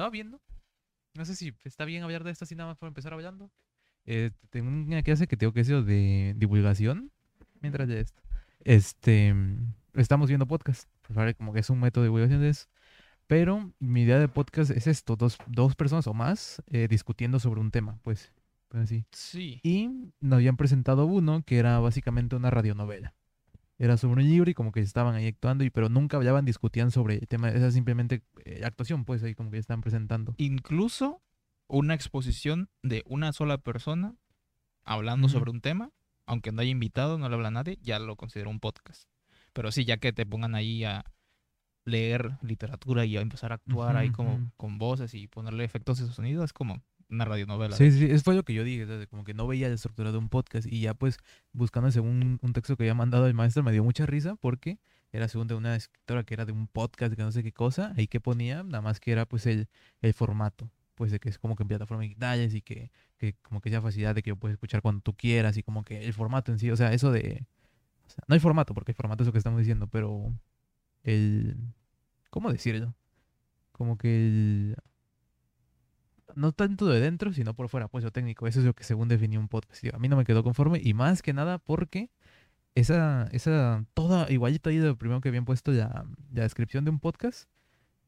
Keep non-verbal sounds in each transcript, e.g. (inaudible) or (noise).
estaba viendo. No sé si está bien hablar de esto así nada más por empezar hablando. Eh, tengo una clase que tengo que hacer de divulgación. Mientras de esto. Este. Estamos viendo podcast. Pues, vale, como que es un método de divulgación de eso. Pero mi idea de podcast es esto: dos, dos personas o más eh, discutiendo sobre un tema, pues. pues así. Sí. Y nos habían presentado uno que era básicamente una radionovela. Era sobre un libro y como que estaban ahí actuando, y, pero nunca hablaban, discutían sobre el tema. Era simplemente eh, actuación, pues ahí como que estaban presentando. Incluso una exposición de una sola persona hablando sobre un tema, aunque no haya invitado, no le habla a nadie, ya lo considero un podcast. Pero sí, ya que te pongan ahí a leer literatura y a empezar a actuar ahí como con voces y ponerle efectos de sonido, es como una radionovela. Sí, sí, sí, eso fue lo que yo dije, ¿sabes? como que no veía la estructura de un podcast y ya pues buscando según un, un texto que había mandado el maestro me dio mucha risa porque era según de una escritora que era de un podcast que no sé qué cosa, ahí que ponía, nada más que era pues el, el formato, pues de que es como que en plataforma digitales y que, que como que sea facilidad de que lo puedes escuchar cuando tú quieras y como que el formato en sí, o sea, eso de, o sea, no hay formato porque el formato es lo que estamos diciendo, pero el, ¿cómo decirlo? Como que el, no tanto de dentro, sino por fuera, pues lo técnico. Eso es lo que según definió un podcast. Digo, a mí no me quedó conforme y más que nada porque esa, esa, toda igualita ahí de lo primero que habían puesto la, la descripción de un podcast,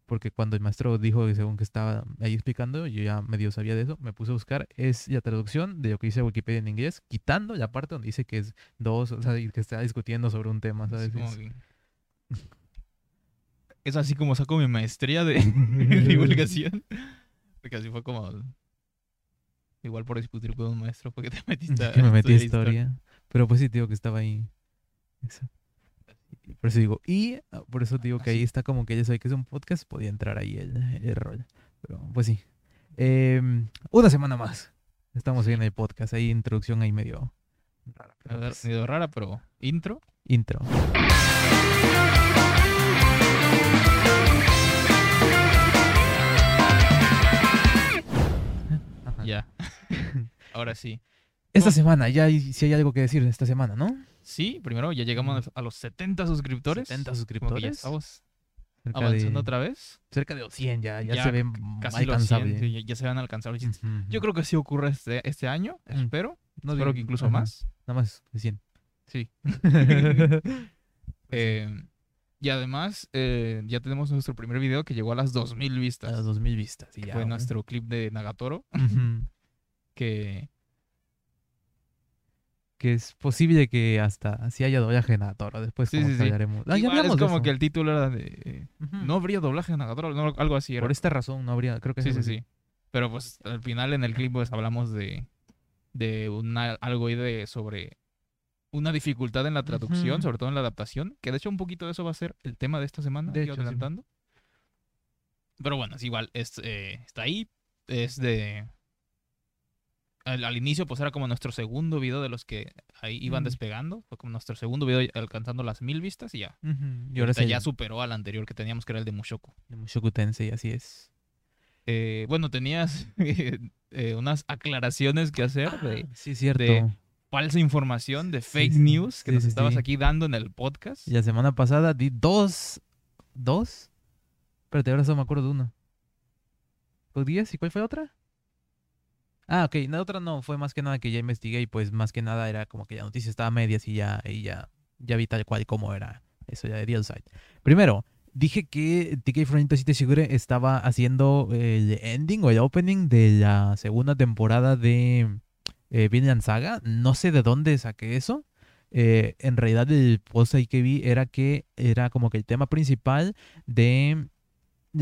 porque cuando el maestro dijo que según que estaba ahí explicando, yo ya medio sabía de eso, me puse a buscar, es la traducción de lo que dice Wikipedia en inglés, quitando la parte donde dice que es dos, o sea, que está discutiendo sobre un tema, ¿sabes? (laughs) Es así como saco mi maestría de (laughs) (laughs) divulgación. Porque así fue como. Igual por discutir con un maestro, porque te (laughs) metiste a que me metí a estudiar historia. Pero pues sí, te digo que estaba ahí. Eso. Por eso digo, y ah, por eso digo que ahí Así. está como que ya sabe que es un podcast, podía entrar ahí el, el rol. Pero pues sí. Em, una semana más. Estamos ahí en el podcast, ahí introducción ahí medio rara. pues, medio rara, pero intro. intro. Ya. (laughs) Ahora sí. Esta semana, ya hay, si hay algo que decir esta semana, ¿no? Sí, primero ya llegamos a los 70 suscriptores. 70 Como que ya suscriptores. estamos avanzando de- otra vez. cerca de 100 ya, ya, Ya se ve Casi los alcanzable. 100, sí, ya, ya se van a alcanzar. los 100. Ujú, Yo creo que sí ocurre este, este año. Mm. Espero. No espero digo- que incluso ajá, más. Nada más de 100. Sí. (laughs) (laughs) Eh, y además, eh, ya tenemos nuestro primer video que llegó a las 2000 a vistas. las 2000 vistas. Ya, Fue ¿no? nuestro clip de Nagatoro. (laughs) Que Que es posible que hasta si haya doblaje en Toro. Después Sí, sí, sí. hablaremos. Ah, ya igual hablamos es de como que el título era de. No habría doblaje en Nagatoro, no, algo así era. Por esta razón no habría, creo que Sí, sí, así. sí. Pero pues al final en el clip pues hablamos de, de una, algo de sobre una dificultad en la traducción, sobre todo en la adaptación, que de hecho un poquito de eso va a ser el tema de esta semana, De sí. adelantando. Pero bueno, es igual, es, eh, está ahí, es de... Al, al inicio pues era como nuestro segundo video de los que ahí iban despegando, fue como nuestro segundo video alcanzando las mil vistas y ya. Ujú. Y Y ahora sí, ya superó al anterior que teníamos que era el de Mushoku. de Mushoku Tensei, así es. Eh, bueno, tenías (laughs) eh, unas aclaraciones que hacer de Ah, sí, cierto. de- falsa información, de fake sí, news que sí, nos sí, estabas aquí dando en el podcast. Y la semana pasada di dos. ¿Dos? Espérate, ahora solo me acuerdo de uno. ¿Con 10? ¿Y cuál fue la otra? Ah, ok. La otra no, fue más que nada que ya investigué y pues más que nada era como que la noticia estaba a medias y ya, y ya, ya vi tal cual cómo era eso ya de Real Side. Primero, dije que TK Fronito City Shigure estaba haciendo el ending o el opening de la segunda temporada de eh, Vinland Saga. No sé de dónde saqué eso. Eh, en realidad el post ahí que vi era que era como que el tema principal de...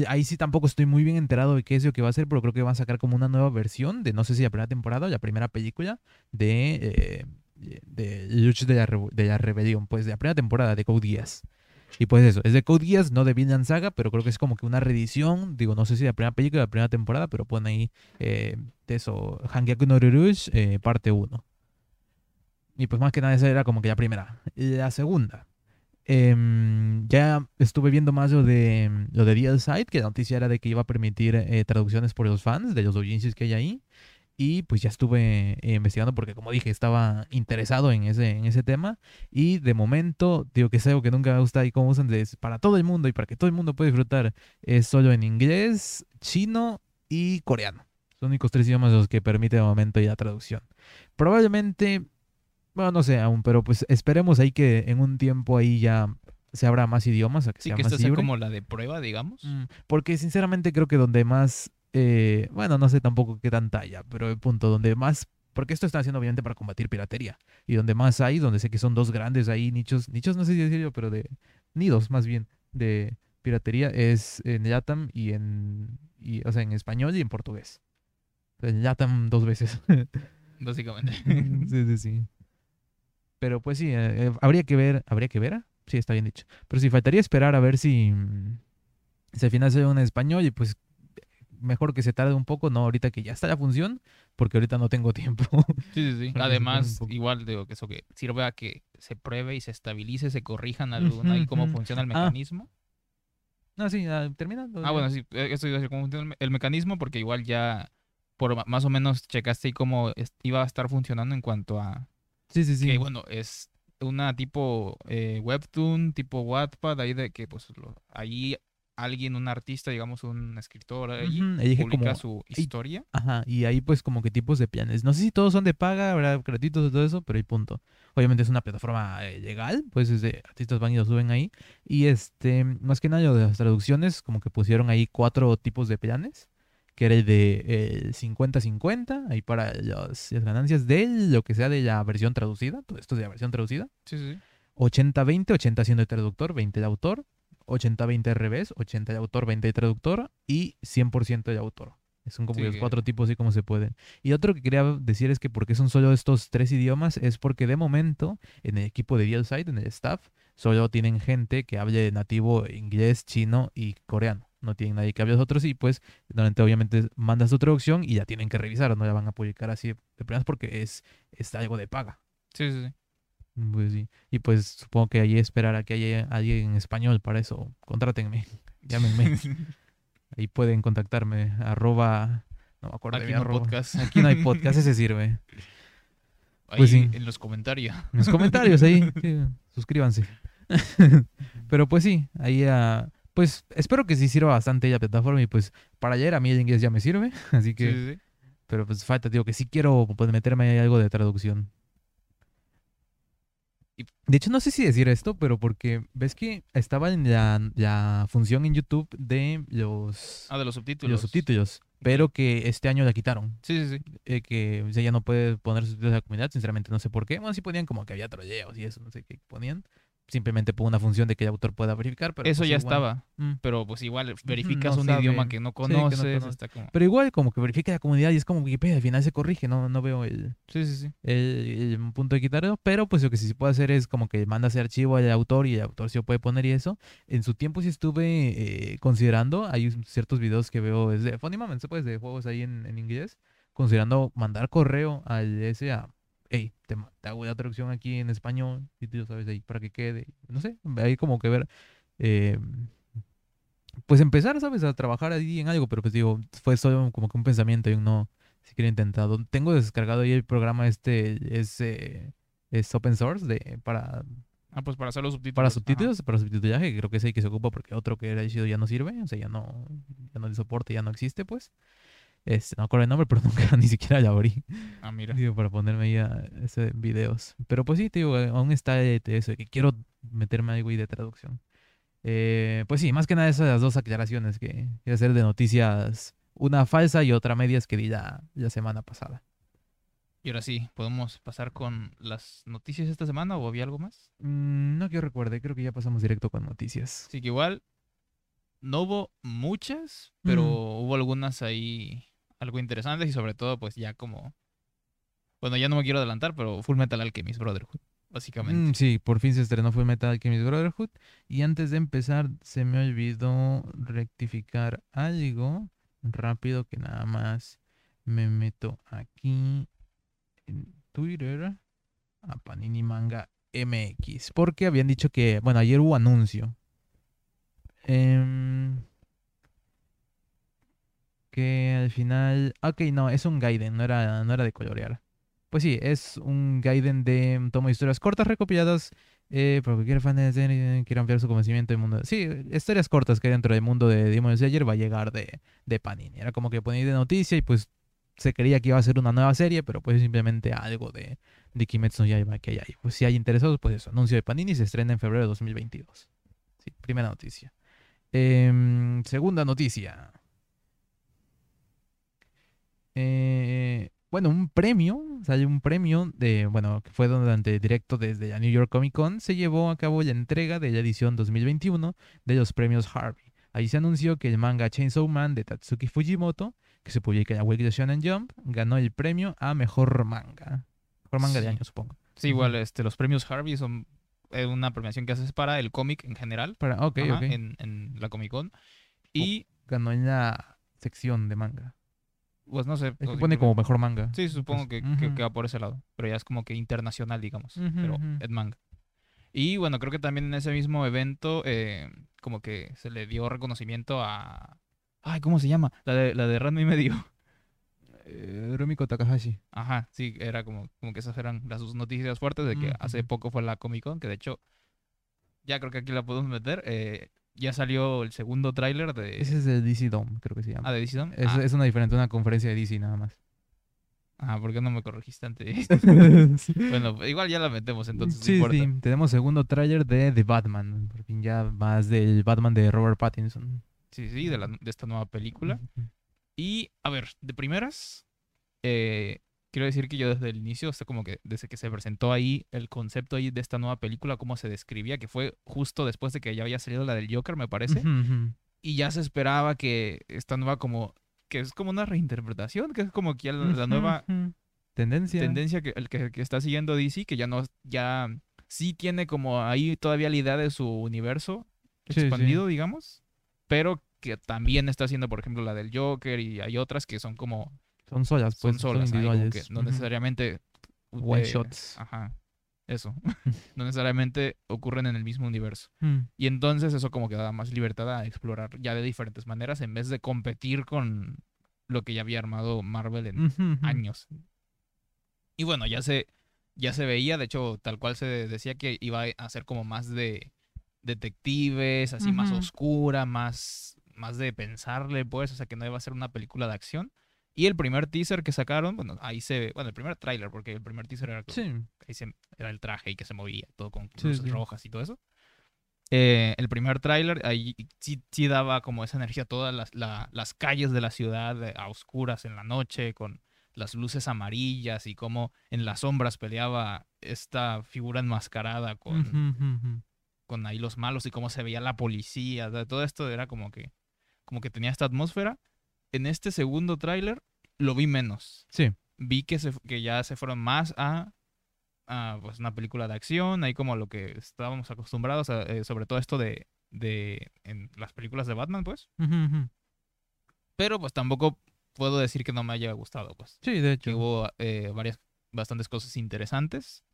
Ahí sí tampoco estoy muy bien enterado de qué es lo que va a hacer, pero creo que va a sacar como una nueva versión de, no sé si la primera temporada o la primera película de... eh, de Lucha de la, Revo- de la Rebelión, pues de la primera temporada de Code Geass. Y pues eso, es de Code Geass, no de Vinland Saga, pero creo que es como que una reedición, digo, no sé si la primera película o la primera temporada, pero pone ahí eh, de eso, Hangyaku no Rurush, eh, parte 1. Y pues más que nada esa era como que la primera. La segunda. em, ya estuve viendo más lo de lo de Real Side, que la noticia era de que iba a permitir eh, traducciones por los fans de los doujinshis que hay ahí. Y pues ya estuve eh, investigando porque como dije, estaba interesado en ese, en ese tema. Y de momento, digo que es algo que nunca me gusta y cómo usan de, para todo el mundo y para que todo el mundo pueda disfrutar. Es solo en inglés, chino y coreano. Son los únicos tres idiomas los que permite de momento ya traducción. Probablemente, bueno, no sé aún, pero pues esperemos ahí que en un tiempo ahí ya se abra más idiomas, a que Sí, sea que más esta sea libre. como la de prueba, digamos. Mm, Porque sinceramente creo que donde más, eh, bueno, no sé tampoco qué tanta haya, pero el punto donde más, porque esto está haciendo obviamente para combatir piratería, y donde más hay, donde sé que son dos grandes ahí nichos, nichos no sé si decirlo, pero de nidos más bien de piratería es en Latam y en, y, o sea, en español y en portugués. En Latam dos veces. (laughs) Básicamente. (laughs) sí, sí, sí. Pero pues sí, eh, eh, habría que ver, habría que ver, ah? sí, está bien dicho. Pero sí, faltaría esperar a ver si, mm, si al final en español y pues mejor que se tarde un poco, no ahorita que ya está la función, porque ahorita no tengo tiempo. (laughs) Sí, sí, sí. Además, igual digo que eso que sirve a que se pruebe y se estabilice, se corrijan alguna y cómo funciona el Ah. mecanismo. no, sí, ah, terminando. Ah, ya. bueno, sí, eh, eso iba a decir cómo funciona el me- el mecanismo, porque igual ya por más o menos checaste ahí cómo iba a estar funcionando en cuanto a Sí, sí, sí. que, bueno, es una tipo eh, webtoon, tipo Wattpad, ahí de que pues lo- ahí alguien, un artista, digamos, un escritor ahí, Ujú, ahí dije publica como- su ahí- historia. Ajá, y hay pues como que tipos de planes. No sé si todos son de paga, habrá gratuitos y todo eso, pero hay punto. Obviamente es una plataforma eh, legal, pues es de artistas van y lo suben ahí. Y este, más que nada lo de las traducciones, como que pusieron ahí cuatro tipos de planes, que era el de eh, 50-50, ahí para los- las ganancias de lo que sea de la versión traducida, todo esto es de la versión traducida. Sí, sí, sí. 80-20, 80 siendo el traductor, 20 el autor. 80-20 al revés, 80 el autor, 20 el traductor. Y 100% el autor. Son como Sí, los cuatro tipos así como se pueden. Y otro que quería decir es que porque son solo estos tres idiomas es porque de momento en el equipo de DealSide, en el staff, solo tienen gente que hable nativo inglés, chino y coreano. No tienen nadie que hable los otros y pues normalmente obviamente manda su traducción y ya tienen que revisar, no la van a publicar así de primeras porque es, es algo de paga. Sí, sí, sí. Pues sí. Y pues supongo que allí esperar a que haya alguien en español para eso. Contrátenme, (laughs) llámenme. (laughs) Ahí pueden contactarme. Arroba. No me acuerdo de Aquí mi no arroba. podcast. Aquí no hay podcast, ese (laughs) sirve. Ahí Pues sí. en los comentarios. En los comentarios ahí. sí, suscríbanse. Pero pues sí, ahí ah, Pues espero que sí sirva bastante la plataforma y pues para ayer a mí el inglés ya me sirve. Así que. Sí, sí, sí. Pero pues falta, digo, que sí quiero pues, meterme ahí algo de traducción. De hecho, no sé si decir esto, pero porque ves que estaba en la, la función en YouTube de los, Ah, de los subtítulos. los subtítulos, pero que este año la quitaron. Sí, sí, sí. eh, que o sea, ya no puede poner subtítulos de la comunidad, sinceramente no sé por qué. Bueno, sí ponían como que había trolleos y eso, no sé qué ponían. Simplemente por una función de que el autor pueda verificar, pero Eso pues ya igual. estaba. Mm. Pero pues igual verificas no un sabe. idioma que no que no conoces. conoce. está como... Pero igual como que verifica la comunidad y es como Wikipedia, al final se corrige, no, no veo el, Sí, sí, sí. el, el punto de quitarlo, pero pues lo que sí se puede hacer es como que manda ese archivo al autor y el autor sí lo puede poner y eso. En su tiempo sí estuve eh, considerando, hay ciertos videos que veo desde Funny Moments, pues, de juegos ahí en, en inglés, considerando mandar correo al ese a, hey, te, te hago la traducción aquí en español y tú sabes ahí para que quede, no sé, ahí como que ver... eh, pues empezar, ¿sabes? A trabajar ahí en algo, pero pues digo, fue solo como que un pensamiento y un no, siquiera intentado. Tengo descargado ahí el programa este, es, eh, es open source de, para, Ah, pues para hacer los subtítulos. para Ajá. subtítulos, para subtitulaje, creo que es el que se ocupa porque otro que era chido ya no sirve, o sea, ya no, ya no le soporte, ya no existe, pues. Este, no me acuerdo el nombre, (laughs) pero nunca ni siquiera la abrí, Ah, mira. digo, para ponerme ahí a ese videos. Pero pues sí, te digo, aún está eh, eso, que quiero meterme algo ahí de traducción. Eh, pues sí, más que nada esas dos aclaraciones que que hacer de noticias, una falsa y otra medias que di la, la semana pasada. Y ahora sí, ¿podemos pasar con las noticias esta semana o había algo más? Mm, no que yo recuerde, creo que ya pasamos directo con noticias. Así que igual no hubo muchas, pero Mm. hubo algunas ahí algo interesantes y sobre todo pues ya como... Bueno, ya no me quiero adelantar, pero Full Metal Alchemist Brotherhood, básicamente. Mm, sí, por fin se estrenó Full Metal Alchemist Brotherhood. Y antes de empezar, se me olvidó rectificar algo rápido que nada más me meto aquí en Twitter a Panini Manga MX. Porque habían dicho que, bueno, ayer hubo anuncio. Em, que al final... Ok, no, es un Gaiden, no era, no era de colorear. Pues sí, es un Gaiden de un tomo de historias cortas recopiladas eh, por cualquier fan de serie quiere ampliar su conocimiento del mundo. Sí, historias cortas que hay dentro del mundo de Demon Slayer va a llegar de, de Panini. Era como que ponía de noticia y pues se creía que iba a ser una nueva serie, pero pues simplemente algo de, de Kimetsu no Yaiba que hay ahí. Pues si hay interesados, pues eso, anuncio de Panini se estrena en febrero de 2022. Sí, primera noticia. Em, segunda noticia. Eh, bueno, un premio, sale un premio de, bueno, que fue durante directo desde la New York Comic Con, se llevó a cabo la entrega de la edición 2021 de los premios Harvey. Ahí se anunció que el manga Chainsaw Man de Tatsuki Fujimoto, que se publica en la Weekly Shonen Jump, ganó el premio a mejor manga. Mejor manga de Sí. año, supongo. Sí, igual este, los premios Harvey son eh, una premiación que haces para el cómic en general. Para, ok, ajá, ok. En, en la Comic Con. Y, Ganó en la sección de manga. Pues no sé. Es que pone como mejor manga. Sí, supongo que, Pues, que- que va por ese lado. Pero ya es como que internacional, digamos. Pero en manga. Y bueno, creo que también en ese mismo evento, eh, como que se le dio reconocimiento a. Ay, ¿cómo se llama? La de, la de Ranma y medio. (laughs) Eh, Rumiko Takahashi. Ajá, sí, era como, como que esas eran las sus noticias fuertes de que hace poco fue la Comic Con, que de hecho, ya creo que aquí la podemos meter. eh, ya salió el segundo tráiler de. Ese es el DC Dome, creo que se llama. Ah, de DC Dome? Es, Ah, es una diferente, una conferencia de DC nada más. ah, ¿por qué no me corregiste antes? (laughs) Sí. bueno, igual ya la metemos entonces. no sí, importa. sí. Tenemos segundo tráiler de The Batman. Por fin ya más del Batman de Robert Pattinson. Sí, sí, de, la- de esta nueva película. Y, a ver, de primeras, eh, quiero decir que yo desde el inicio, hasta como que desde que se presentó ahí el concepto ahí de esta nueva película, cómo se describía, que fue justo después de que ya había salido la del Joker, me parece, y ya se esperaba que esta nueva como, que es como una reinterpretación, que es como que ya la, nueva tendencia. tendencia que, el que, que está siguiendo DC, que ya no, ya sí tiene como ahí todavía la idea de su universo Sí, sí. expandido, digamos, pero que también está haciendo, por ejemplo, la del Joker y hay otras que son como Son solas, pues. son solas, individuales. que no necesariamente One shots. Ajá, eso. (laughs) (laughs) no necesariamente ocurren en el mismo universo. Mm. Y entonces eso como que da más libertad a explorar ya de diferentes maneras en vez de competir con lo que ya había armado Marvel en años. Y bueno, ya se, ya se veía, de hecho, tal cual se decía que iba a ser como más de detectives, así más oscura, más, más de pensarle, pues, o sea, que no iba a ser una película de acción. Y el primer teaser que sacaron, bueno, ahí se ve, bueno, el primer tráiler, porque el primer teaser era, como- Sí. ahí se- era el traje y que se movía, todo con Sí, luces sí. rojas y todo eso. Eh, el primer tráiler, ahí sí, sí daba como esa energía, todas las, la- las calles de la ciudad eh, a oscuras en la noche, con las luces amarillas y cómo en las sombras peleaba esta figura enmascarada con, Ujú, ujú, ujú. con ahí los malos y cómo se veía la policía. Todo esto era como que, como que tenía esta atmósfera. En este segundo tráiler lo vi menos. Sí. Vi que, se, que ya se fueron más a, a, pues, una película de acción, ahí como lo que estábamos acostumbrados, a, eh, sobre todo esto de, de en las películas de Batman, pues. Ujú, ujú. Pero pues tampoco puedo decir que no me haya gustado, pues. Sí, de hecho. hubo eh, varias, bastantes cosas interesantes.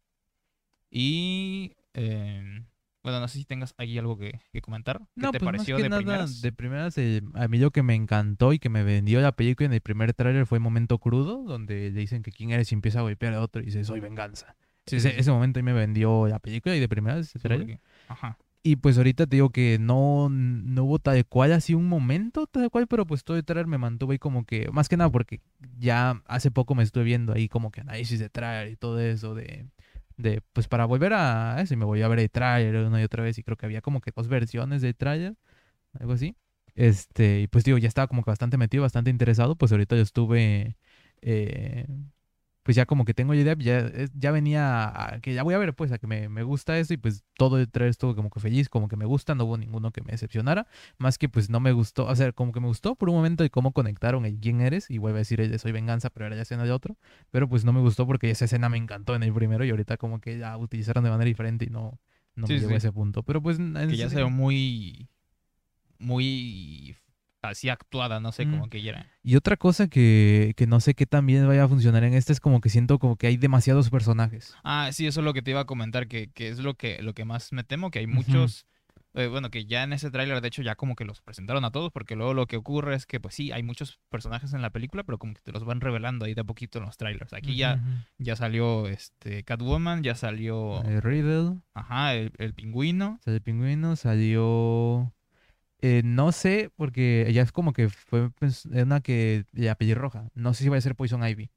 Y eh, bueno, no sé si tengas ahí algo que, que comentar. ¿Qué No, te pues pareció más que de nada, primeras? de primeras, eh, a mí lo que me encantó y que me vendió la película en el primer tráiler fue Momento Crudo, donde le dicen que quién eres y empieza a golpear a otro y dice, soy venganza. Sí, ese, sí, sí. ese momento ahí me vendió la película y de primeras ese tráiler. Ajá. Y pues ahorita te digo que no, no hubo tal cual así un momento tal cual, pero pues todo el trailer me mantuvo ahí como que, más que nada porque ya hace poco me estuve viendo ahí como que análisis de trailer y todo eso de, de pues para volver a eso y me volví a ver el trailer una y otra vez y creo que había como que dos versiones del trailer, algo así. Este, y pues digo, ya estaba como que bastante metido, bastante interesado, pues ahorita yo estuve, eh, pues ya como que tengo la idea, ya, ya venía a que ya voy a ver, pues a que me, me gusta eso y pues todo el trailer estuvo como que feliz, como que me gusta, no hubo ninguno que me decepcionara, más que pues no me gustó, o sea, como que me gustó por un momento de cómo conectaron el quién eres y vuelve a decir el de soy venganza, pero era ya escena de otro, pero pues no me gustó porque esa escena me encantó en el primero y ahorita como que ya utilizaron de manera diferente y no, no Sí, me llegó a ese punto, pero pues... Que ya se ve muy. Muy. Así actuada, no sé, Mm. como que era. Y otra cosa que, que no sé qué también vaya a funcionar en este es como que siento como que hay demasiados personajes. Ah, sí, eso es lo que te iba a comentar, que, que es lo que, lo que más me temo, que hay muchos. eh, bueno, que ya en ese tráiler, de hecho, ya como que los presentaron a todos, porque luego lo que ocurre es que, pues sí, hay muchos personajes en la película, pero como que te los van revelando ahí de a poquito en los trailers. Aquí ya, ya salió este Catwoman, ya salió. Eh, Riddle, ajá, el, el pingüino. salió el pingüino, salió... eh, no sé, porque ella es como que fue pues, una que la pelirroja. No sé si va a ser Poison Ivy.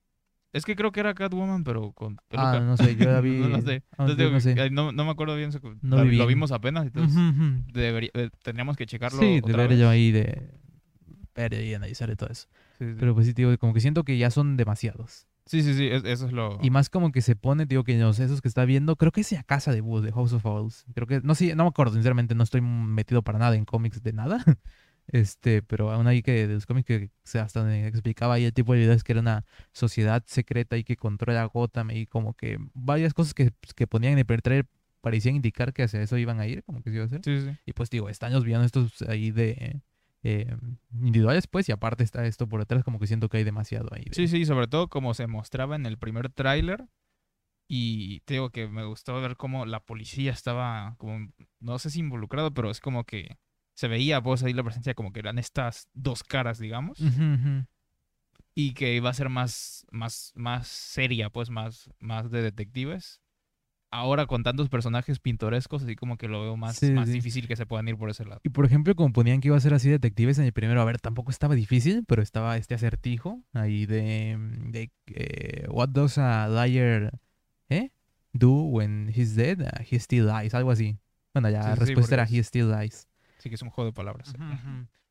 Es que creo que era Catwoman, pero con Ah, no sé, yo la (laughs) vi. no, lo sé. ah, Entonces, yo digo no sé. no, no me acuerdo bien. No lo, vi lo vimos apenas, entonces debería- eh, tendríamos que checarlo Sí, de otra vez. yo ahí de ver y analizar y todo eso. Sí, sí. Pero pues sí, digo, como que siento que ya son demasiados. Sí, sí, sí, es- eso es lo... Y más como que se pone, digo, que los esos que está viendo, creo que es la casa de Boo, de House of Owls. Creo que, no sé, no me acuerdo, sinceramente, no estoy metido para nada en cómics de nada. (laughs) Este, pero aún ahí que de los cómics que se hasta donde explicaba ahí el tipo de videos que era una sociedad secreta y que controla Gotham y como que varias cosas que, que ponían en el primer trailer parecían indicar que hacia eso iban a ir, como que se iba a hacer. Sí, sí, sí. Y pues digo, están los villanos estos ahí de eh, individuales, pues, y aparte está esto por detrás, como que siento que hay demasiado ahí. de- Sí, sí, sobre todo como se mostraba en el primer tráiler. Y te digo que me gustó ver cómo la policía estaba como, no sé si involucrado, pero es como que se veía pues ahí la presencia como que eran estas dos caras, digamos. Ujú, ujú. Y que iba a ser más, más, más seria, pues más, más de detectives. Ahora con tantos personajes pintorescos, así como que lo veo más, Sí, más sí. difícil que se puedan ir por ese lado. Y por ejemplo, como ponían que iba a ser así detectives en el primero, a ver, tampoco estaba difícil, pero estaba este acertijo ahí de, de eh, What does a liar eh? do when he's dead? Uh, he still lies, algo así. Bueno, ya Sí, la sí, sí, respuesta era he still lies. Así que es un juego de palabras.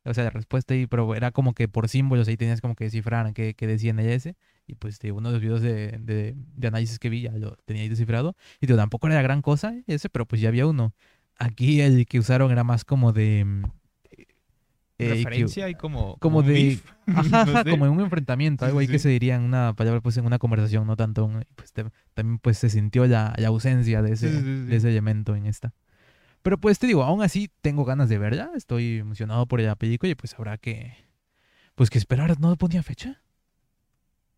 O sea, la respuesta ahí, pero era como que por símbolos ahí tenías como que descifrar qué, qué decía en ese. Y pues de uno de los videos de, de, de análisis que vi ya lo tenía ahí descifrado. Y tampoco era gran cosa ese, pero pues ya había uno. Aquí el que usaron era más como de... mm, eh, que- Referencia y como, como de- beef, (laughs) Ajá, no ajá, sé. como en un enfrentamiento, algo sí, ahí que se diría en una palabra, pues en una conversación, no tanto un- pues, te- también pues se sintió la, la ausencia de ese, Sí, de ese elemento en esta. Pero pues te digo, aún así tengo ganas de verla, estoy emocionado por la película y pues habrá que, pues que esperar, ¿no ponía fecha?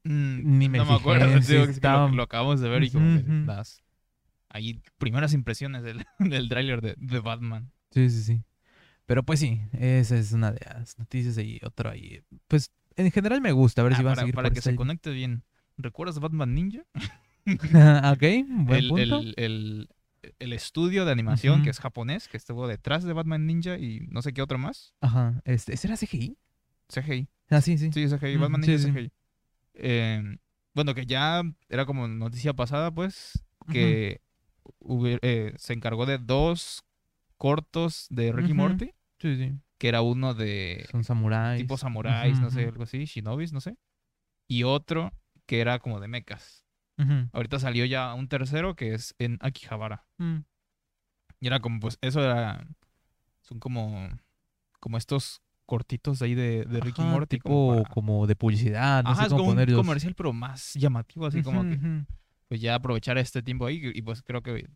Mm, Ni me no me fijé, acuerdo, (laughs) te sí digo estaba- lo, lo acabamos de ver y como que las ahí primeras impresiones del, (laughs) del tráiler de, de Batman. Sí, sí, sí. Pero pues sí, esa es una de las noticias y otro ahí. Pues en general me gusta, a ver Ah, si van a seguir para que se línea. conecte bien. ¿Recuerdas Batman Ninja? (laughs) ok, buen el, punto. el, el, el estudio de animación que es japonés, que estuvo detrás de Batman Ninja y no sé qué otro más. Ajá, este, ¿ese era CGI? CGI. Ah, sí, sí. Sí, CGI. Mm, Batman sí, Ninja sí. CGI. Eh, bueno, que ya era como noticia pasada, pues, que hubiera- eh, se encargó de dos cortos de Ricky. Morty, Sí, sí. que era uno de Son samuráis. tipo samuráis, no sé, algo así, shinobis, no sé. Y otro que era como de mechas. Ahorita salió ya un tercero que es en Akihabara. Mm. Y era como, pues, eso era. Son como. Como estos cortitos ahí de, de Ricky Ajá, Morty. tipo como como, de publicidad, no Ajá, sé es cómo como un ponerlos. comercial, pero más llamativo, así como que. Pues ya aprovechar este tiempo ahí. Y pues creo que.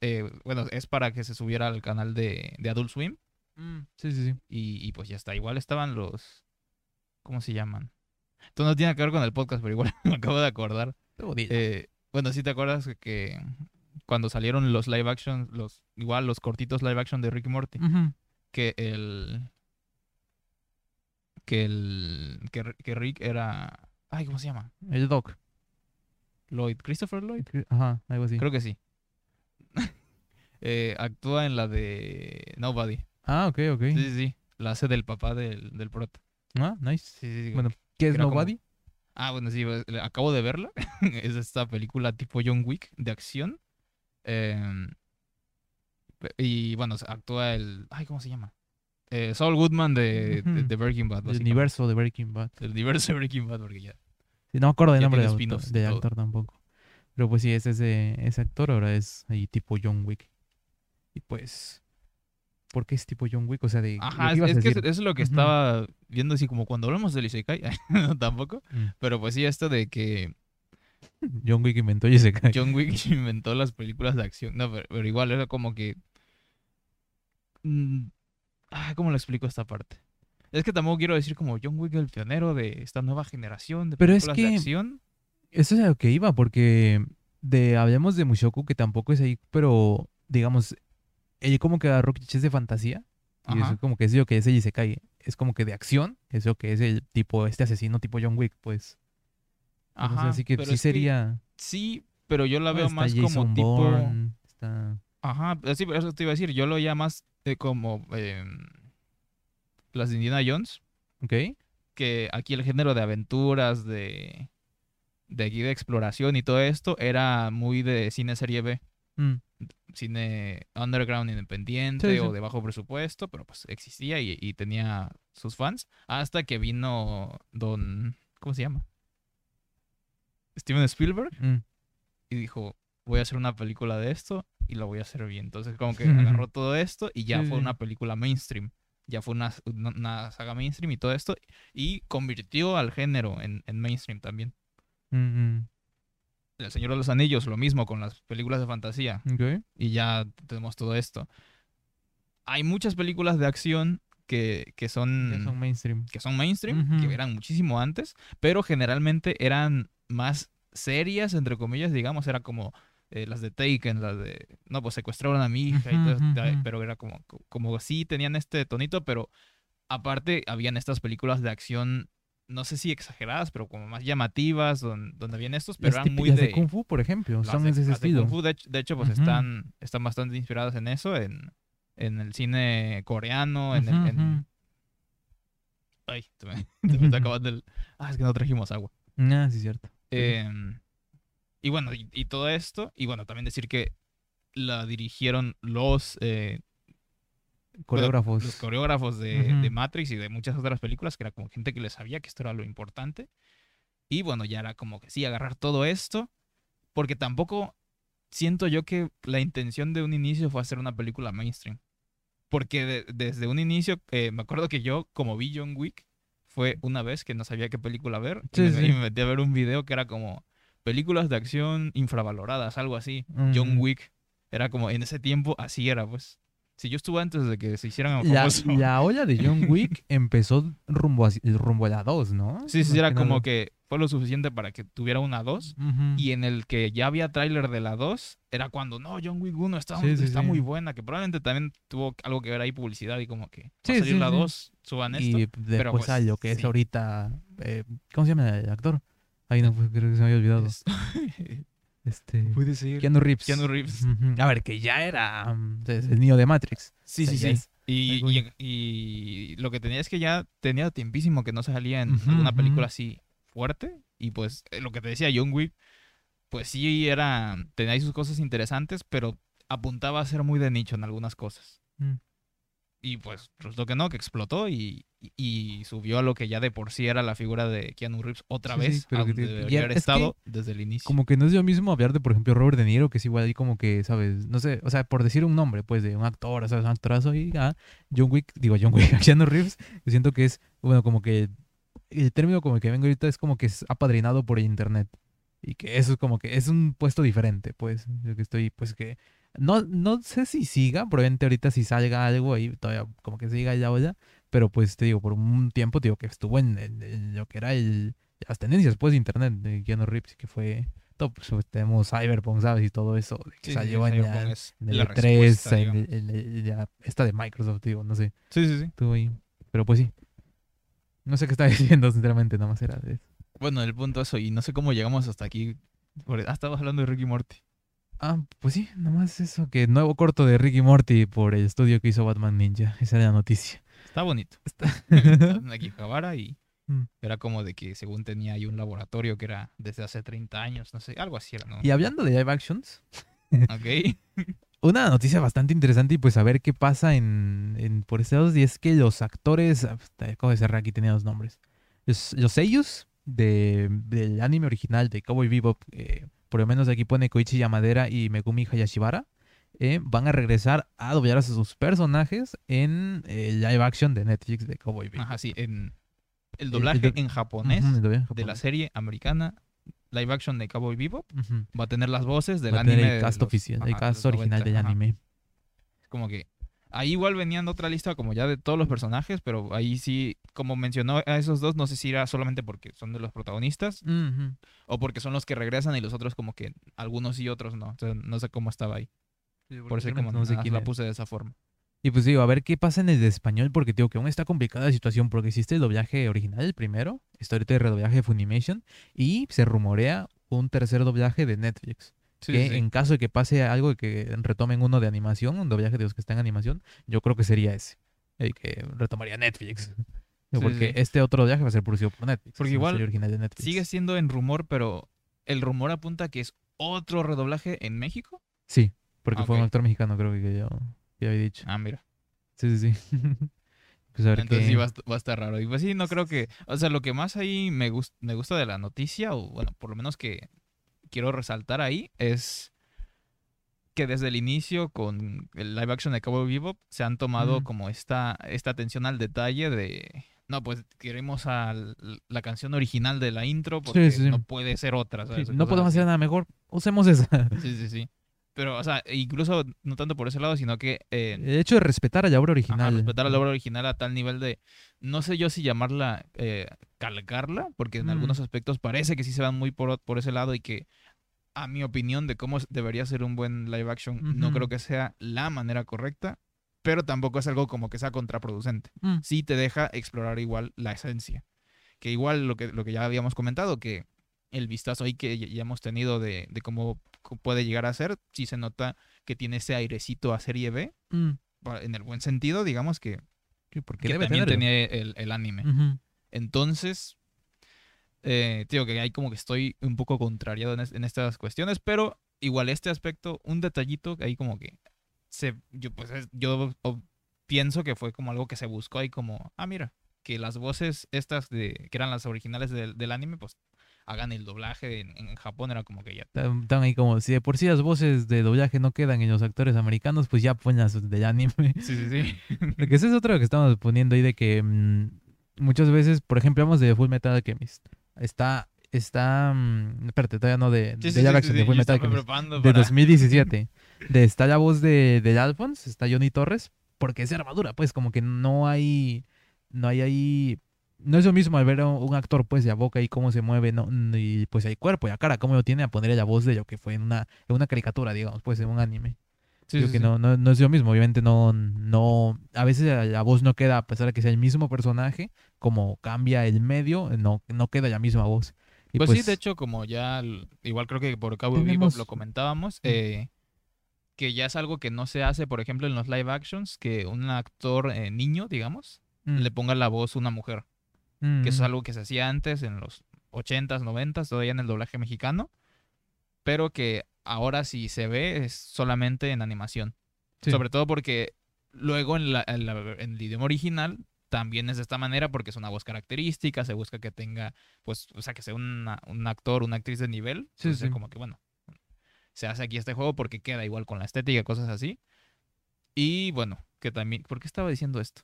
eh, bueno, es para que se subiera al canal de, de Adult Swim. Mm, Sí, sí, sí. Y, y pues ya está. Igual estaban los. ¿Cómo se llaman? Esto no tiene que ver con el podcast, pero igual (laughs) me acabo de acordar. Eh, bueno, sí te acuerdas que- cuando salieron los live action, los igual los cortitos live action de Ricky Morty, Ujú. que el que el que, que Rick era ay, ¿cómo se llama? El Doc. Lloyd, Christopher Lloyd, Ajá, algo así. creo que sí. (laughs) Eh, actúa en la de Nobody. Ah, ok, ok. Sí, sí, sí. La hace del papá del, del prota. Ah, nice. Sí, sí, sí. Bueno, ¿qué es como- Nobody? Ah, bueno, sí, pues, acabo de verla. (laughs) es esta película tipo John Wick de acción. Em, y bueno, actúa el. Ay, ¿cómo se llama? Eh, Saul Goodman de, de, de Breaking Bad. El universo de Breaking Bad. El universo de Breaking Bad, porque ya. Sí, no me acuerdo del nombre y del todo. actor tampoco. Pero pues sí, es ese, ese actor, ahora es ahí tipo John Wick. Y pues, ¿por qué es tipo John Wick? O sea, de... Ajá, ¿qué es, que es, decir? es lo que estaba viendo así como cuando hablamos del Isekai. (laughs) tampoco. Mm. Pero pues sí, esto de que (laughs) John Wick inventó y se cae. John Wick (laughs) inventó las películas de acción. No, pero, pero igual era como que. ah, ¿Cómo lo explico esta parte? Es que tampoco quiero decir como John Wick el pionero de esta nueva generación de Pero es películas de que- acción. Eso es a lo que iba, porque de hablemos de Mushoku, que tampoco es ahí, pero digamos, ella como que agarró clichés de fantasía. Y Ajá. es como que es lo que es el Isekai. Es como que de acción, es lo que es el tipo, este asesino tipo John Wick, pues. Entonces, Ajá, así que sí que sería. sí, pero yo la veo está más como Jason tipo. Bourne, está. Ajá, así eso te iba a decir. Yo lo veía más eh, como em, las de Indiana Jones. Ok. Que aquí el género de aventuras, de. De aquí de exploración y todo esto era muy de cine serie B. Mm, Cine underground independiente Sí, o de bajo presupuesto, pero pues existía y, y tenía sus fans. Hasta que vino Don. ¿Cómo se llama? Steven Spielberg. mm. y dijo, voy a hacer una película de esto y lo voy a hacer bien. Entonces como que (laughs) agarró todo esto y ya Sí, fue una película mainstream. Ya fue una, una, saga mainstream y todo esto. Y convirtió al género en, en mainstream también. Mm, mm. El Señor de los Anillos, lo mismo con las películas de fantasía. Ok. Y ya tenemos todo esto. Hay muchas películas de acción que, que son... Ya son mainstream. que son mainstream, que eran muchísimo antes, pero generalmente eran más serias, entre comillas, digamos, era como eh, las de Taken, las de, no, pues secuestraron a mi hija, y todo, pero era como, como sí tenían este tonito, pero aparte habían estas películas de acción, no sé si exageradas, pero como más llamativas, donde, donde habían estos, pero Las, eran muy de... de Kung Fu, por ejemplo, son de- ese las de estilo. Kung Fu, de, hecho, de hecho, pues están, están bastante inspiradas en eso, en, en el cine coreano, en el... Ay, se me, (laughs) me está (laughs) acabando el... Ah, es que no trajimos agua. Ah, sí, cierto. Em, y bueno, y, y todo esto, y bueno, también decir que la dirigieron los, eh, Coreógrafos. los coreógrafos de, de Ujú. Matrix y de muchas otras películas, que era como gente que le sabía que esto era lo importante. Y bueno, ya era como que sí, agarrar todo esto, porque tampoco siento yo que la intención de un inicio fue hacer una película mainstream. Porque de- desde un inicio, eh, me acuerdo que yo, como vi John Wick, fue una vez que no sabía qué película ver. y Sí, me, sí. y me metí a ver un video que era como películas de acción infravaloradas, algo así. John. Wick. Era como, en ese tiempo, así era, pues. Si yo estuve antes de que se hicieran La, (laughs) la olla de John Wick (laughs) empezó rumbo a, rumbo a la 2, ¿no? Sí, sí, era que como que fue lo suficiente para que tuviera una 2. Ujú. Y en el que ya había tráiler de la 2, era cuando, no, John Wick 1 está, Sí, sí, está sí. muy buena, que probablemente también tuvo algo que ver ahí publicidad y como que va a salir sí, la sí. 2, suban esto. Y después pues, a lo que es ahorita. eh, ¿Cómo se llama el actor? Ahí no, pues, creo que se me había olvidado. Es- (laughs) Este. Puede ser. Keanu Reeves. Keanu Reeves. Ujú. A ver, que ya era. mm, el niño de Matrix. Sí, O sea, sí, sí. Y, algo y, y lo que tenía es que ya tenía tiempísimo que no salía en ujú. película así fuerte. Y pues eh, lo que te decía John Wick, pues sí era, tenía ahí sus cosas interesantes, pero apuntaba a ser muy de nicho en algunas cosas. Y pues resultó que no, que explotó y, y- subió a lo que ya de por sí era la figura de Keanu Reeves otra Sí, sí, vez, pero a que te- debería ya- haber es que estado desde el inicio. Como que no es lo mismo hablar de, por ejemplo, Robert De Niro, que es igual ahí como que, ¿sabes? No sé, o sea, por decir un nombre, pues, de un actor, ¿sabes? Un actorazo y ah, John Wick, digo John Wick, (laughs) Keanu Reeves, yo siento que es, bueno, como que el término como que vengo ahorita es como que es apadrinado por el internet. Y que eso es como que es un puesto diferente, pues. Yo que estoy, pues que. No, no sé si siga, probablemente ahorita si salga algo ahí, todavía como que siga ya olla. Pero pues te digo, por un tiempo, te digo, que estuvo en, en- en lo que era el, las tendencias, pues, de internet de Keanu Reeves, que fue. Todo, pues, pues, tenemos Cyberpunk, ¿sabes? Y todo eso, que Sí, salió en, la- es en el la E3, respuesta, en, en la- esta de Microsoft, digo, no sé. Sí, sí, sí. Estuvo ahí. Pero pues sí. No sé qué está (laughs) diciendo, sinceramente, nada más era de eso. Bueno, el punto es eso, y no sé cómo llegamos hasta aquí. Por- Ah, estabas hablando de Ricky Morty. Ah, pues sí, nada más eso, que nuevo corto de Ricky Morty por el estudio que hizo Batman Ninja. Esa era la noticia. Está bonito. Está- (laughs) en Akihabara (laughs) y Mm. era como de que según tenía ahí un laboratorio que era desde hace 30 años, no sé, algo así era, ¿no? y hablando de live actions, (laughs) Ok. una noticia bastante interesante y pues a ver qué pasa en, en por este lado y es que los actores, acabo de cerrar aquí tenía los nombres, los, los sellos de, del anime original de Cowboy Bebop, eh, por lo menos aquí pone Koichi Yamadera y Megumi Hayashibara, eh, van a regresar a doblar a sus personajes en el live action de Netflix de Cowboy Bebop. Ajá, sí, en el el doblaje do- en japonés Ujú, el doblaje en de la serie americana live action de Cowboy Bebop va a tener las voces del Va a tener anime el de cast los- oficial, el ajá, cast original 90, del ajá. anime. Como que ahí igual venían otra lista como ya de todos los personajes, pero ahí sí, como mencionó a esos dos, no sé si era solamente porque son de los protagonistas o porque son los que regresan y los otros como que algunos sí, otros no. Entonces, no sé cómo estaba ahí. Por eso como no sé quién la puse de esa forma. Y pues digo, a ver qué pasa en el de español, porque digo que aún está complicada la situación, porque existe el doblaje original, el primero, está ahorita el redoblaje de Funimation, y se rumorea un tercer doblaje de Netflix. Sí, que sí, en caso de que pase algo que retomen uno de animación, un doblaje de los que están en animación, yo creo que sería ese, el que retomaría Netflix. Sí, (laughs) porque este otro doblaje va a ser producido por Netflix. Porque igual original de Netflix. Sigue siendo en rumor, pero el rumor apunta que es otro redoblaje en México. Sí, porque Ah, fue un actor mexicano, creo que yo, que había dicho. Ah, mira. Sí, sí, sí. (laughs) pues a ver Entonces sí va a, va a estar raro. Y pues sí, no creo que. O sea, lo que más ahí me, gus- me gusta de la noticia, o bueno, por lo menos que quiero resaltar ahí, es que desde el inicio con el live action de Cowboy Bebop se han tomado Mm. como esta, esta atención al detalle de. No, pues queremos a la canción original de la intro porque sí, sí. no puede ser otra. No podemos así. hacer nada mejor, usemos esa. Sí, sí, sí. Pero, o sea, incluso no tanto por ese lado, sino que eh, El hecho de respetar a la obra Ajá, original. respetar la obra original a tal nivel de, no sé yo si llamarla eh, calcarla, porque en Mm. algunos aspectos parece que sí se van muy por, por ese lado y que, a mi opinión de cómo debería ser un buen live action, no Ujú. creo que sea la manera correcta, pero tampoco es algo como que sea contraproducente. Mm, Sí te deja explorar igual la esencia, que igual lo que, lo que ya habíamos comentado, que el vistazo ahí que ya hemos tenido de, de cómo puede llegar a ser, sí se nota que tiene ese airecito a serie B, mm. en el buen sentido, digamos que, Sí, porque que también tenerlo. tenía el, el anime. Ujú. Entonces, eh, digo que ahí como que estoy un poco contrariado en, es- en estas cuestiones, pero igual este aspecto, un detallito ahí como que se, yo pues es- yo pienso que fue como algo que se buscó ahí como, ah, mira, que las voces estas de, que eran las originales del, del anime, pues hagan el doblaje en, en Japón, era como que ya. Están ahí como, si de por sí las voces de doblaje no quedan en los actores americanos, pues ya pon las del anime. Sí, sí, sí. (laughs) Porque eso es otro que estamos poniendo ahí de que mm, muchas veces, por ejemplo, hablamos de Full Metal Alchemist. Está, está, mm, espérate, todavía no de, Sí, de sí, live sí, de Full Metal Alchemist. De para- (laughs) 2017. De, está la voz de, de Alphonse, está Johnny Torres, porque es armadura, pues como que no hay, no hay ahí, no es lo mismo al ver a un actor, pues, la boca y cómo se mueve, no, y pues el cuerpo y la cara, cómo lo tiene a ponerle la voz de lo que fue en una, en una caricatura, digamos, pues, en un anime. Sí, sí, que sí. No, no, no es lo mismo, obviamente no, no, a veces la, la voz no queda, a pesar de que sea el mismo personaje, como cambia el medio, no, no queda la misma voz. Y Pues, sí, de hecho, como ya, igual creo que por Cabo Vivo tenemos- lo comentábamos, Mm. eh, que ya es algo que no se hace, por ejemplo, en los live actions, que un actor eh, niño, digamos, mm, le ponga la voz a una mujer, mm, que eso es algo que se hacía antes en los 80s, 90s, todavía en el doblaje mexicano, pero que ahora si se ve es solamente en animación. Sí. Sobre todo porque luego en, la- en la- en el idioma original también es de esta manera porque es una voz característica, se busca que tenga, pues, o sea, que sea una- un actor, una actriz de nivel. Sí, Entonces, sí. como que, bueno, se hace aquí este juego porque queda igual con la estética, cosas así. Y bueno, que también, ¿por qué estaba diciendo esto?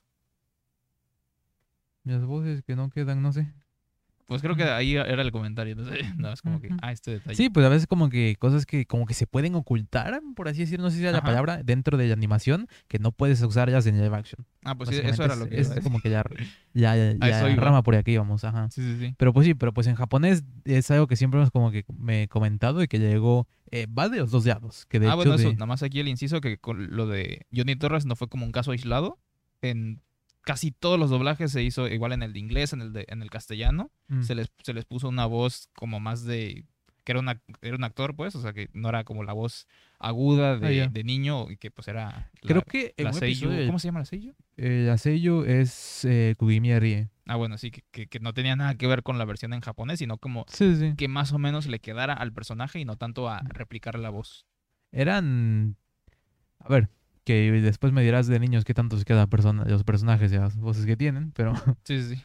Las voces que no quedan, no sé. Pues creo que ahí era el comentario, entonces, no, es (laughs) como que, ah, este detalle. Sí, pues a veces como que cosas que como que se pueden ocultar, por así decirlo, no sé si sea la Ajá. palabra, dentro de la animación, que no puedes usar ellas en live action. Ah, pues sí, eso era lo que es, iba a es como que ya, ya, (laughs) ya, ya rama por aquí vamos, ajá. Sí, sí, sí. Pero pues sí, pero pues en japonés es algo que siempre hemos como que me he comentado y que llegó, eh, va de los dos lados, que de ah, hecho bueno, eso, de- nada más aquí el inciso que con lo de Johnny Torres no fue como un caso aislado. En casi todos los doblajes se hizo igual en el de inglés, en el de en el castellano. Mm. Se les, se les puso una voz como más de. que era, una, era un actor, pues, o sea, que no era como la voz aguda de, Ah, de niño y que pues era. la- Creo que la episodio, ¿Cómo se llama la seiyuu? eh, la es eh, Kugimi Rie. Ah, bueno, sí, que, que, que no tenía nada que ver con la versión en japonés, sino como Sí, sí. que más o menos le quedara al personaje y no tanto a replicar la voz. Eran. A ver, que después me dirás de niños qué tanto se queda persona, los personajes y las voces que tienen, pero (laughs) Sí, sí,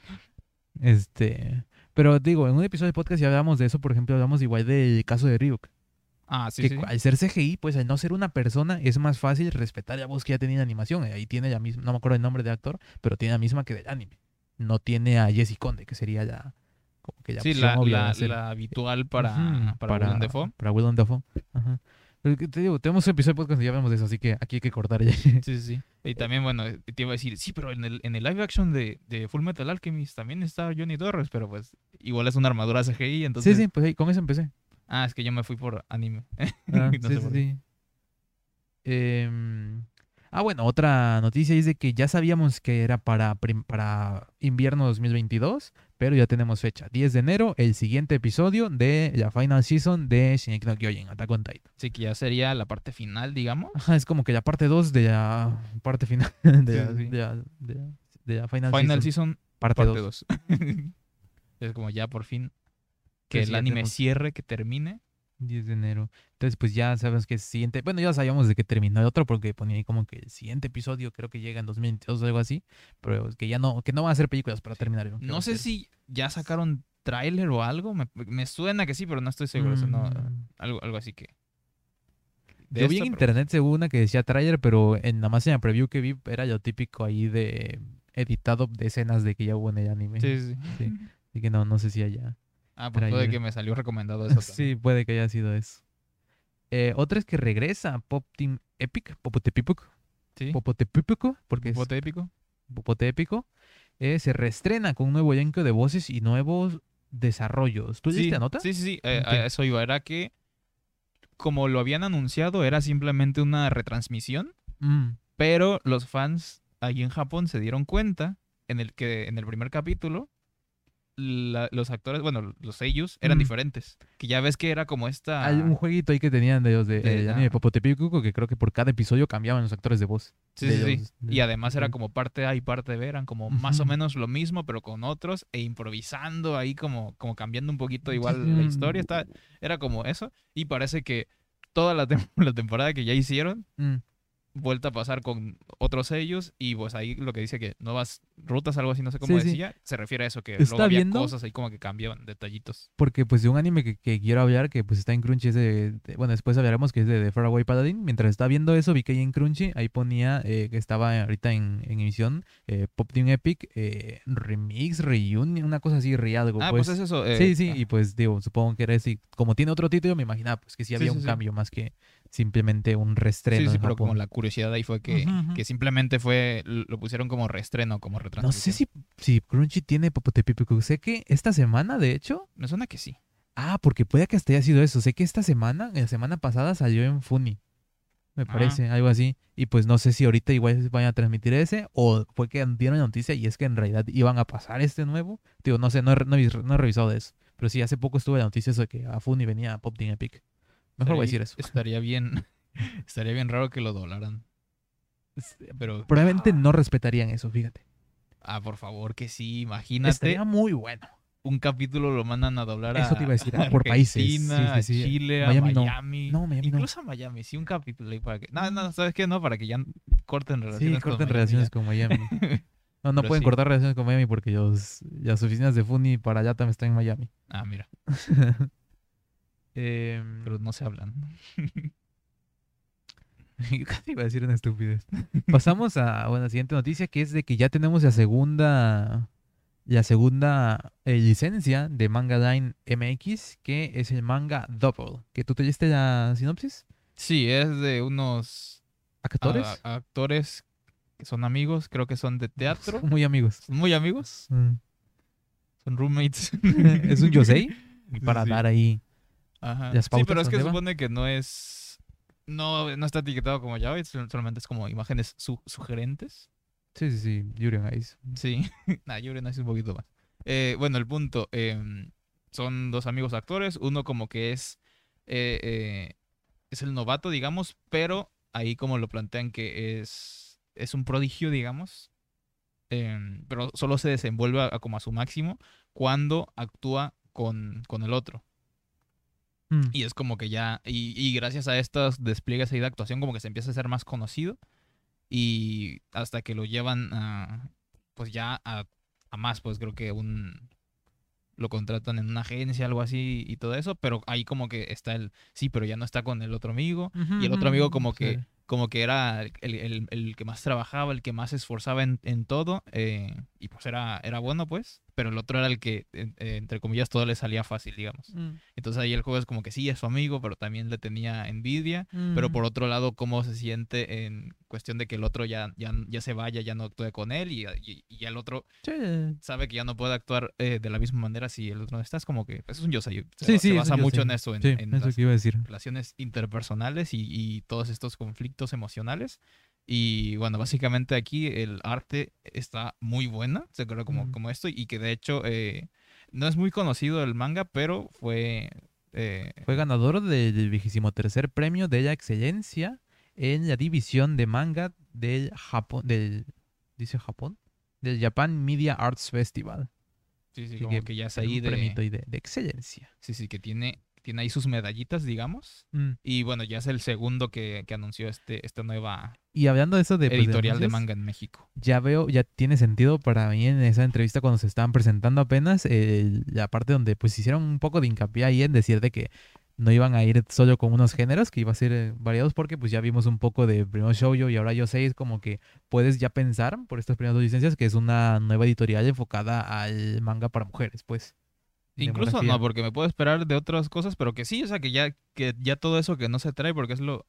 este. Pero digo, en un episodio de podcast ya hablamos de eso, por ejemplo, hablamos igual del caso de Ryuk. Ah, sí, que sí. al ser CGI, pues al no ser una persona, es más fácil respetar la voz que ya tenía en animación. Ahí tiene la misma, no me acuerdo el nombre del actor, pero tiene la misma que del anime. No tiene a Jesse Conde, que sería ya como que la Sí, la, la, la habitual para, Ujú, para, Willem Dafoe. Para Willem Dafoe. Ajá. Te digo, tenemos un episodio de podcast y ya hablamos de eso, así que aquí hay que cortar ya. (laughs) Sí, sí, sí. Y también, bueno, te iba a decir, sí, pero en el, en el live action de, de Full Metal Alchemist también está Johnny Torres, pero pues igual es una armadura CGI, entonces... sí, sí, pues ahí, con eso empecé. Ah, es que yo me fui por anime. (laughs) Ah, No sí, sí, sí. Em, ah, bueno, otra noticia es de que ya sabíamos que era para, para invierno 2022, pero ya tenemos fecha. 10 de enero, el siguiente episodio de la final season de Shingeki no Kyojin, Attack on Titan. Así que ya sería la parte final, digamos. Ajá, es como que la parte 2 de la parte final (laughs) de, la, Sí, sí. de la- de la- de la final, Final season. Season, parte parte 2. 2. (laughs) es como ya por fin que el anime tenemos- cierre, que termine. 10 de enero. Entonces, pues ya sabemos que el siguiente. Bueno, ya sabíamos de que terminó el otro porque ponía ahí como que el siguiente episodio creo que llega en 2022 o algo así. Pero que ya no, que no van a hacer películas para terminar. No sé ser- si ya sacaron tráiler o algo. Me, me suena que sí, pero no estoy seguro. o sea, no, Mm, algo, algo así que. de Yo vi en internet según una que decía trailer, pero en nada más en la preview que vi era lo típico ahí de editado de escenas de que ya hubo en el anime. Sí, sí. Sí. Así que no, no sé si allá. Ah, pues puede que me salió recomendado (laughs) eso. también. Sí, puede que haya sido eso. Eh, otra es que regresa Pop Team Epic, Popotepipuk, Sí. Popotepipuk, porque es Bote épico. Popote épico, eh, se reestrena con un nuevo elenco de voces y nuevos desarrollos. ¿Tú Sí, nota? Sí, sí, sí. eh, a eso iba. Era que, como lo habían anunciado, era simplemente una retransmisión. Mm, Pero los fans ahí en Japón se dieron cuenta en el que en el primer capítulo la- los actores, bueno, los ellos eran Mm. diferentes. Que ya ves que era como esta. Hay un jueguito ahí que tenían de los de, De anime Popotepipuk que creo que por cada episodio cambiaban los actores de voz. Sí, de sí, sí. de- Y además era como parte A y parte B, eran como más o menos lo mismo, pero con otros, e improvisando ahí como, como cambiando un poquito igual sí, la historia. Está, era como eso. Y parece que toda la, tem- (laughs) la temporada que ya hicieron, Mm, vuelta a pasar con otros sellos y pues ahí lo que dice que nuevas rutas, algo así, no sé cómo Sí, sí. decía, se refiere a eso, que luego había viendo- cosas ahí como que cambiaban, detallitos. Porque pues de un anime que, que quiero hablar, que pues está en Crunchy, es de, de- bueno, después hablaremos que es de, The Faraway Paladin. Mientras estaba viendo eso, vi que ahí en Crunchy, ahí ponía eh, que estaba ahorita en, en emisión eh, Pop Team Epic, eh, Remix, Reunion, una cosa así, re algo. Ah, pues. pues, es eso. Sí, sí, ah, y pues digo, supongo que era y Como tiene otro título, me imaginaba pues que sí había Sí, un cambio más que simplemente un reestreno Sí, sí, en pero Japón. como la curiosidad ahí fue que, que simplemente fue, lo pusieron como reestreno, como No retransmisión. sé si, si Crunchy tiene Popotepipuk. Sé que esta semana, de hecho. Me suena que sí. Ah, porque puede que hasta haya sido eso. Sé que esta semana, la semana pasada salió en Funny. Me Ah. parece, algo así. Y pues no sé si ahorita igual vayan a transmitir ese o fue que dieron la noticia y es que en realidad iban a pasar este nuevo. Digo, no sé, no he, no he- no he revisado de eso. Pero sí, hace poco estuve la noticia eso de que a Funny venía Pop Team Epic. Mejor voy a decir eso. Estaría bien, (laughs) estaría bien raro que lo doblaran. Pero, Probablemente no respetarían eso, fíjate. ah, por favor, que sí, imagínate. Estaría muy bueno. un capítulo lo mandan a doblar a Eso te iba a decir, por países. Sí, sí, sí. a Chile, Miami a no. Miami. No, Miami no. Incluso a Miami, sí, un capítulo ahí para que... No, no, ¿sabes qué? No, para que ya corten Sí, relaciones con corten Miami relaciones con Miami. No, no Pero pueden sí. cortar relaciones con Miami porque los, las oficinas de Funny para allá también están en Miami. Ah, mira, (laughs) Em, pero no se hablan. (laughs) Casi iba a decir una estupidez. (laughs) Pasamos a bueno, la siguiente noticia que es de que ya tenemos la segunda la segunda eh, licencia de Manga Line MX que es el manga Double. ¿Que tú te leíste la sinopsis? Sí, es de unos ¿Actores? a- actores que son amigos, creo que son de (laughs) teatro. Son muy amigos. Son muy amigos, Mm. son roommates. es un Yosei para Sí. dar ahí. Ajá. las Sí, pero es que va. supone que no es... No, no está etiquetado como Java, sol- solamente es como imágenes su- sugerentes. Sí, sí, sí, Yuri on Ice. Sí, (laughs) nah, no es un poquito más. Eh, bueno, el punto, em, son dos amigos actores, uno como que es, eh, eh, es el novato, digamos, pero ahí como lo plantean que es, es un prodigio, digamos, em, pero solo se desenvuelve a, a como a su máximo cuando actúa con, con el otro. Mm. Y es como que ya, y, y gracias a estos despliegues ahí de actuación, como que se empieza a ser más conocido. Y hasta que lo llevan a, pues ya a, a más, pues creo que un, lo contratan en una agencia, algo así y todo eso. Pero ahí como que está el, sí, pero ya no está con el otro amigo. y el otro amigo como que, Sí. como que era el, el- el que más trabajaba, el que más se esforzaba en, en todo. eh, y pues era, era bueno, pues. Pero el otro era el que, eh, entre comillas, todo le salía fácil, digamos. Mm, Entonces ahí el juego es como que sí, es su amigo, pero también le tenía envidia. Pero mm. por otro lado, cómo se siente en cuestión de que el otro ya, ya, ya se vaya, ya no actúe con él y, y, y el otro Sí, sabe que ya no puede actuar eh, de la misma manera si el otro no está. Es como que pues, es un yosei. Se, Sí, sí, se basa mucho en eso, en, en eso las que iba a decir. relaciones interpersonales y, y todos estos conflictos emocionales. Y bueno, básicamente aquí el arte está muy buena, se cree como, Mm. como esto, y que de hecho eh, no es muy conocido el manga, pero fue... eh, Fue ganador del vigésimo tercer premio de la excelencia en la división de manga del Japón, del, ¿dice Japón? Del Japan Media Arts Festival. sí, sí, Así como que que, ya es ahí de... de, de excelencia. Sí, sí, que tiene, tiene ahí sus medallitas, digamos. Mm. Y bueno, ya es el segundo que, que anunció este, esta nueva Y hablando de eso de pues, de editorial de manga en México. ya veo, ya tiene sentido para mí en esa entrevista cuando se estaban presentando apenas, el- la parte donde pues hicieron un poco de hincapié ahí en decir de que no iban a ir solo con unos géneros, que iba a ser eh, variados porque pues ya vimos un poco de primero Shoujo y ahora yo sé, es como que puedes ya pensar por estas primeras dos licencias que es una nueva editorial enfocada al manga para mujeres, pues. Incluso no, porque me puedo esperar de otras cosas, pero que sí, o sea, que ya, que ya todo eso que no se trae, porque es lo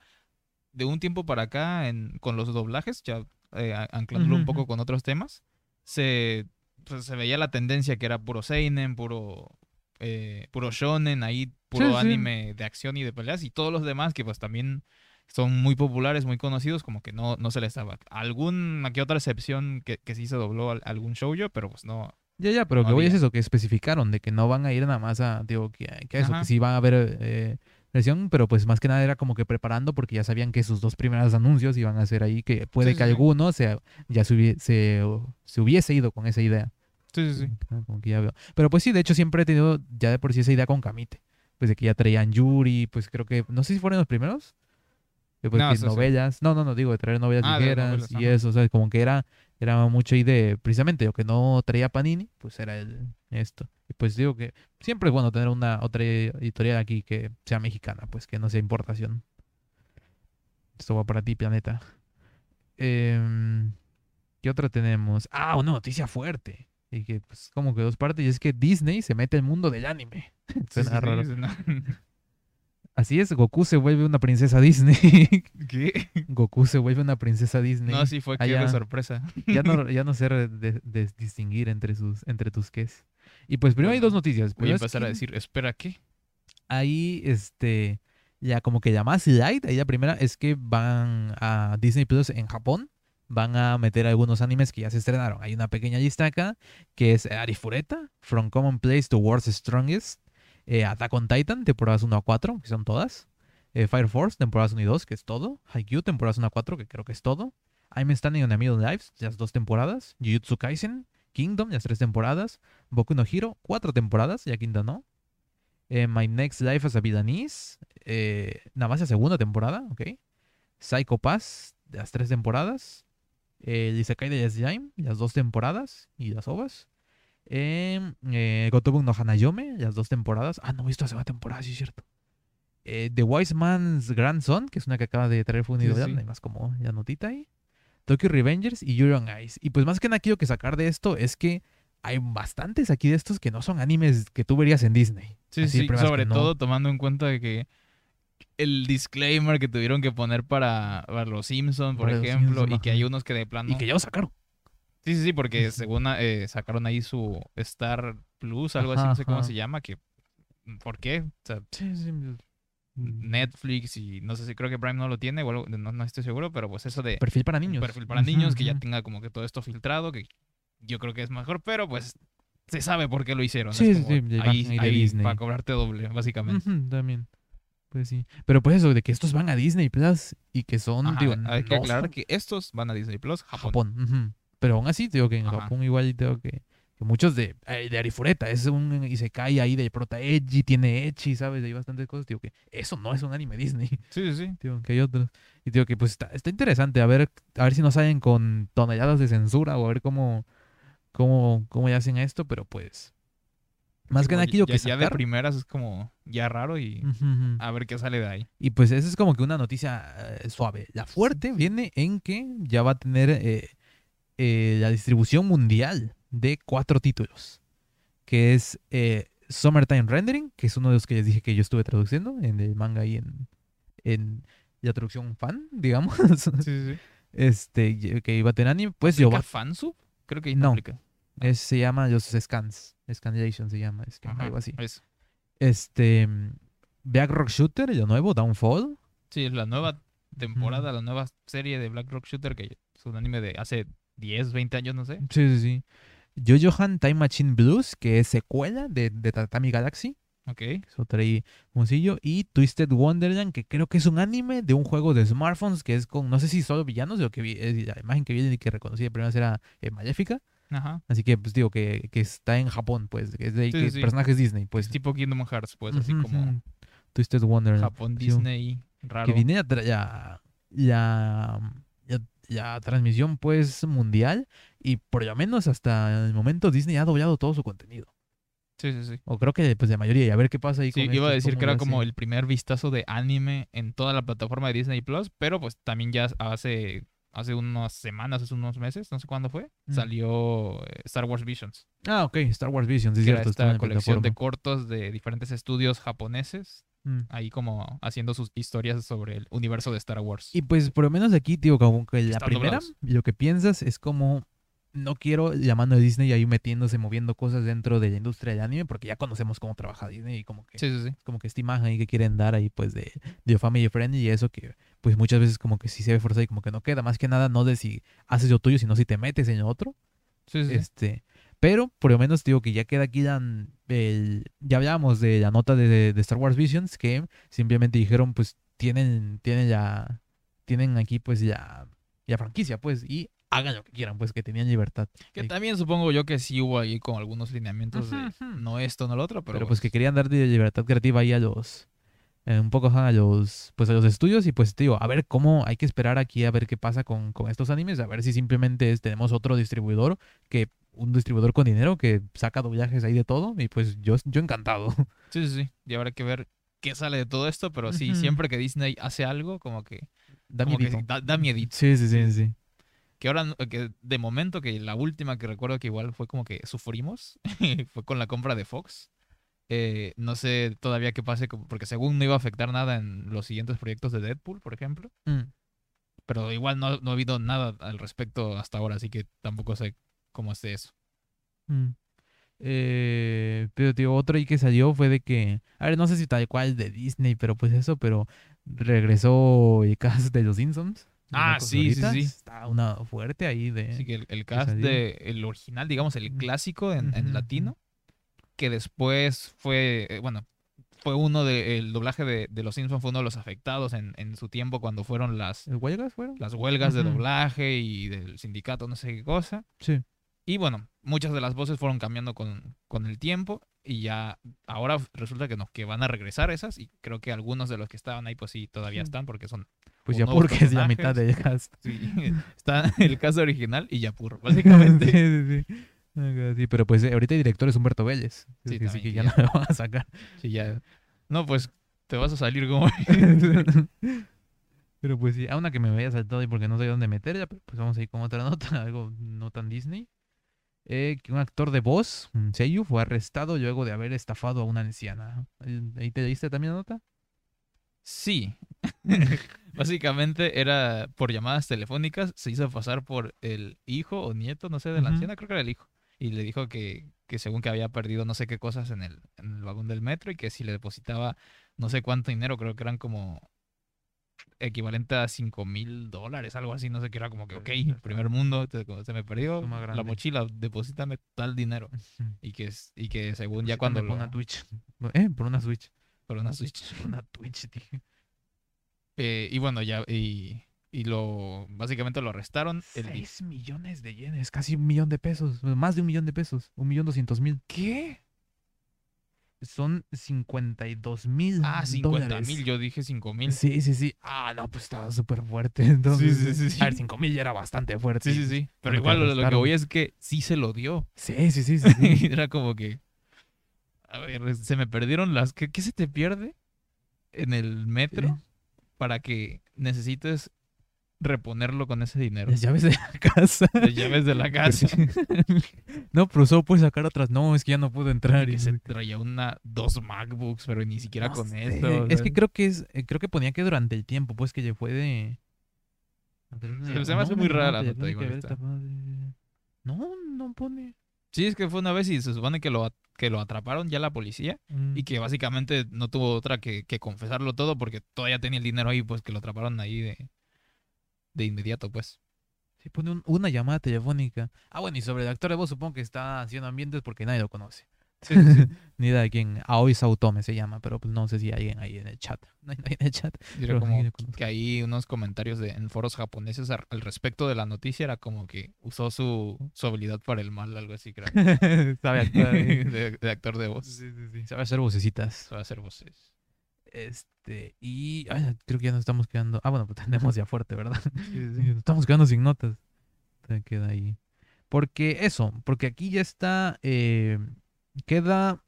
de un tiempo para acá en, con los doblajes, ya eh, anclándolo un poco con otros temas, se, pues, se veía la tendencia que era puro seinen, puro eh, puro shonen, ahí puro Sí, sí. anime de acción y de peleas, y todos los demás que pues también son muy populares, muy conocidos, como que no, no se les daba. Alguna que otra excepción que, que sí se dobló al- algún shoujo, pero pues no, Ya, ya, pero No que voy es había. eso, que especificaron, de que no van a ir nada más a, digo, que, que eso, Ajá. que sí van a haber eh, versión, pero pues más que nada era como que preparando porque ya sabían que sus dos primeros anuncios iban a ser ahí, que puede Sí, que sí, alguno se, ya se, hubie- se, se hubiese ido con esa idea. Sí, sí, sí. Ah, Como que ya veo. Pero pues sí, de hecho siempre he tenido ya de por sí esa idea con Kamite. Pues de que ya traían Yuri, pues creo que, no sé si fueron los primeros. No, que sí, sí. novelas. No, no, no, digo, de traer novelas Ah, ligeras novelas, y ajá. eso, o sea, como que era, era mucho ahí de, precisamente, lo que no traía Panini, pues era el, esto. Y pues digo que siempre es bueno tener una otra editorial aquí que sea mexicana, pues que no sea importación. Esto va para ti, planeta. Em, ¿Qué otra tenemos? Ah, una noticia fuerte. Y que pues como que dos partes. Y es que Disney se mete al mundo del anime. (laughs) Suena sí, sí, raro. sí, no. Así es, Goku se vuelve una princesa Disney. (laughs) ¿Qué? Goku se vuelve una princesa Disney. No, sí fue que Allá. sorpresa. Ya no, (laughs) ya no sé de- de- distinguir entre sus entre tus ques. Y pues primero hay dos noticias. Voy a empezar a decir, espera, ¿qué? Ahí, este, ya como que la más light, ahí la primera es que van a Disney Plus en Japón. Van a meter algunos animes que ya se estrenaron. Hay una pequeña lista acá, que es Arifureta, From Common Place to World's Strongest, eh, Attack on Titan, temporadas 1 a 4, que son todas. eh, Fire Force, temporadas 1 y 2, que es todo. Haikyuu, temporadas 1 a 4, que creo que es todo. I'm Standing on a Million Lives, las dos temporadas. Jujutsu Kaisen, Kingdom, las tres temporadas. Boku no Hero, cuatro temporadas, ya quinta no. Eh, My Next Life as a Villainese, eh, nada más la segunda temporada, ok. Psycho Pass, las tres temporadas. El Isekai de las dos temporadas y las ovas. Eh, eh, Gotobu no Hanayome, las dos temporadas. Ah, no he visto la segunda temporada, sí es cierto. Eh, The Wise Man's Grandson, que es una que acaba de traer Fundido Sí, ya, sí. no hay más como la notita ahí. Tokyo Revengers y Yuri on Ice. Y pues más que nada quiero que sacar de esto es que hay bastantes aquí de estos que no son animes que tú verías en Disney. Sí, Así sí, sobre no. todo tomando en cuenta de que el disclaimer que tuvieron que poner para, para los Simpsons, por ejemplo, y que hay unos que de plano... Y que ya lo sacaron. Sí, sí, sí, porque según eh, sacaron ahí su Star Plus, algo así, no sé cómo se llama, que... ¿Por qué? O sea, Sí, sí. mm, Netflix y no sé si creo que Prime no lo tiene, o algo, no, no estoy seguro, pero pues eso de Perfil para niños. perfil para niños, que ya tenga como que todo esto filtrado, que yo creo que es mejor, pero pues se sabe por qué lo hicieron. Sí, sí, como sí, ya ahí, ahí Disney. para cobrarte doble, básicamente. También. Pues sí. Pero pues eso, de que estos van a Disney Plus y que son, Ajá, digo, hay que aclarar son que estos van a Disney Plus, Japón. Japón. ujú. Pero aún así, digo que en Ajá. Japón igual tengo que, que muchos de, eh, de Arifureta, es un Isekai ahí de prota edgy, tiene edgy, ¿sabes? Hay bastantes cosas, digo que eso no es un anime Disney. (laughs) Sí, sí, sí. Digo, que hay otros. Y digo que pues está, está interesante a ver, a ver si nos salen con toneladas de censura o a ver cómo, cómo, cómo ya hacen esto, pero pues. Más que Como nada quiero ya, que ya de sacar. primeras es como ya raro y Ujú, ujú. a ver qué sale de ahí. Y pues esa es como que una noticia eh, suave. La fuerte viene en que ya va a tener eh, eh, la distribución mundial de cuatro títulos. que es eh, Summertime Rendering, que es uno de los que les dije que yo estuve traduciendo en el manga y en, en la traducción fan, (laughs) digamos. Sí, sí, sí. este, que iba a tener anime. Pues yo ¿Aplica fansub? Creo que ahí no aplica. es- se llama los scans, scanlation se llama, es que Ajá, algo así. Este, Black Rock Shooter, lo nuevo, Downfall. Sí, es la nueva temporada, la nueva serie de Black Rock Shooter, que es un anime de hace 10, 20 años, no sé. Sí, sí, sí. Jojohan Time Machine Blues, que es secuela de, de Tatami Galaxy. Ok. Es otra ahí, moncillo. Y Twisted Wonderland, que creo que es un anime de un juego de smartphones que es con, no sé si solo villanos, lo que vi, eh, la imagen que vi y que reconocí de primera vez era eh, Maléfica. Ajá. Así que, pues digo, que, que está en Japón, pues, que es de Sí, que sí. personajes Disney, pues. Es tipo Kingdom Hearts, pues, así como. Twisted Wonderland. Japón, Disney, raro. Que viene la, la, la- la transmisión, pues, mundial. Y por lo menos hasta el momento Disney ha doblado todo su contenido. Sí, sí, sí. O creo que, pues, de mayoría. Y a ver qué pasa ahí Sí, con iba a decir que era como el primer vistazo de anime en toda la plataforma de Disney Plus, pero pues también ya hace, hace unas semanas, hace unos meses, no sé cuándo fue, Mm. salió eh, Star Wars Visions, Ah, ok, Star Wars Visions, es que era cierto. estaba esta colección de cortos de diferentes estudios japoneses, Mm. ahí como haciendo sus historias sobre el universo de Star Wars. Y pues por lo menos aquí, tío, como que la Están primera, doblados. lo que piensas es como, no quiero la mano de Disney ahí metiéndose, moviendo cosas dentro de la industria del anime, porque ya conocemos cómo trabaja Disney y como que, Sí, sí, sí. como que esta imagen ahí que quieren dar ahí pues de, de family friendly y eso que pues muchas veces como que sí se ve forzado y como que no queda, más que nada no de si haces lo tuyo, sino si te metes en lo otro. Sí, sí. Este, pero por lo menos digo que ya queda aquí dan el, ya hablábamos de la nota de, de Star Wars Visions que simplemente dijeron pues tienen tienen ya tienen aquí pues ya ya franquicia pues y hagan lo que quieran pues que tenían libertad. Que Sí. también supongo yo que sí hubo ahí con algunos lineamientos de no esto, no lo otro, pero, Pero, pues que querían dar libertad creativa ahí a los eh, un poco a los pues a los estudios y pues digo, a ver cómo hay que esperar aquí a ver qué pasa con, con estos animes, a ver si simplemente es- tenemos otro distribuidor que un distribuidor con dinero que saca doblajes ahí de todo y pues yo yo encantado. (laughs) Sí, sí, sí. Y habrá que ver qué sale de todo esto, pero sí, Ujú. siempre que Disney hace algo, como que, Da como que miedito. da, da miedito. Sí, sí, sí, sí. Que ahora, que de momento, que la última que recuerdo que igual fue como que sufrimos, (laughs) fue con la compra de Fox. Eh, no sé todavía qué pase, porque según no iba a afectar nada en los siguientes proyectos de Deadpool, por ejemplo. Mm. Pero igual no, no ha habido nada al respecto hasta ahora, así que tampoco sé cómo esté eso. Mm. Eh, pero tío, otro ahí que salió fue de que, a ver, no sé si tal cual de Disney, pero pues eso, pero regresó el cast de los Simpsons. Ah, sí, sí, sí. Está una fuerte ahí de... Así que el, el cast salió. de el original, digamos, el Ujú. clásico en, en latino, que después fue, eh, bueno, fue uno de, el doblaje de, de Los Simpsons fue uno de los afectados en, en su tiempo cuando fueron las, ¿El huelgas fueron? las huelgas de Ujú. doblaje y del sindicato, no sé qué cosa. Sí. Y bueno, muchas de las voces fueron cambiando con, con el tiempo y ya ahora resulta que no, que van a regresar esas y creo que algunos de los que estaban ahí pues sí todavía Sí. están porque son, Pues o ya nuevos porque es la mitad del cast. (laughs) sí, está el caso original y Yapur, (laughs) sí, básicamente. sí, sí. Ah, sí, pero pues ahorita el director es Humberto Vélez. Sí, Sí, que, ya ya- no lo van a sacar. Sí, ya. No, pues te vas a salir como. (laughs) pero pues sí, a una que me vaya saltado y porque no sé dónde meterla, pero pues vamos a ir con otra (laughs) nota, algo no tan Disney. Eh, que un actor de voz, un Seiyu, fue arrestado luego de haber estafado a una anciana. Ahí te leíste también la nota? Sí. (laughs) Básicamente era por llamadas telefónicas, se hizo pasar por el hijo o nieto, no sé, de la anciana, creo que era el hijo. Y le dijo que, que según que había perdido no sé qué cosas en el, en el vagón del metro y que si le depositaba no sé cuánto dinero, creo que eran como equivalente a 5 mil dólares, algo así, no sé qué era como que, ok, Pues, primer mundo, como se me perdió la mochila, deposítame tal dinero. (laughs) Y que, y que según ya Sí, cuando por lo... una Twitch. (laughs) Eh, por una Switch. Por una Switch. Por una Twitch, tío. Eh, y bueno, ya, y, y lo, básicamente lo arrestaron. El, di- 6 millones de yenes, casi un millón de pesos. Más de un millón de pesos. Un millón doscientos mil. ¿Qué? Son 52 mil Ah, 50 dólares. mil, yo dije 5 mil. Sí, sí, sí. Ah, no, pues estaba súper fuerte. Entonces, sí, sí, sí. A ver, 5 mil ya era bastante fuerte. Sí, sí, sí. Pero igual lo, lo que voy es que sí se lo dio. Sí, sí, sí. sí, sí. (laughs) Era como que. A ver, se me perdieron las. ¿Qué, qué se te pierde en el metro Eh. para que necesites reponerlo con ese dinero. Las llaves de la (laughs) casa. Las llaves de la casa. (laughs) no, pero solo puedes sacar otras. No, es que ya no puedo entrar. y- se traía una, dos MacBooks, pero ni siquiera No con sé, eso. Es que creo que es, eh, creo que ponía que durante el tiempo, pues que ya fue de. Se- se me hace muy rara nota, igual está. No, no pone. Sí, es que fue una vez y se supone que lo, que lo atraparon ya la policía Mm. y que básicamente no tuvo otra que, que confesarlo todo porque todavía tenía el dinero ahí, pues que lo atraparon ahí de, de inmediato, pues. Sí, pone un- una llamada telefónica. Ah, bueno, y sobre el actor de voz supongo que está haciendo ambientes porque nadie lo conoce. (laughs) Ni idea de quién. Aoi Sautome se llama, pero pues no sé si hay alguien ahí en el chat. (laughs) No hay nadie en el chat. Pero como que ahí unos comentarios de, en foros japoneses al, al respecto de la noticia era como que usó su, su habilidad para el mal, algo así, creo. (laughs) Sabe actuar. eh. de, de actor de voz. Sabe hacer vocecitas. Sabe hacer voces. Este, y ay, creo que ya nos estamos quedando. Ah, bueno, pues (laughs) tenemos ya fuerte, ¿verdad? (laughs) Nos estamos quedando sin notas. Se queda ahí. Porque eso, porque aquí ya está. eh, queda.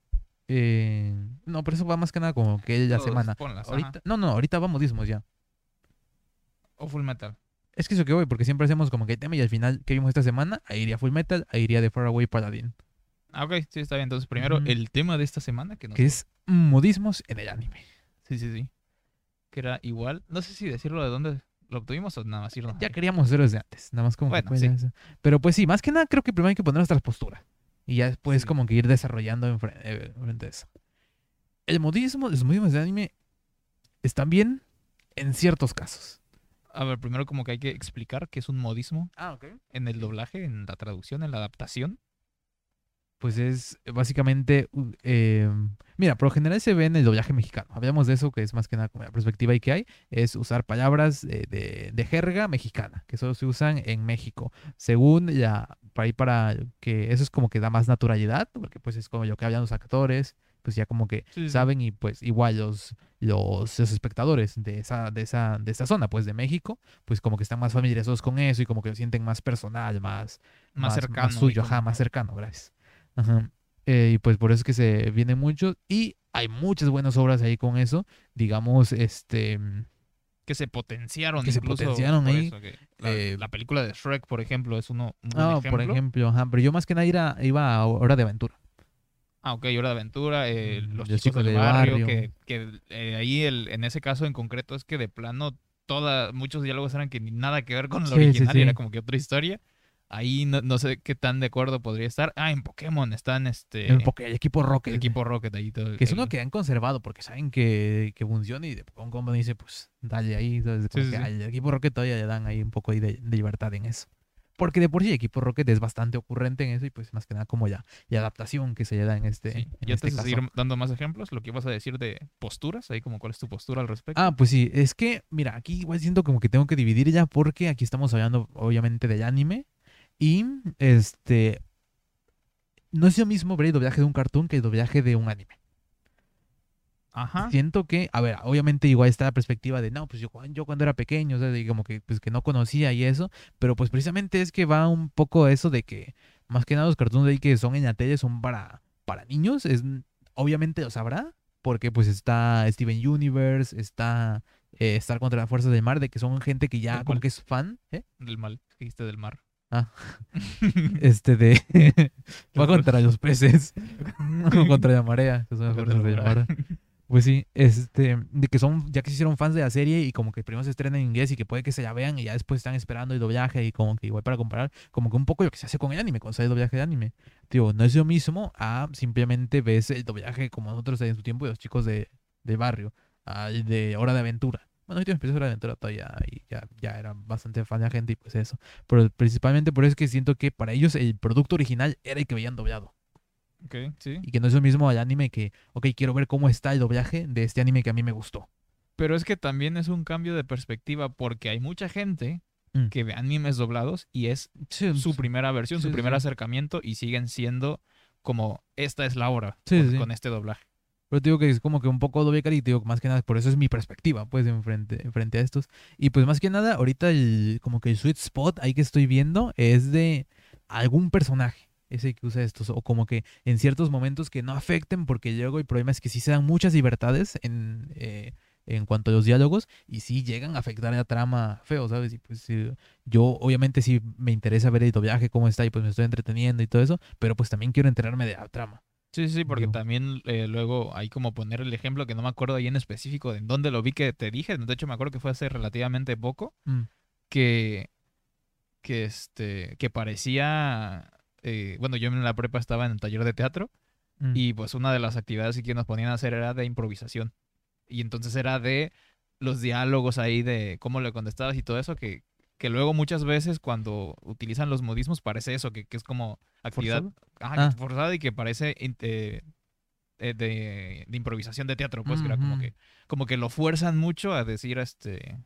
eh, no, pero eso va más que nada como que la Todos semana. ponlas, ajá. Ahorita, no, no, ahorita vamos dismos ya. O Full Metal. Es que eso que voy, porque siempre hacemos como que hay tema y al final, ¿qué vimos esta semana? Ahí iría Full Metal, ahí iría de Faraway Paladin. Ah, ok, sí, está bien. Entonces, primero, el tema de esta semana que nos... Que es modismos en el anime. Sí, sí, sí. Que era igual. No sé si decirlo de dónde lo obtuvimos o nada más irnos. Ya ahí. queríamos hacerlo desde antes, nada más como que Bueno, fue sí. Pero pues sí, más que nada creo que primero hay que poner nuestras posturas. Y ya después Sí. como que ir desarrollando en eh, frente a eso. El modismo, los modismos de anime están bien en ciertos casos. A ver, primero como que hay que explicar qué es un modismo Ah, ok. en el doblaje, en la traducción, en la adaptación. Pues es básicamente, u- eh, mira, por lo general se ve en el doblaje mexicano. Hablamos de eso, que es más que nada como la perspectiva y que hay, es usar palabras eh, de, de jerga mexicana, que solo se usan en México. Según la, para ahí para que eso es como que da más naturalidad, porque pues es como lo que hablan los actores, pues ya como que Sí, saben y pues igual los, los, los espectadores de esa, de esa, de esa zona, pues de México, pues como que están más familiarizados con eso y como que lo sienten más personal, más, Más cercano, suyo, y ajá, más cercano, gracias. Ajá. Eh, y pues por eso es que se vienen muchos y hay muchas buenas obras ahí con eso, digamos, este, Que se potenciaron Que se potenciaron ahí, eso, que la, eh, la película de Shrek, por ejemplo, es uno un buen ah, ejemplo. por ejemplo, ajá, pero yo más que nada iba, iba a Hora de Aventura. Ah, ok, Hora de Aventura, eh, Mm, Los Los Chicos del del Barrio, Barrio. que, que, eh, ahí el, en ese caso en concreto es que de plano toda, muchos diálogos eran que ni nada que ver con Sí, sí, original, y era sí. como que otra historia. Ahí no, no sé qué tan de acuerdo podría estar. Ah, en Pokémon están este El, Poké- el equipo Rocket. el equipo Rocket ahí todo. Que es uno que han conservado porque saben que, que funciona y de Pokémon Company dice, pues dale ahí. Como Sí, sí, que sí. al equipo Rocket todavía le dan ahí un poco ahí de, de libertad en eso. Porque de por sí el equipo Rocket es bastante ocurrente en eso y pues más que nada como ya la adaptación que se le da en este, Sí. en Y este antes de caso. seguir dando más ejemplos, lo que ibas a decir de posturas, ahí como cuál es tu postura al respecto. Ah, pues sí, es que, mira, aquí igual siento como que tengo que dividir ya porque aquí estamos hablando obviamente del anime y este... No es lo mismo ver el doblaje de un cartoon que el doblaje de un anime. Ajá. Siento que, a ver, obviamente igual está la perspectiva de, no, pues yo, yo cuando era pequeño, o sea, de como que, pues, que no conocía y eso, pero pues precisamente es que va un poco eso de que, más que nada los cartoons de ahí que son en la tele son para, para niños, es, obviamente lo sabrá, porque pues está Steven Universe, está eh, Star contra las Fuerzas del Mar, de que son gente que ya ¿De como que es fan, ¿eh? Del mal, dijiste del mar. Ah. (laughs) Este de... (laughs) va contra los peces, (laughs) contra la marea, que son las la marea. mar. Pues sí, este, de que son, ya que se hicieron fans de la serie y como que primero se estrena en inglés y que puede que se la vean y ya después están esperando el doblaje y como que igual para comparar, como que un poco lo que se hace con el anime, cuando sale el doblaje de anime. Tío, no es lo mismo a simplemente ves el doblaje como nosotros en su tiempo de los chicos de, de barrio, al de Hora de Aventura. Bueno, ahorita empezó de Aventura todavía y ya, ya era bastante fan la gente y pues eso. Pero principalmente por eso es que siento que para ellos el producto original era el que veían doblado. Ok, sí. Y que no es lo mismo al anime que, ok, quiero ver cómo está el doblaje de este anime que a mí me gustó. Pero es que también es un cambio de perspectiva porque hay mucha gente Mm. que ve animes doblados y es su primera versión, Sí, su primer acercamiento y siguen siendo como esta es la hora con este doblaje. Pero te digo que es como que un poco doble cara y te digo más que nada, por eso es mi perspectiva, pues, en frente, en frente a estos. Y pues más que nada, ahorita el, como que el sweet spot ahí que estoy viendo es de algún personaje. Ese que usa estos, o como que en ciertos momentos que no afecten, porque luego el problema es que sí se dan muchas libertades en, eh, en cuanto a los diálogos y sí llegan a afectar la trama feo, ¿sabes? Y pues eh, yo obviamente sí me interesa ver el doblaje, cómo está y pues me estoy entreteniendo y todo eso, pero pues también quiero enterarme de la trama. Sí, sí, porque Digo. también eh, luego hay como poner el ejemplo que no me acuerdo ahí en específico de en dónde lo vi que te dije. De hecho, me acuerdo que fue hace relativamente poco Mm, que, que, este, que parecía... eh, bueno, yo en la prepa estaba en el taller de teatro mm. y pues una de las actividades que nos ponían a hacer era de improvisación. Y entonces era de los diálogos ahí, de cómo le contestabas y todo eso, que, que luego muchas veces cuando utilizan los modismos parece eso, que, que es como actividad Ah. forzada y que parece eh, eh, de, de improvisación de teatro, pues que era como que, como que lo fuerzan mucho a decir este...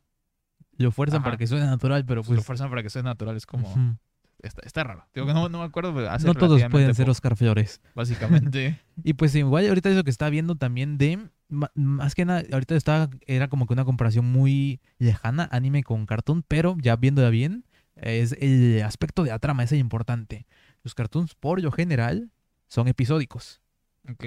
Lo fuerzan Ajá. para que suene natural, pero lo pues... fuerzan para que sea natural, es como... Está, está raro. Digo que no, no me acuerdo, hace No todos pueden ser Oscar Flores. Básicamente. (laughs) Y pues igual ahorita eso que estaba viendo también de, más que nada, ahorita estaba, era como que una comparación muy lejana, anime con cartoon, pero ya viéndola bien, es el aspecto de la trama, ese es importante. Los cartoons por lo general son episódicos.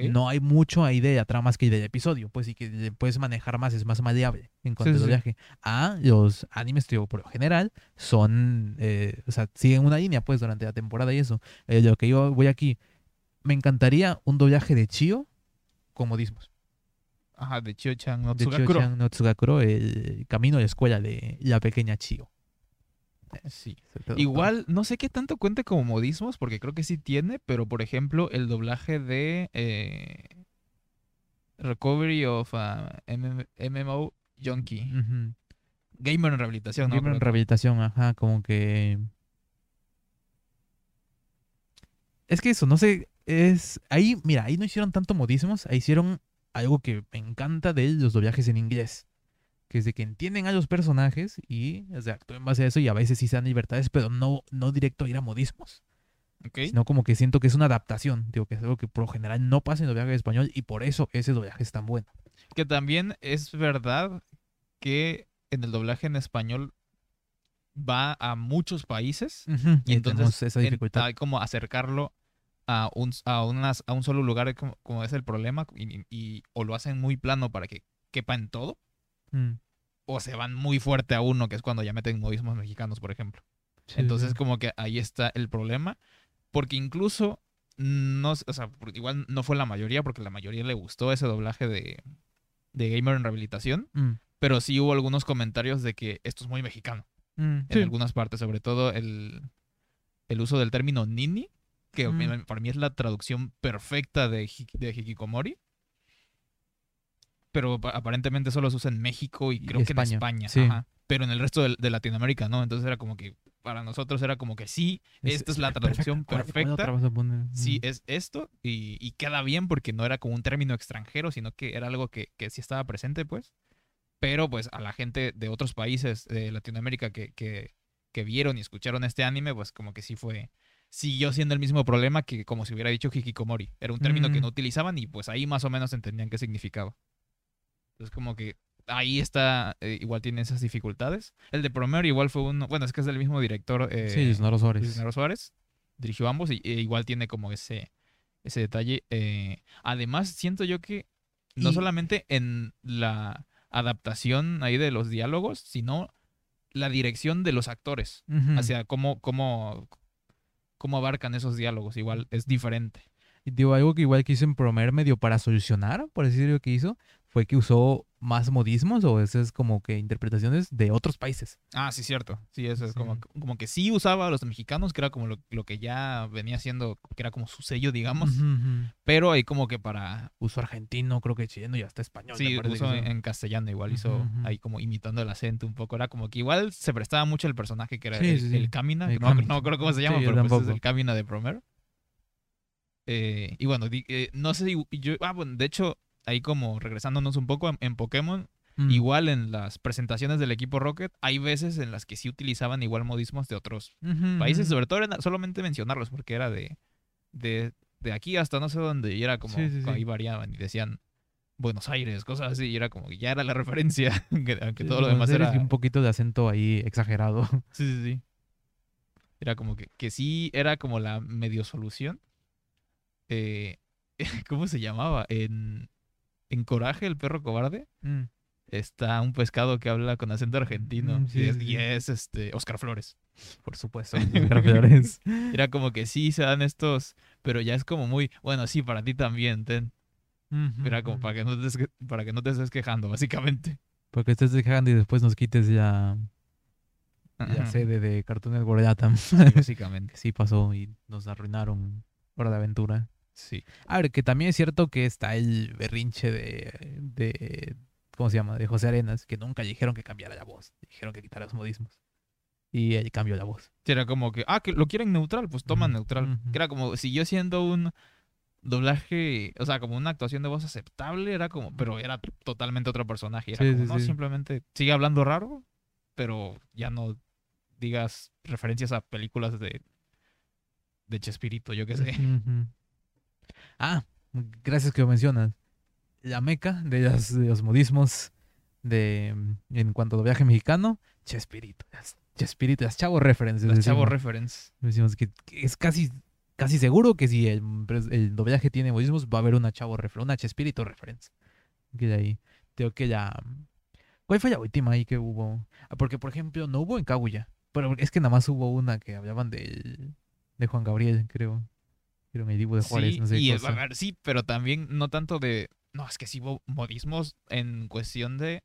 No hay mucho ahí de la trama más que del episodio, pues y que le puedes manejar más, es más maleable en cuanto Sí, al sí. viaje. A los animes, digo, por lo general, son, eh, o sea, siguen una línea, pues, durante la temporada y eso. Eh, lo que yo voy aquí, me encantaría un doblaje de Chio con modismos. Ajá, de Chio-chan no De Tsugakuro. Chio-chan no Tsugakuro, el camino la escuela de la pequeña Chio. Sí. Sobre todo. Igual, no sé qué tanto cuente como modismos, porque creo que sí tiene, pero por ejemplo, el doblaje de eh, Recovery of MM MMO Junkie. Gamer en rehabilitación, ¿no? Gamer en rehabilitación, ajá, como que... Es que eso, no sé, es... Ahí, mira, ahí no hicieron tanto modismos, ahí hicieron algo que me encanta de los doblajes en inglés. Que es de que entienden a los personajes y o sea, actúan en base a eso y a veces sí se dan libertades, pero no, no directo a ir a modismos. Ok. Sino como que siento que es una adaptación, digo, que es algo que por lo general no pasa en doblaje en español y por eso ese doblaje es tan bueno. Que también es verdad que en el doblaje en español va a muchos países Y y entonces esa en- dificultad. hay como acercarlo a un, a, unas- a un solo lugar como, como es el problema y, y- o lo hacen muy plano para que quepa en todo Mm, o se van muy fuerte a uno que es cuando ya meten modismos mexicanos por ejemplo sí, entonces sí. como que ahí está el problema porque incluso no o sea igual no fue la mayoría porque la mayoría le gustó ese doblaje de de gamer en rehabilitación Mm, pero sí hubo algunos comentarios de que esto es muy mexicano mm, en sí. algunas partes, sobre todo el, el uso del término nini, que Mm. para mí es la traducción perfecta de, de hikikomori. Pero pa- aparentemente solo se usa en México y Y creo que en España, sí. ajá. Pero en el resto de, de Latinoamérica no. Entonces era como que para nosotros era como que sí, esta es la traducción ¿Cuál- cuál otra perfecta. vas a poner? Sí, es esto y, y queda bien porque no era como un término extranjero, sino que era algo que, que sí estaba presente, pues. Pero pues a la gente de otros países de Latinoamérica que, que, que vieron y escucharon este anime, pues como que sí fue, siguió siendo el mismo problema que como si hubiera dicho hikikomori. Era un término que Mm. no utilizaban y pues ahí más o menos entendían qué significaba. Entonces como que ahí está, eh, igual tiene esas dificultades. El de Promare igual fue uno, bueno, es que es del mismo director. eh, Sí, Leonardo Suárez. Luis Genaro Suárez dirigió ambos y e igual tiene como ese, ese detalle. eh, además, siento yo que no Y- solamente en la adaptación ahí de los diálogos, sino la dirección de los actores Ujú. hacia cómo, cómo, cómo abarcan esos diálogos. Igual es diferente. Y digo, algo que igual quiso en Promer medio para solucionar, por decir lo que hizo, fue que usó más modismos o esas como que interpretaciones de otros países. Ah, sí, cierto. Sí, eso es Como, Sí. como que sí usaba a los mexicanos, que era como lo, lo que ya venía siendo, que era como su sello, digamos. Pero ahí como que para Usó argentino, creo que chileno y hasta español. Sí, que usó. en, en castellano, igual hizo ahí como imitando el acento un poco. Era como que igual se prestaba mucho el personaje que era Sí, el, sí, el Kamina. El no, no me acuerdo cómo se llama, pero pues es el Kamina de Promero. Eh, y bueno, eh, no sé si yo. Ah, bueno, de hecho, ahí como regresándonos un poco en, en Pokémon, Mm. igual en las presentaciones del equipo Rocket, hay veces en las que sí utilizaban igual modismos de otros países, sobre todo era solamente mencionarlos, porque era de, de, de aquí hasta no sé dónde, y era como Sí, sí, sí. ahí variaban y decían Buenos Aires, cosas así, y era como que ya era la (laughs) referencia, aunque, todo lo demás era... un poquito de acento ahí exagerado. Sí, sí, sí. Era como que, que sí era como la medio solución. Eh, (laughs) ¿Cómo se llamaba? En, en Coraje, el perro cobarde. Mm. está un pescado que habla con acento argentino. Mm, sí, y, es, sí, y sí. es, este Oscar Flores. Por supuesto. (laughs) Oscar Flores. (laughs) Era como que sí se dan estos, pero ya es como muy, bueno, sí, para ti también, ten. Era como para que no te, para que no te estés quejando, básicamente. Porque estés dejando y después nos quites ya, Ajá. sede de Cartoon Network. Sí, básicamente. sí pasó y nos arruinaron Hora de Aventura. Sí. A ver, que también es cierto que está el berrinche de, de ¿cómo se llama? De José Arenas, que nunca dijeron que cambiara la voz, dijeron que quitara los modismos. Y él cambió la voz. Era como que, ah, que lo quieren neutral, pues toman Ujú, neutral. Que era como, siguió siendo un doblaje, o sea, como una actuación de voz aceptable, era como, pero era totalmente otro personaje. Era Sí, como, sí, no, sí. simplemente sigue hablando raro, pero ya no digas referencias a películas de, de Chespirito, yo qué sé. Ujú. Ah, gracias que lo mencionas. La meca de, las- de los modismos de en cuanto a viaje mexicano, Chespirito. las- Chespirito, las chavo references. Las chavo reference. Decimos que, que es casi, casi seguro que si el, el doblaje tiene modismos, va a haber una chavo referencia, una Chespirito reference. Que de ahí. Que ya. ¿Cuál fue la última ahí que hubo? Ah, Porque, por ejemplo, no hubo en Kaguya. Pero es que nada más hubo una que hablaban del, de Juan Gabriel, creo. Era el Divo de Juárez, sí, no sé y qué es- cosa. a ver, sí, pero también no tanto de. No, es que sí hubo modismos en cuestión de.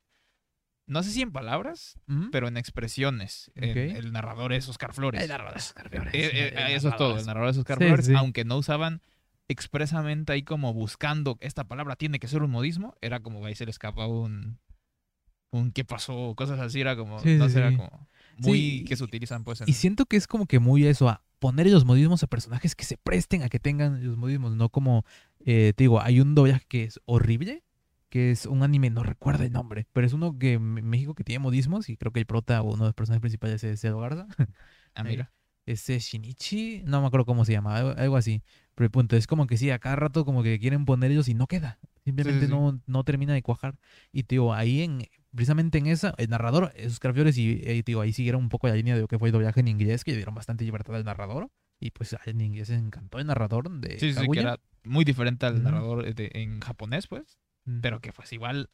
No sé si en palabras, ¿Mm? pero en expresiones. En- Ok. el narrador es Oscar Flores. El narrador es Oscar Flores, Eh, eh, el eso es todo. narrador El es- narrador es Oscar Sí, Flores, sí. aunque no usaban expresamente ahí como buscando esta palabra tiene que ser un modismo, era como ahí se le escapa un un qué pasó, cosas así, era como, Sí, no sí, sé, era como muy Sí, que se utilizan pues en Y siento que es como que muy eso, a poner los modismos a personajes que se presten a que tengan los modismos, no como, eh, te digo, hay un doblaje que es horrible, que es un anime, no recuerdo el nombre, pero es uno que en México que tiene modismos y creo que el prota o uno de los personajes principales es Edo Garza. (laughs) Ah, mira. (laughs) Ese Shinichi, no me acuerdo cómo se llama, algo, así. Pero el punto es como que sí, a cada rato como que quieren poner ellos y no queda. Simplemente sí. No, no termina de cuajar. Y te digo, ahí en, precisamente en esa, el narrador, esos Flores y eh, digo, ahí siguieron un poco la línea de lo que fue el doblaje en inglés, que le dieron bastante libertad al narrador. Y pues a- en inglés les encantó el narrador de Sí, sí, que era muy diferente al Ujú. narrador de- en japonés, pues, Mm. pero que pues igual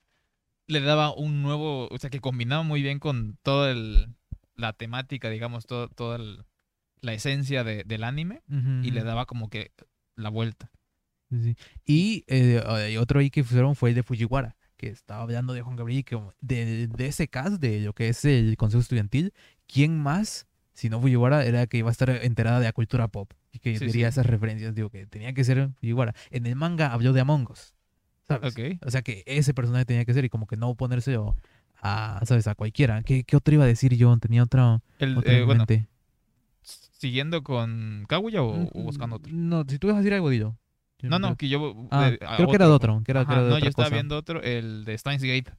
le daba un nuevo, o sea, que combinaba muy bien con toda la temática, digamos, todo, toda el- la esencia de- del anime Ujú, y le daba como que la vuelta. Sí, sí. Y eh, eh, otro ahí que fueron fue el de Fujiwara, que estaba hablando de Juan Gabriel, y que de, de ese cast, de lo que es el Consejo Estudiantil, ¿quién más, si no Fujiwara, era que iba a estar enterada de la cultura pop? Y que Sí, diría sí. esas referencias, digo, que tenía que ser Fujiwara. En el manga habló de Among Us, ¿sabes? Ok. O sea que ese personaje tenía que ser y como que no ponérselo a, ¿sabes? A cualquiera. ¿Qué, qué otro iba a decir yo? Tenía otra, El, otra eh, en bueno, siguiendo con Kaguya o, o Mm, buscando otro. No, si tú vas a decir algo, dilo. No, no, que yo. Ah, de- creo que era de otro, que era, que Ajá, era de no, otra yo estaba cosa. viendo otro, el de Steins Gate.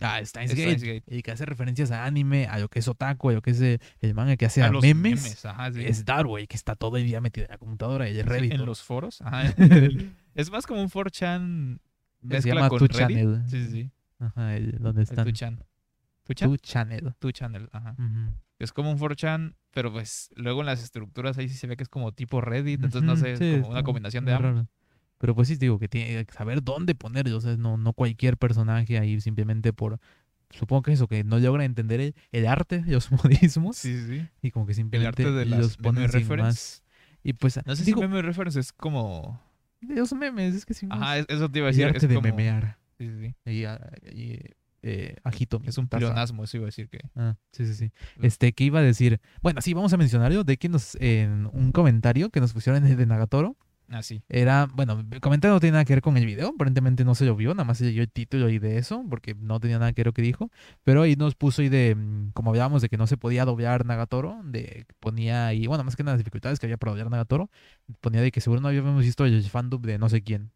Ah, Steins Gate. Gate. El que hace referencias a anime, a lo que es otaku, a lo que es eh, el manga que hace A a, los memes. Ajá, sí. Es Darway, que está todo el día metido en la computadora y el Sí, Reddit. en los foros. Ajá. (laughs) es más como un 4chan Se llama con Tu Reddit. Channel. Sí, sí, sí. Ajá, el- donde El están. 2chan. ¿2chan? Tu Channel. 2channel, ajá. Ujú. Es como un 4chan, pero pues luego en las estructuras ahí sí se ve que es como tipo Reddit, entonces no Ujú, sé, es sí, como está una combinación de ambos. Pero pues sí, digo que tiene que saber dónde ponerlo. O sea, no, no cualquier personaje ahí simplemente por. Supongo que eso, que no logran entender el, el arte de los (laughs) modismos. Sí, sí. Y como que simplemente arte de las los ponen sin reference. más. Y pues, No sé digo, si meme reference es como... los memes, es que sí. Ajá, es- eso te iba a el decir. arte es de como... memear. Sí, sí, sí. Y, ah, y, eh, agito mi Es un taza. pleonasmo, eso iba a decir que... Ah, sí, sí, sí. Este, ¿qué iba a decir? Bueno, sí, vamos a mencionarlo. De que nos, en un comentario que nos pusieron de Nagatoro. Ah, sí. Era, bueno, el comentario no tiene nada que ver con el video. Aparentemente no se lo vio, nada más se leyó el título y de eso, porque no tenía nada que ver lo que dijo. Pero ahí nos puso y de, mm, como hablábamos de que no se podía doblar Nagatoro, de ponía ahí, bueno, más que nada las dificultades que había para doblar Nagatoro, ponía de que seguro no habíamos visto el fandub de no sé quién.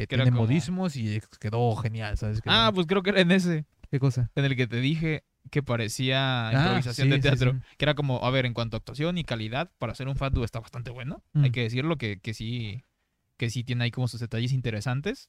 Que era tiene como- modismos y quedó genial, ¿sabes? Quedó- Ah, pues creo que era en ese, ¿Qué cosa? en el que te dije que parecía Ah, improvisación sí, de sí, teatro. sí. Que era como, a ver, en cuanto a actuación y calidad, para hacer un fandub está bastante bueno. Hay Mm. que decirlo, que, que sí que sí tiene ahí como sus detalles interesantes.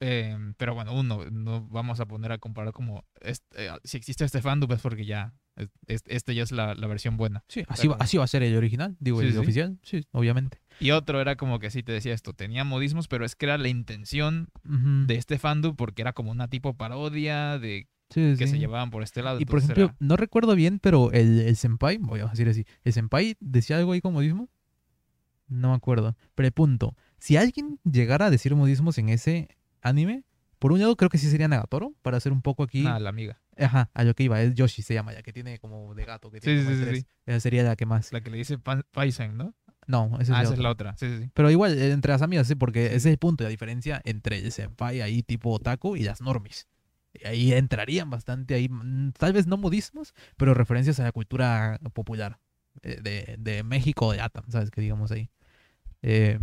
Em, pero bueno, uno, no vamos a poner a comparar como, este, eh, si existe este fandub es porque ya Es- es- Este ya es la, la versión buena. Sí, así va, como- así va a ser el original, digo, Sí, el sí. oficial, sí, obviamente. Y otro era como que sí te decía esto, tenía modismos, pero es que era la intención de este fandom porque era como una tipo parodia de Sí, que sí. se llevaban por este lado. Y por ejemplo, era- no recuerdo bien, pero el, el senpai, voy a decir así, el senpai decía algo ahí con modismo. No me acuerdo. Pero el punto, si alguien llegara a decir modismos en ese anime, por un lado creo que sí sería Nagatoro, para hacer un poco aquí. Ah, la amiga. Ajá, a lo que iba, es Yoshi se llama ya, que tiene como de gato, que Sí, tiene sí, como sí. Esa sería la que más. La que le dice Paisen, ¿no? No, esa es, ah, la esa es la otra. Sí, sí. Pero igual, eh, entre las amigas, sí, porque ese es el punto, la diferencia entre el senpai ahí tipo otaku y las normis. Y Ahí entrarían bastante ahí, mm, tal vez no modismos, pero referencias a la cultura popular eh, de, de México, de Atam, ¿sabes? Que digamos ahí. Eh,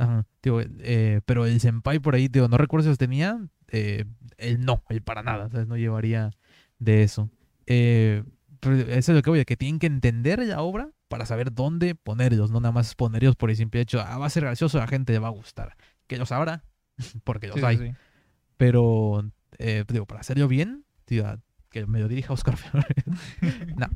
ajá, tío, eh, pero el senpai por ahí, tío, no recuerdo si los tenía, eh, él no, él para nada, ¿sabes? No llevaría de eso. Eh, pero eso es lo que voy, a que tienen que entender la obra para saber dónde ponerlos, no nada más ponerlos por el simple hecho, ah, va a ser gracioso, a la gente le va a gustar. Que los sabrá, (laughs) porque los Sí, hay. sí. Pero, eh, digo, para hacerlo bien, tío, que me lo dirija Oscar Flores. (laughs) No.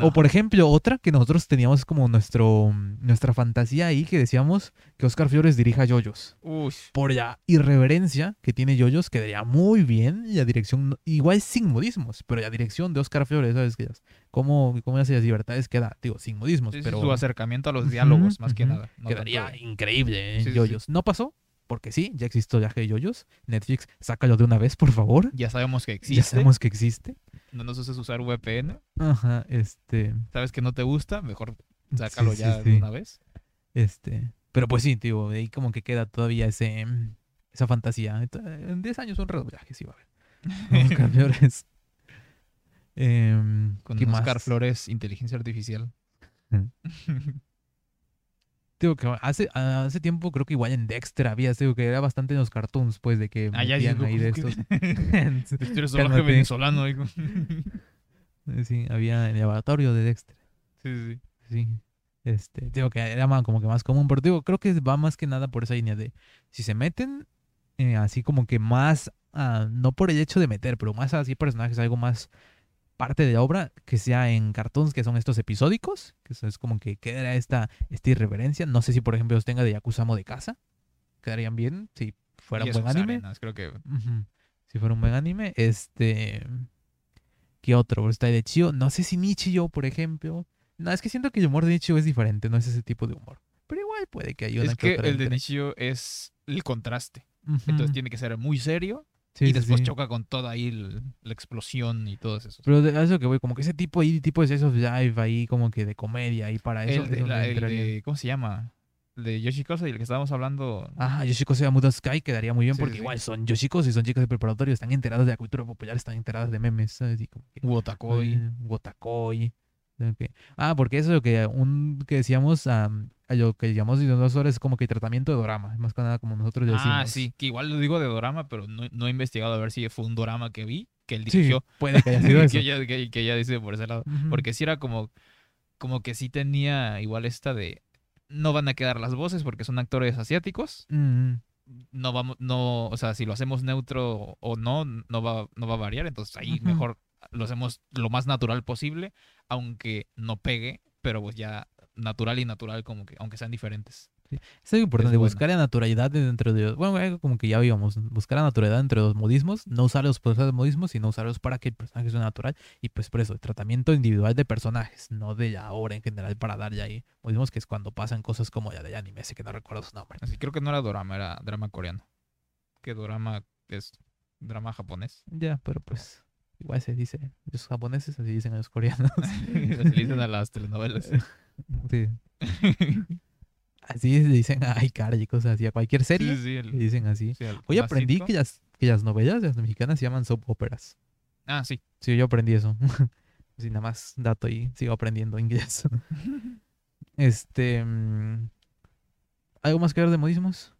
O por ejemplo, otra que nosotros teníamos como nuestro, nuestra fantasía ahí, que decíamos que Oscar Flores dirija Yoyos. Uy, Por la irreverencia que tiene Yoyos, quedaría muy bien. Y la dirección, igual sin modismos, pero la dirección de Oscar Flores, ¿sabes? qué? ¿Cómo, cómo hace las libertades? Queda, digo, sin modismos, sí, pero su acercamiento a los diálogos, más que nada. no quedaría increíble, ¿eh? Sí. Yoyos. No pasó, porque sí, ya existió viaje de Yoyos. Netflix, sácalo de una vez, por favor. Ya sabemos que existe. Ya sabemos que existe. No nos uses usar VPN. Ajá, este. Sabes que no te gusta, mejor sácalo sí, ya sí. de una vez. Este. Pero pues sí, tío, ahí como que queda todavía ese, esa fantasía. En 10 años un redoblaje sí va a haber. Oscar Flores. (laughs) Em, Con ¿qué Oscar más? Flores, inteligencia artificial. (laughs) Digo que hace, hace tiempo creo que igual en Dexter había, digo que era bastante en los cartoons, pues, de que Ah, ya metían digo, ahí de ¿cómo estos. que- es Cálmate. venezolano. (laughs) hijo. sí, había en el laboratorio de Dexter. Sí, sí, sí. Sí. Este, digo que era más, como que más común, pero digo, creo que va más que nada por esa línea de si se meten eh, así como que más, ah, no por el hecho de meter, pero más así personajes, algo más parte de la obra, que sea en cartoons, que son estos episódicos, que eso es como que queda esta, esta irreverencia. No sé si, por ejemplo, los tenga de Yakuza Amo de casa, quedarían bien si fuera un buen anime. arenas, creo que. Si fuera un buen anime, este. ¿Qué otro? Está el de Chio. No sé si Nichio, por ejemplo. No, es que siento que el humor de Nichio es diferente, no es ese tipo de humor. Pero igual puede que haya una es que otra el de. Nichio es el contraste. Entonces tiene que ser muy serio Sí, y después sí. choca con toda ahí el- la explosión y todo eso. Pero de eso que voy, como que ese tipo ahí, tipo de Slice of Life ahí, como que de comedia ahí para eso. el, de, eso la- me el entraría. de- ¿cómo se llama? El de Yoshikosa y el que estábamos hablando. Ah, Yoshiko sea Muda Sky quedaría muy bien Sí, porque igual son Yoshikos y son chicas de preparatorio, están enteradas de la cultura popular, están enteradas de memes, ¿sabes? Y como que- Wotakoi. Eh, Wotakoi. Ah, porque eso es lo que un que decíamos am, a lo que llamamos dinosaurios es como que tratamiento de dorama, más que nada como nosotros le decimos. Ah, sí, que igual lo digo de dorama, pero no, no he investigado a ver si fue un dorama que vi, que él Sí, dirigió. puede que haya (laughs) sido eso. que, ella, que, que ella dice por ese lado. Porque sí era como, como que sí tenía igual esta de no van a quedar las voces porque son actores asiáticos. No vamos, no, o sea, si lo hacemos neutro o no, no va, no va a variar. Entonces ahí mejor lo hacemos lo más natural posible, aunque no pegue, pero pues ya natural y natural como que, aunque sean diferentes. Es algo importante, buscar la naturalidad dentro de... Bueno, algo como que ya vimos, buscar la naturalidad entre los modismos, no usar los personajes modismos, sino usarlos para que el personaje sea natural. Y pues por eso, el tratamiento individual de personajes, no de la obra en general para darle ahí modismos, que es cuando pasan cosas como la de anime, ese que no recuerdo su nombre. Así creo que no era dorama, era drama coreano. Que dorama es drama japonés. Ya, pero pues igual se dice, los japoneses así dicen a los coreanos. (laughs) Así dicen a las telenovelas. (laughs) Sí. Así le dicen a Icar y cosas así, a cualquier serie Sí, sí, el- le dicen así. sí, Hoy aprendí que las, que las novelas las mexicanas se llaman soap operas. Ah, sí. Sí, yo aprendí eso. (laughs) Así nada más dato y sigo aprendiendo inglés. Este. mm, ¿Algo más que ver de modismos?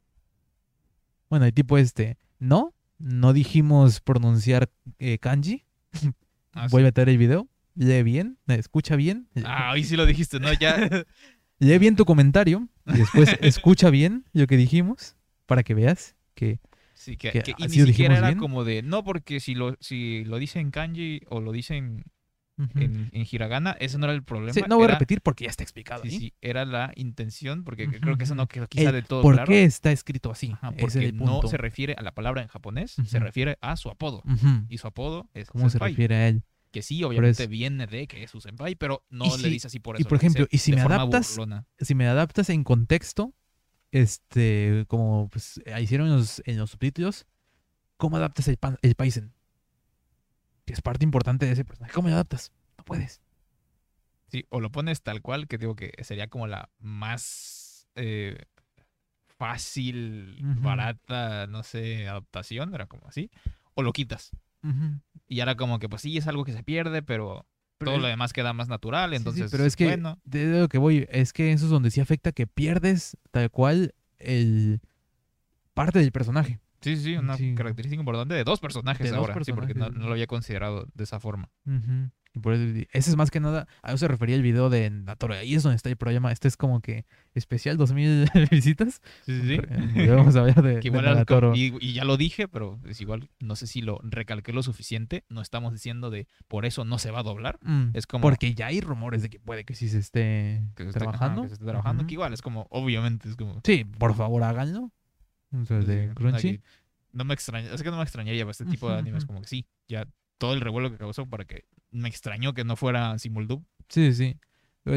Bueno, el tipo este. No, no dijimos pronunciar eh, kanji. (laughs) Ah, sí. Vuelve a tener el video. Lee bien, escucha bien. Ah, hoy sí lo dijiste, ¿no? Ya. (laughs) Lee bien tu comentario y después (laughs) escucha bien lo que dijimos para que veas que Sí, que, Que que- y así ni siquiera era bien. como de, no, porque si lo, si lo dicen kanji o lo dicen En, en hiragana. Ese no era el problema. Sí, no voy a repetir porque ya está explicado Sí, ahí. sí, era la intención, porque creo que eso no quedó quizá El del todo ¿Por claro. qué está escrito así? Ajá, Ese es porque no se refiere a la palabra en japonés, se refiere a su apodo. Y su apodo es ¿Cómo se refiere a él? Que sí, obviamente viene de que es su senpai, pero no Y le dice así por y eso. por lo dice ejemplo, y si me adaptas- burlona. Si me adaptas en contexto, este, como pues, hicieron en los, en los subtítulos, ¿cómo adaptas el, pan, el Paisen? Que es parte importante de ese personaje. ¿Cómo lo adaptas? No puedes. Sí, o lo pones tal cual, que digo que sería como la más eh, fácil, barata, no sé, adaptación, era como así. O lo quitas. Y ahora como que pues sí, es algo que se pierde, pero, Pero todo lo demás queda más natural, Sí, sí, entonces pero es que bueno. de lo que voy, es que eso es donde sí afecta que pierdes tal cual el parte del personaje. Sí, sí, sí, una Sí. característica importante de dos personajes De dos ahora, sí, porque no, lo había considerado de esa forma. Y por eso, ese es más que nada, a eso se refería el video de Natoro. Ahí es donde está el problema. Este es como que especial 2000 (laughs) visitas. Sí, sí, sí. Vamos a hablar de, Que de igual Nagatoro. como- y, y ya lo dije, pero es igual, no sé si lo recalqué lo suficiente. No estamos diciendo de por eso no se va a doblar. Mm, Es como Porque ya hay rumores de que puede que sí se esté que se esté, ajá, trabajando. que se esté trabajando, Ujú. que igual es como, obviamente, es como. Sí, por favor háganlo. O sea, sí, de Crunchy. aquí No me extraña, es que no me extrañaría este tipo de animes, como que sí, ya todo el revuelo que causó para que me extrañó que no fuera Simuldub. Sí, sí,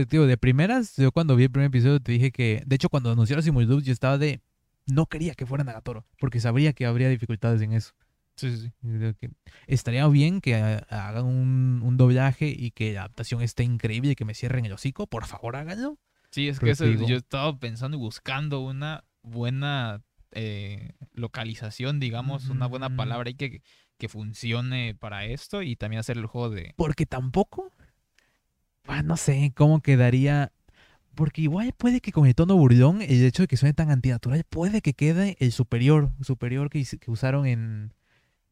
tío, de primeras, yo cuando vi el primer episodio te dije que, de hecho, cuando anunciaron Simuldub, yo estaba de. No quería que fuera Nagatoro, porque sabría que habría dificultades en eso. Sí, sí, sí. Que estaría bien que ha- hagan un, un doblaje y que la adaptación esté increíble y que me cierren el hocico. Por favor, háganlo. Sí, es Pero que eso- digo- yo estaba pensando y buscando una buena eh, localización, digamos, una buena Ujú. palabra ahí que, que funcione para esto y también hacer el juego de... Porque tampoco. ah, no sé cómo quedaría. Porque igual puede que con el tono burlón, el hecho de que suene tan antinatural, puede que quede el superior, superior que, que usaron en,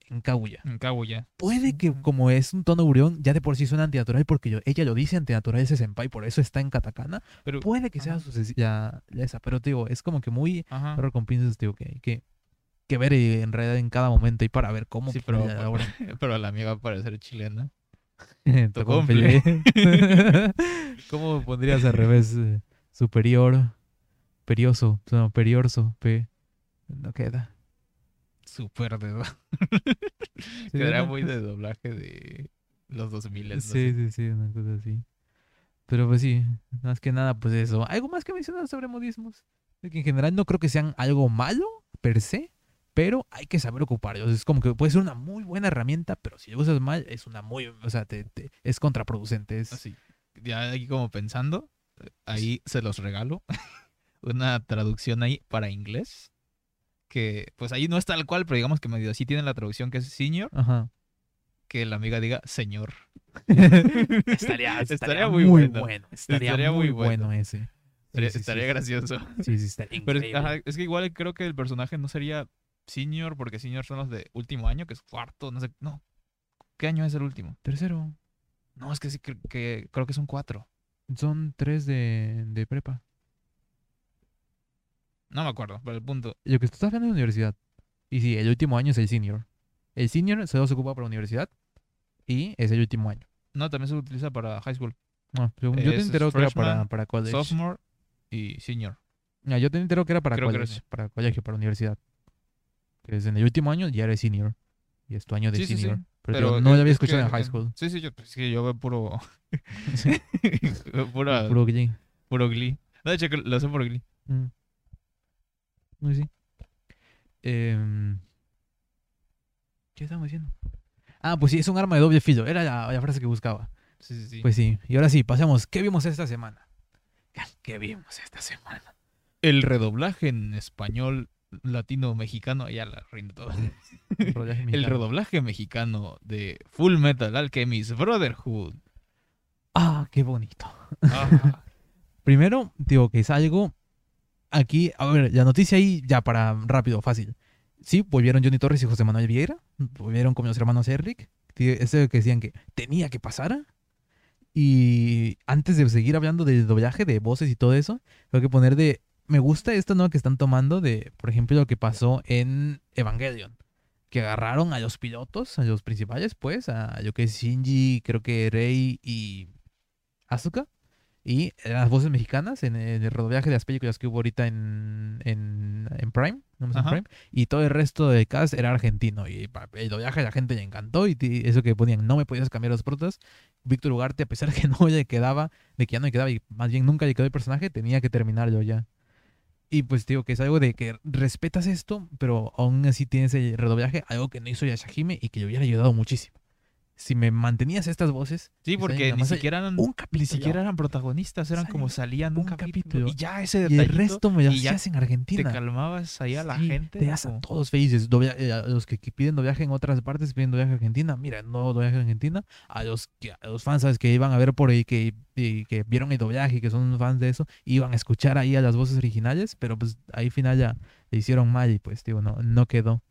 en Kaguya. En Kaguya. Puede que como es un tono burlón, ya de por sí suena antinatural porque yo- ella lo dice antinatural ese senpai, por eso está en katakana. Pero, Puede que sea su la esa, pero te digo, es como que muy pinzas, digo, que hay que, que ver eh, en realidad en cada momento y para ver cómo Sí, pero- (laughs) la obra. pero la mía va a parecer chilena. (laughs) (laughs) ¿Cómo pondrías al revés? Superior, perioso, no, periorso, pe. No queda. Súper de... (laughs) Sí, muy de doblaje de los 2000. no Sí, sé. sí, sí, una cosa así. Pero pues sí, más que nada, pues eso. ¿Algo más que mencionar sobre modismos? De que en general no creo que sean algo malo, per se, pero hay que saber ocuparlos. Es como que puede ser una muy buena herramienta, pero si lo usas mal, es una muy, o sea, te, te- es contraproducente. Es, Así. Ya aquí como pensando, ahí se los regalo. (laughs) Una traducción ahí para inglés. Que pues ahí no es tal cual, pero digamos que medio así tiene la traducción que es senior. Ajá. Que la amiga diga señor. (laughs) estaría, Estaría muy muy bueno. bueno. Estaría, Estaría muy bueno, bueno. ese. Sí, Estaría, sí, sí. estaría gracioso. Sí, sí, estaría Pero es, increíble. ajá, es que igual creo que el personaje no sería senior, porque senior son los de último año, que es cuarto, no sé. No. ¿Qué año es el último? Tercero. No, es que sí, que, creo que son cuatro. Son tres de, de prepa. No me acuerdo, pero el punto. Lo que tú estás hablando de universidad. Y sí, el último año es el senior. El senior se ocupa para universidad y es el último año. No, también se utiliza para high school. No, según- yo te Es entero que era para, para college. Sophomore y senior. Yo te entero que era para Creo college, para colegio, para universidad. Que es en el último año ya eres senior. Y es tu año de Sí, sí, sí. senior. Pero, Pero yo no es- lo había es que escuchado en high school. Sí, sí, yo, pues, sí, yo veo puro. (laughs) Sí, (laughs) pura- Puro glee. puro Glee. No, de hecho, lo sé por Glee. Mm. Sí. Em, ¿Qué estamos diciendo? Ah, pues sí, es un arma de doble filo. Era la, la frase que buscaba. Sí, sí, sí. Pues sí. Y ahora sí, pasamos. ¿Qué vimos esta semana? ¿Qué vimos esta semana? el redoblaje en español latino mexicano, ya la rindo todo. El (laughs) mexicano. redoblaje mexicano de Full Metal Alchemist Brotherhood. Ah, qué bonito. (laughs) Primero, digo que es algo. Aquí, a ver, la noticia ahí, ya para rápido, fácil. Sí, volvieron Johnny Torres y José Manuel Vieira. Volvieron con los hermanos Eric. Ese que decían que tenía que pasar. Y antes de seguir hablando del doblaje, de voces y todo eso, tengo que poner de. Me gusta esto, ¿no? Que están tomando de, por ejemplo, lo que pasó en Evangelion. que agarraron a los pilotos, a los principales, pues, a yo que Shinji, creo que Rei y Asuka. Y las voces mexicanas en, el rodaje de las películas que hubo ahorita en, en, en Prime, y todo el resto de cast era argentino. Y el doblaje a la gente le encantó. Y eso que ponían, no me podías cambiar los protas. Víctor Ugarte, a pesar de (laughs) que no le quedaba, de que ya no le quedaba, y más bien nunca le quedó el personaje, tenía que terminarlo ya. Y pues digo que es algo de que respetas esto, pero aún así tienes el redoblaje, algo que no hizo Yashahime y que le hubiera ayudado muchísimo. Si me mantenías estas voces, Sí, porque ni siquiera eran, un ni siquiera eran protagonistas, eran como salían un un capítulo. capítulo. Y ya ese y el resto me lo hacías en te Argentina. calmabas ahí a la Sí, gente. Te das a todos felices. Eh, a los que piden doblaje en otras partes, piden doblaje a Argentina. Mira, no doblaje a Argentina. A los, a los fans ¿sabes? que iban a ver por ahí, que, y que vieron el doblaje y que son fans de eso, iban a escuchar ahí a las voces originales, pero pues ahí final ya le hicieron mal y pues, digo, no, no quedó.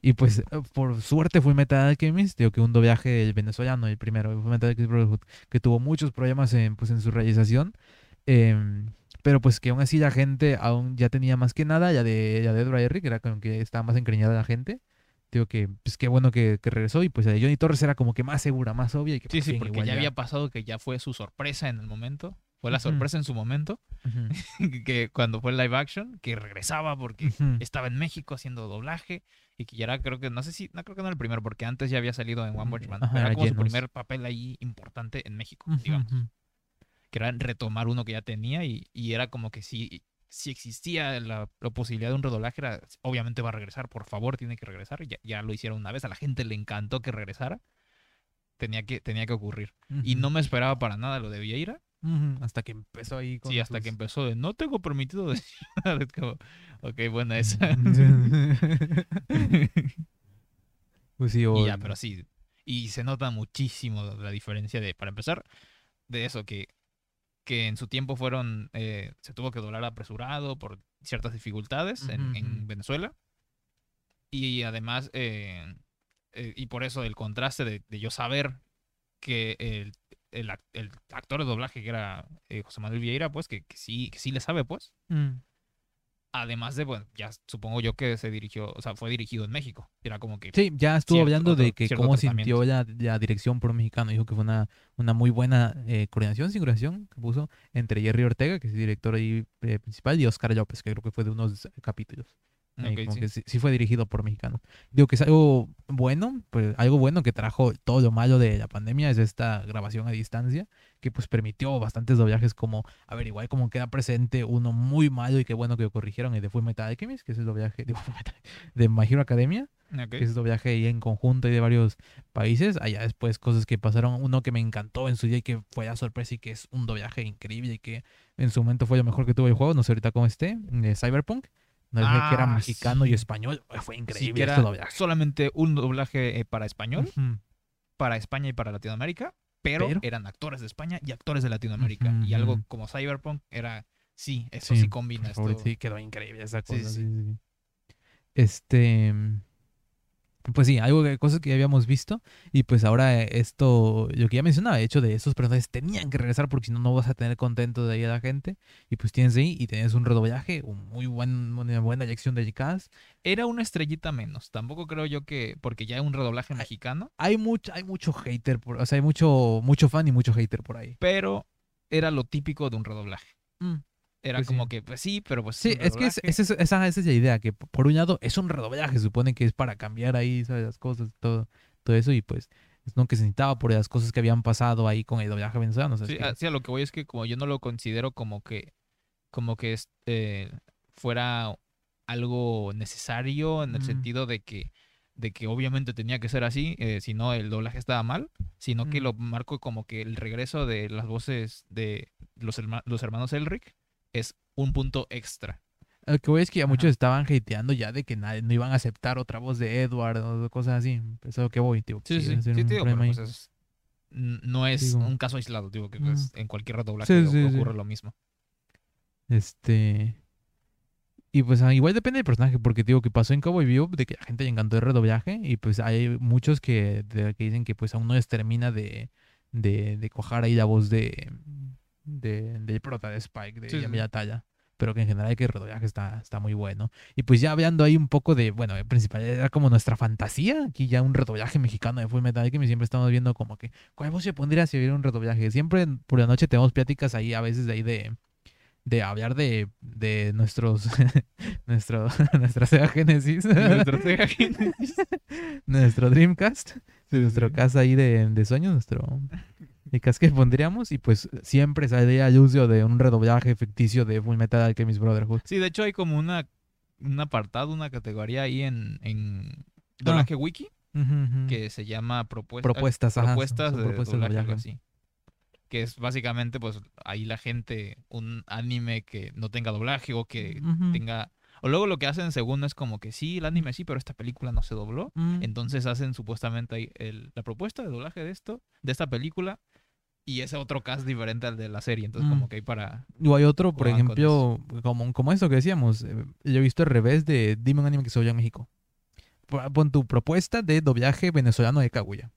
Y pues, eh, por suerte fue Metal Alchemist, digo que un doblaje venezolano, el primero, fue Metal Alchemist Brotherhood, que tuvo muchos problemas en, pues, en su realización. em, pero pues que aún así la gente aún ya tenía más que nada, ya de, ya de Edward Eric, era como que estaba más encariñada la gente. Digo que, pues qué bueno que, que regresó y pues la de Johnny Torres era como que más segura, más obvia y que Sí, por sí, porque igual ya había pasado que ya fue su sorpresa en el momento. Fue la sorpresa en su momento, Ujú, (laughs) que cuando fue live action, que regresaba porque ujú. estaba en México haciendo doblaje y que ya era, creo que, no sé si, no creo que no era el primero, porque antes ya había salido en One Punch Man. Ajá, era como su Genos. primer papel ahí importante en México, digamos. ujú. Que era retomar uno que ya tenía y, y era como que si, si existía la, la posibilidad de un redoblaje, era, obviamente va a regresar, por favor, tiene que regresar. Ya, ya lo hicieron una vez, a la gente le encantó que regresara. Tenía que, tenía que ocurrir. Y Ujú. no me esperaba para nada lo de Vieira. Hasta que empezó ahí con Sí, hasta que empezó de no tengo permitido (laughs) decir nada. (laughs) Como, ok, buena esa. (laughs) pues sí, o- y ya, pero sí. Y se nota muchísimo la diferencia de, para empezar, de eso, que, que en su tiempo fueron, eh, se tuvo que doblar apresurado por ciertas dificultades en. Venezuela. Y además, eh, eh, y por eso el contraste de, de yo saber que el, el, el actor de doblaje que era eh, José Manuel Vieira, pues, que, que sí, que sí le sabe, pues. Mm. Además de, bueno, ya supongo yo que se dirigió, o sea, fue dirigido en México. Era como que Sí, ya estuvo Cierto hablando de que cómo sintió la, la dirección un mexicano. Dijo que fue una, una muy buena eh, coordinación, sincronización que puso entre Jerry Ortega, que es el director ahí, eh, principal, y Oscar López, que creo que fue de unos capítulos. Ahí Ok, como sí. que sí, sí fue dirigido por mexicanos. Digo que es algo bueno, pues algo bueno que trajo todo lo malo de la pandemia es esta grabación a distancia, que pues permitió bastantes doblajes como, a ver, igual como queda presente uno muy malo y qué bueno que lo corrigieron, el de Full Metal Alchemist, que es el doblaje de, (laughs) de My Hero Academia, Ok. que es doblaje ahí en conjunto y de varios países. Allá después cosas que pasaron, uno que me encantó en su día y que fue a sorpresa y que es un doblaje increíble y que en su momento fue lo mejor que tuvo el juego, no sé ahorita cómo esté, de Cyberpunk. No dije que era Ah, mexicano y sí. español. Fue Sí, increíble que era este doblaje. solamente un doblaje eh, para español, para España y para Latinoamérica, pero, Pero- eran actores de España y actores de Latinoamérica. Y algo como Cyberpunk era, sí, eso sí, Sí, combina favor, esto. sí, quedó increíble esa Sí, cosa. sí. sí, sí, sí. Este. Pues sí, algo que, cosas que ya habíamos visto. Y pues ahora eh, esto, lo que ya mencionaba, el hecho de esos personajes tenían que regresar porque si no, no vas a tener contento de ahí a la gente. Y pues tienes ahí y tienes un redoblaje, un muy buen, una buena elección de cast. Era una estrellita menos. Tampoco creo yo que, porque ya es un redoblaje mexicano, Hay mucho, hay mucho hater, por, o sea, hay mucho, mucho fan y mucho hater por ahí. pero era lo típico de un redoblaje. Era Pues sí. como que, pues sí, pero pues Sí, es que es- esa, es- esa, esa es la idea, que por un lado es un redoblaje, se supone que es para cambiar ahí, ¿sabes? Las cosas, todo, todo eso, y pues es lo que se necesitaba por las cosas que habían pasado ahí con el doblaje venezolano. ¿sabes? Sí, Que- a, sí, a lo que voy es que como yo no lo considero como que, como que es, eh, fuera algo necesario en el Mm. sentido de que, de que obviamente tenía que ser así, eh, si no el doblaje estaba mal, sino que Mm. lo marco como que el regreso de las voces de los, herma- los hermanos Elric es un punto extra. Lo que voy es que ya Ajá. muchos estaban hateando ya de que nadie, no iban a aceptar otra voz de Edward o cosas así. Eso es lo que voy, tío. Sí, sí, ser sí, un tío, pero pues es- no es Digo. un caso aislado, digo que pues, en cualquier doblaje Sí, sí, sí. ocurre lo mismo. Este. Y pues ah, igual depende del personaje, porque digo que pasó en Cowboy Vivo de que la gente le encantó el redoblaje y pues hay muchos que, de- que dicen que pues aún no les termina de, de, de cojar ahí la voz de, de del prota de Spike, de Sí. Talla. pero que en general que el redoblaje está, está muy bueno. Y pues ya hablando ahí un poco de, bueno, en principal era como nuestra fantasía, aquí ya un redoblaje mexicano de Full Metal Alchemist, siempre estamos viendo como que, ¿cuál voz se pondría si hubiera un redoblaje? Siempre por la noche tenemos pláticas ahí a veces de ahí de, de hablar de, de nuestros, (laughs) nuestro, (laughs) nuestra Sega Genesis, Nuestro (laughs) Sega Genesis. nuestro Dreamcast, nuestro casa ahí de, de sueños, nuestro cast que pondríamos y pues siempre saldría el uso de un redoblaje ficticio de Full Metal Alchemist Brotherhood. Sí, de hecho hay como una un apartado, una categoría ahí en, en doblaje wiki que se llama propuestas propuestas, ajá, propuestas de propuestas de doblaje, algo doblaje. así. Que es básicamente, pues, ahí la gente, un anime que no tenga doblaje o que tenga... O luego lo que hacen según es como que sí, el anime sí, pero esta película no se dobló. Mm. Entonces hacen supuestamente ahí el- la propuesta de doblaje de esto, de esta película, y ese otro cast diferente al de la serie. Entonces, Mm. como que hay para... O hay otro, por ejemplo, como, como eso que decíamos. eh, Yo he visto al revés de Dime un anime que se oye en México. Pon tu propuesta de doblaje venezolano de Kaguya.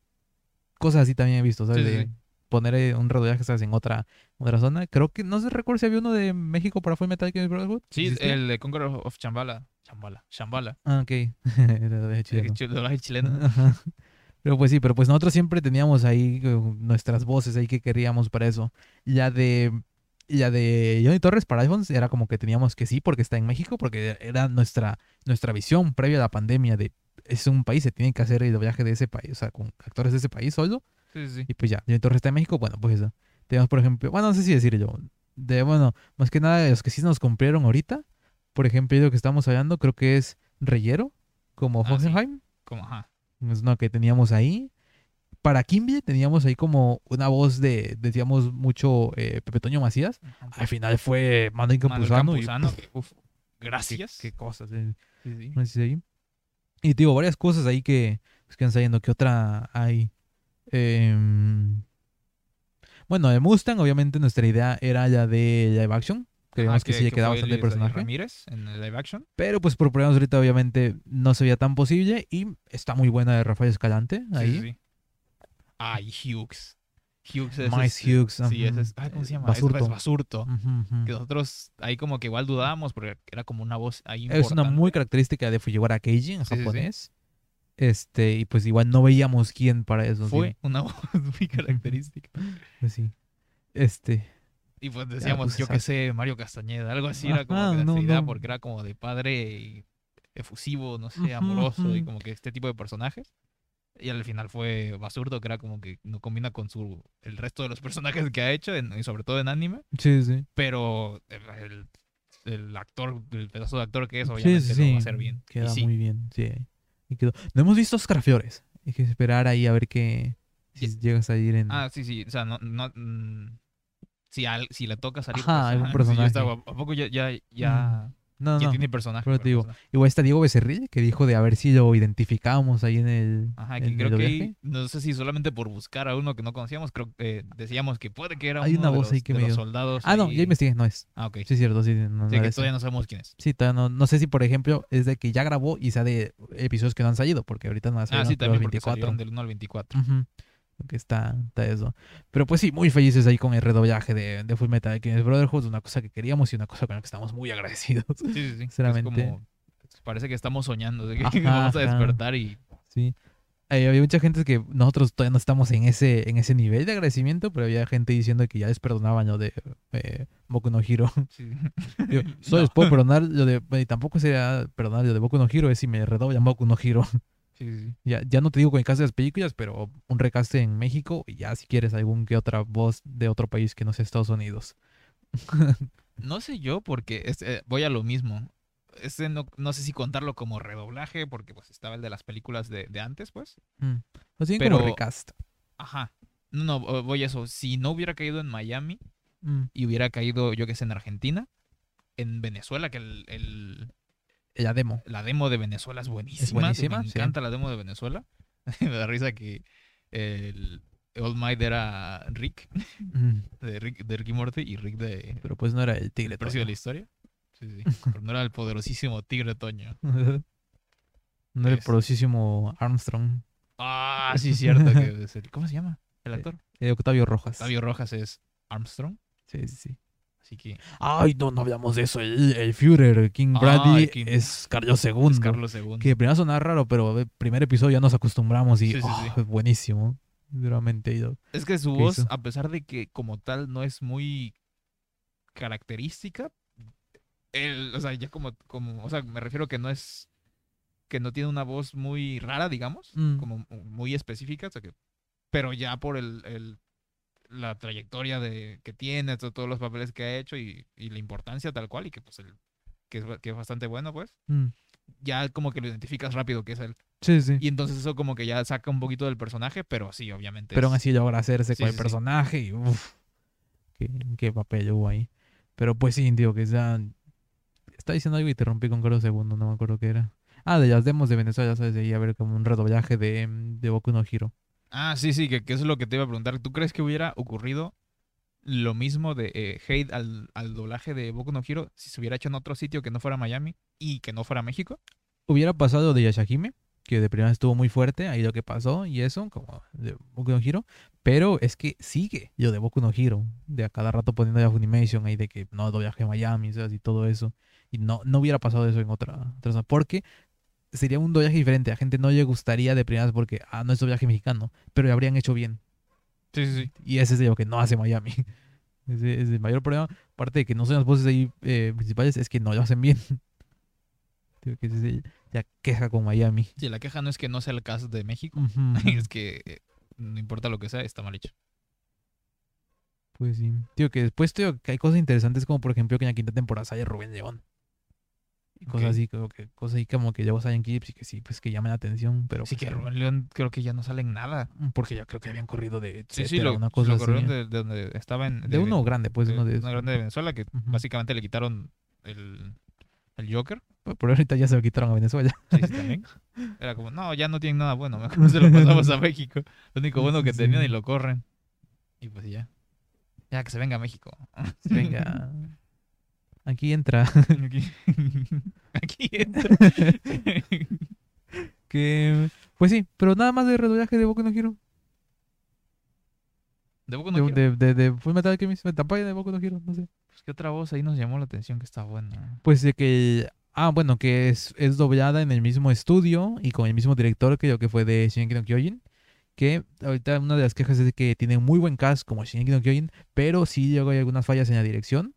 Cosas así también he visto, ¿sabes? Sí, sí, de sí. poner eh, un redoblaje ¿sabes? en otra, otra zona. Creo que, no se recuerda si había uno de México para Full Metal Alchemist Brotherhood. Sí, ¿Existía? el de Conqueror of Chambala. Chambala. Chambala. Ah, ok. (laughs) Era doblaje chileno. El doblaje chileno. Pero pues sí, pero pues nosotros siempre teníamos ahí eh, nuestras voces ahí que queríamos para eso. Ya de ya de Johnny Torres para iPhones era como que teníamos que sí porque está en México, porque era nuestra nuestra visión previa a la pandemia de es un país, se tiene que hacer el doblaje de ese país, o sea, con actores de ese país solo. Sí, sí. Y pues ya, Johnny Torres está en México, bueno, pues eso. Tenemos, por ejemplo, bueno, no sé si decirlo, de, bueno, más que nada de los que sí nos cumplieron ahorita, por ejemplo, lo que estamos hablando, creo que es Reyero, como Ah, sí. Como, ajá. Es una que teníamos ahí. Para Kimby teníamos ahí como una voz de, decíamos mucho eh, Pepe Toño Macías. Al final fue Manuel Manuel Campuzano. y, Campuzano, uf, (laughs) gracias. Qué, qué cosas. eh, Sí, sí. Y te digo, varias cosas ahí que, pues, que saliendo. ¿Qué otra hay? Em, bueno, de Mustang, obviamente nuestra idea era ya de live action. Creíamos Ajá, que, sí le quedaba fue bastante el personaje. Ramírez en el live action. Pero pues por problemas ahorita obviamente no se veía tan posible. Y está muy buena de Rafael Escalante Sí, ahí. sí, sí. Ay, Hughes. Hughes es. Mice este- Hughes. Sí, ese es. ay, ¿Cómo se llama? Es- Basurto. Basurto. Que nosotros ahí como que igual dudábamos porque era como una voz ahí Es una importante. muy característica de Fujiwara Keiji en Sí, sí, sí. japonés. Este, y pues igual no veíamos quién para eso. sí. Fue una (laughs) voz muy característica. Pues sí. Este. Y pues decíamos, pues, yo qué sé, Mario Castañeda, algo así era como Ajá, que la no, idea no. porque era como de padre efusivo, no sé, amoroso y ujú. como que este tipo de personajes. Y al final fue Basurto, que era como que no combina con su el resto de los (laughs) personajes que ha hecho, en- y sobre todo en anime. Sí, sí. Pero el, el actor, el pedazo de actor que es, obviamente sí, lo sí. va a hacer bien. Y Queda sí, muy bien. Sí. Y quedó. No hemos visto Oscar Fiores. Hay que esperar ahí a ver qué. Si llegas a ir en. Ah, sí, sí. O sea, no. no mm, si, al- si le toca salir. Ajá, algún (laughs) personaje. estaba, ¿A poco ya, ya, ya, no, ya no. tiene personaje? pero te digo, personaje? Igual está Diego Becerril, que dijo de a ver si lo identificábamos ahí en el. Ajá, en que el creo que no sé si solamente por buscar a uno que no conocíamos, creo que eh, decíamos que puede que era Hay uno una de, voz los, ahí que de me los soldados. Ah, no, ya investigué, no es. Ah, ok. Sí, es cierto, sí. No, Sí, que ese. todavía no sabemos quién es. Sí, todavía no, no sé si, por ejemplo, es de que ya grabó y sea de episodios que no han salido, porque ahorita no ha salido Ah, sí, también los porque 24. salieron del 1 al 24. Ujú. Que está, está eso. Pero pues sí, muy felices ahí con el redoblaje de, de Full Metal Alchemist Brotherhood, una cosa que queríamos y una cosa con la que estamos muy agradecidos. Sí, sí, sí. Es Sinceramente. como- parece que estamos soñando, de que Ajá, (laughs) vamos a ajá. despertar y... Sí. Hay, había mucha gente que nosotros todavía no estamos en ese, en ese nivel de agradecimiento, pero había gente diciendo que ya les perdonaban lo de eh, Boku no Hero. sí. (laughs) Digo, solo (laughs) No. les puedo perdonar lo de. Y tampoco sería perdonar lo de Boku no Hero, es si me redoblan Boku no Hero. Sí, sí, sí. Ya, ya no te digo con el caso de las películas, pero un recast en México y ya si quieres algún que otra voz de otro país que no sea Estados Unidos. (laughs) No sé yo porque es- eh, voy a lo mismo. Este no, no sé si contarlo como redoblaje porque pues estaba el de las películas de, de antes, pues. Mm. Lo Pero- como recast. Ajá. No, no, voy a eso. Si no hubiera caído en Miami Mm. y hubiera caído, yo que sé, en Argentina, en Venezuela, que el, el- La demo. la demo de Venezuela es buenísima. buenísima, Me sí. encanta la demo de Venezuela. (laughs) Me da risa que el All Might era Rick, de Rick, de Ricky Morty, y Rick de Pero pues no era el tigre. El precio de la historia. Sí, sí. (laughs) Pero no era el poderosísimo Tigre Toño. (laughs) No era el poderosísimo Armstrong. Ah, sí, cierto. Que es el- ¿Cómo se llama? El actor. Eh, Octavio Rojas. Octavio Rojas es Armstrong. Sí, sí, sí. Así que Ay, no, no hablamos de eso. El, el Führer, King Ah, Bradley, el King- es Carlos II. es Carlos II. Que primero sonaba raro, pero el primer episodio ya nos acostumbramos y Sí, sí, oh, sí. es buenísimo. Ido. Es que su ¿Qué voz, hizo? a pesar de que como tal no es muy característica, él, o sea, ya como, como, o sea, me refiero que no es, que no tiene una voz muy rara, digamos, Mm. como muy específica, o sea que, pero ya por el, el- la trayectoria de, que tiene, to- todos los papeles que ha hecho y, y la importancia tal cual, y que pues el, que es, que es bastante bueno, pues, Mm. ya como que lo identificas rápido que es él. Sí, sí. Y entonces eso como que ya saca un poquito del personaje, pero sí, obviamente. Pero aún así logra hacerse Sí, con el sí, personaje y uff, qué, qué papel hubo ahí. Pero pues sí, tío, que ya... Está diciendo algo y te rompí con Carlos II, no me acuerdo qué era. Ah, de las demos de Venezuela, ¿sabes? De ahí a ver como un redoblaje de, de Boku no Hero. Ah, sí, sí, que, eso es lo que te iba a preguntar. ¿Tú crees que hubiera ocurrido lo mismo de eh, hate al, al doblaje de Boku no Hero si se hubiera hecho en otro sitio que no fuera Miami y que no fuera México? Hubiera pasado de Yashahime, que de primera estuvo muy fuerte, ahí lo que pasó y eso, como de Boku no Hero. Pero es que sigue yo de Boku no Hero, de a cada rato poniendo ya Funimation ahí de que no, doblaje Miami, ¿sabes? Y todo eso. Y no, no hubiera pasado eso en otra, otra porque sería un doblaje diferente. A gente no le gustaría de primeras porque, ah, no es doblaje mexicano, pero lo habrían hecho bien. Sí, sí, sí. Y ese es lo que no hace Miami. Ese (laughs) es el mayor problema. Aparte de que no son las voces ahí eh, principales, es que no lo hacen bien. (laughs) Digo que ese es la queja con Miami. Sí, la queja no es que no sea el caso de México, (laughs) es que eh, no importa lo que sea, está mal hecho. Pues sí. Tío, que después, tío, que hay cosas interesantes como por ejemplo que en la quinta temporada sale Rubén León. Y cosas así, como que, cosas ahí como que luego salen clips y que sí, pues que llaman la atención, pero Así pues, que Rubén León creo que ya no sale en nada. porque yo creo que habían corrido de Sí, sí, etcétera, lo, una cosa lo así. corrieron de, de donde estaba en... De uno grande, pues, de- uno de esos. grande de Venezuela que básicamente le quitaron el, el Joker. Pero ahorita ya se lo quitaron a Venezuela. Sí, sí, también. (laughs) Era como, no, ya no tienen nada bueno, mejor (laughs) se lo pasamos a México. Lo único bueno que Sí. tenían y lo corren. Y pues ya. Ya que se venga a México. (laughs) Venga. Aquí entra. Aquí, (laughs) aquí entra. (laughs) que pues sí, pero nada más de redoblaje de Boku no Hero. De Boku no de, Hero. de, de, de Full Metal Alchemist, Vampire de Boku no Hero, no sé. Pues, ¿Qué otra voz ahí nos llamó la atención que está buena? Pues de que ah, bueno, que es, es doblada en el mismo estudio y con el mismo director que lo que fue de Shingeki no Kyojin, que ahorita una de las quejas es que tiene muy buen cast como Shingeki no Kyojin, pero sí luego hay algunas fallas en la dirección,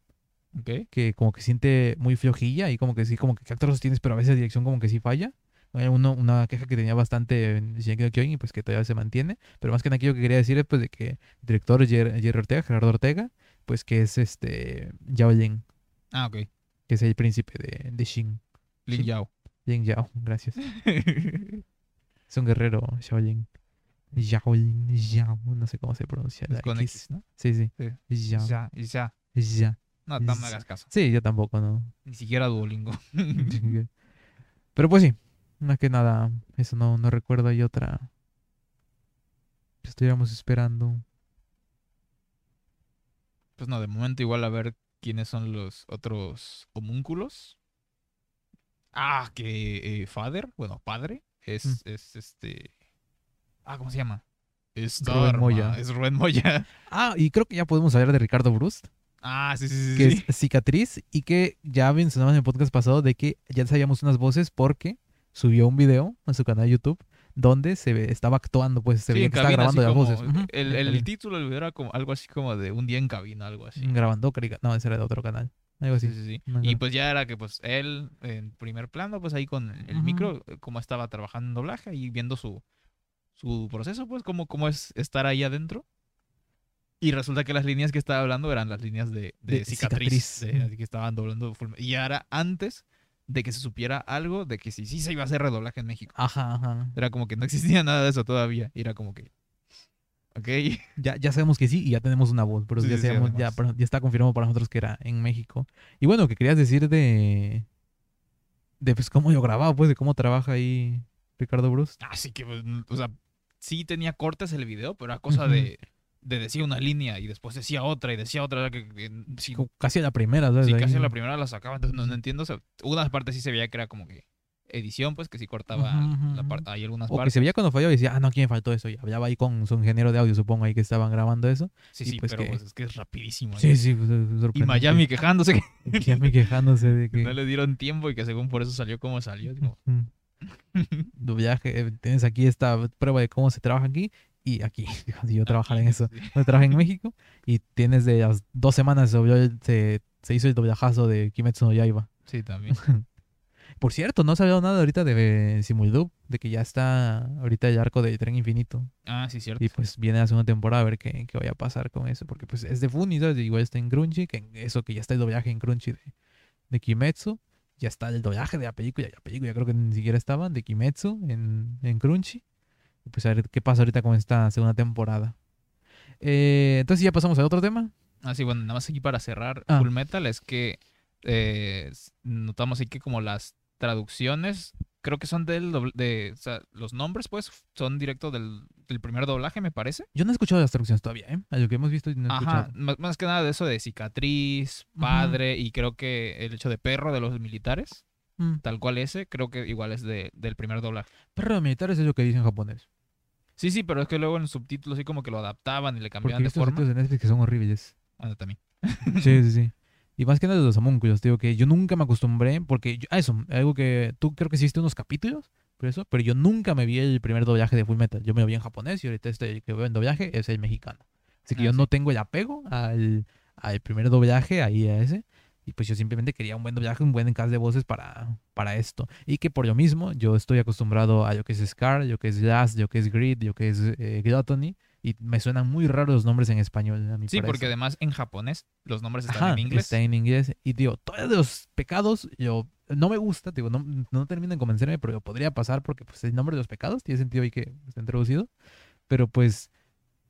Que como que siente muy flojilla y como que sí, como que qué actores tienes, pero a veces la dirección como que sí falla. Hay uno, una queja que tenía bastante en Shingeki no Kyojin y pues que todavía se mantiene. Pero más que nada aquí lo que quería decir es pues de que el director Jer- Jerry Ortega, Gerardo Ortega, pues que es este Yao Lin, Ah, ok. que es el príncipe de, de Shin. Lin. Yao. Lin Yao, gracias. (laughs) Es un guerrero Shaolin. Shaolin, Yao, no sé cómo se pronuncia. la Es con X. X, ¿no? Sí, sí. Sí. Yao. Ya, ya. Ya. No, no me hagas caso. Sí, yo tampoco, ¿no? Ni siquiera Duolingo. (laughs) Pero pues sí, más que nada, eso no, no recuerdo. Hay otra que estuviéramos esperando. Pues no, de momento igual a ver quiénes son los otros homúnculos. Ah, que eh, Father, bueno, padre, es, Mm. es este... Ah, ¿cómo se llama? Es Rubén Moya. Es Rubén Moya. Ah, y creo que ya podemos hablar de Ricardo Brust, Ah, sí, sí, sí. que sí. es cicatriz, y que ya mencionamos en el podcast pasado de que ya sabíamos unas voces porque subió un video a su canal de YouTube donde se ve- estaba actuando, pues se Sí, veía en que estaba grabando las como- voces. El, en título del video era como algo así como de un día en cabina, algo así. Grabando No, ese era de otro canal. Algo así. Sí, sí, sí. Y pues ya era que pues él en primer plano, pues ahí con el micro, eh, cómo estaba trabajando en doblaje y viendo su, su proceso, pues cómo, cómo es estar ahí adentro. Y resulta que las líneas que estaba hablando eran las líneas de, de De cicatriz, cicatriz. de- que estaban doblando. Y era antes de que se supiera algo de que sí, sí se iba a hacer redoblaje en México. Ajá, ajá. Era como que no existía nada de eso todavía. Y era como que... Ok. Ya, ya sabemos que sí y ya tenemos una voz, pero Sí, ya, sí, sí, sabemos- ya, ya está confirmado para nosotros que era en México. Y bueno, ¿qué querías decir de. de pues cómo yo grababa, pues, de cómo trabaja ahí Ricardo Bruce? Así que, pues, o sea, sí tenía cortes el video, pero era cosa de, de decir una línea y después decía otra y decía otra. que, que sí, Como Casi la primera, ¿sabes? sí, Ahí. casi la primera la sacaba, entonces no, no entiendo. O sea, unas partes sí se veía que era como que edición, pues que sí cortaba Ujú, ujú, la par- ujú. hay algunas O que partes. se veía cuando falló y decía, ah, no, ¿quién faltó eso? Y hablaba ahí con su ingeniero de audio, supongo, ahí que estaban grabando eso. Sí, y sí, pues pero que- pues es que es rapidísimo. Sí, ¿eh? sí, pues, es Y. Miami quejándose que (laughs) Miami quejándose de (laughs) que... no le dieron tiempo y que según por eso salió como salió. Digo, Ujú. (laughs) Doblaje, eh, tienes aquí esta prueba de cómo se trabaja aquí y aquí. (laughs) Yo trabajara en eso. Yo trabajé en México y tienes de las dos semanas se, se, hizo el doblajazo de Kimetsu no Yaiba. Sí, también. (laughs) Por cierto, no se ha hablado nada ahorita de Simuldub, de que ya está ahorita el arco del tren infinito. Ah, sí, cierto. Y pues viene la segunda temporada a ver qué, qué vaya a pasar con eso. Porque pues es de Funny, ¿sabes? Igual está en Crunchy, que eso que ya está el doblaje en Crunchy de, de Kimetsu. Ya está el doblaje de la película. La película creo que ni siquiera estaba, de Kimetsu en, en Crunchy. Pues a ver qué pasa ahorita con esta segunda temporada. Eh, entonces ya pasamos al otro tema. Ah, sí, bueno, nada más aquí para cerrar Ah. Full Metal es que eh, notamos ahí que como las traducciones, creo que son del dobl- de, o sea, los nombres pues son directos del, del primer doblaje, me parece. Yo no he escuchado las traducciones todavía, ¿eh? A lo que hemos visto y no he Ajá, escuchado. más, más que nada de eso de cicatriz, padre y creo que el hecho de perro de los militares, Mm. tal cual ese, creo que igual es de, del primer doblaje. Perro de militares es lo que dice en japonés. Sí, sí, pero es que luego en subtítulos así como que lo adaptaban y le Porque cambiaban de estos forma. de Netflix que son horribles. Ah, también. (laughs) Sí, sí, sí. Y más que nada de los homúnculos, digo que yo nunca me acostumbré, porque yo- a eso, algo que tú creo que hiciste unos capítulos, por eso, pero yo nunca me vi el primer doblaje de Full Metal. Yo me lo vi en japonés y ahorita este que veo en doblaje es el mexicano. Así que Ah, yo sí. no tengo el apego al, al primer doblaje, ahí a ese. Y pues yo simplemente quería un buen doblaje, un buen cast de voces para, para esto. Y que por lo mismo yo estoy acostumbrado a lo que es Scar, lo que es Jazz, lo que es Grid, lo que es eh, Gluttony. Y me suenan muy raros los nombres en español. A mi Sí, porque parecer. además en japonés los nombres están Ajá, en inglés. Está en inglés. Y digo, todos los pecados, yo no me gusta, digo, no, no termina en convencerme, pero podría pasar porque pues, el nombre de los pecados tiene sentido ahí que está introducido. Pero pues,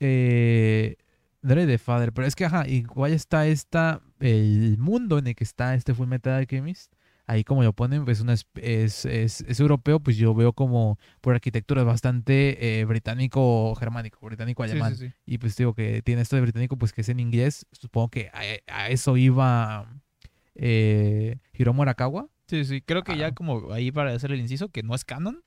eh, de Father. Pero es que, ajá, igual está esta, el mundo en el que está este Full Metal Alchemist. Ahí como lo ponen, pues una, es, es, es europeo, pues yo veo como por arquitectura es bastante eh, británico-germánico, Sí, británico-alemán. sí, sí. Y pues digo que tiene esto de británico, pues que es en inglés. Supongo que a, a eso iba eh, Hiromu Arakawa. Sí, sí, creo que ya Ah. como ahí para hacer el inciso, que no es canon,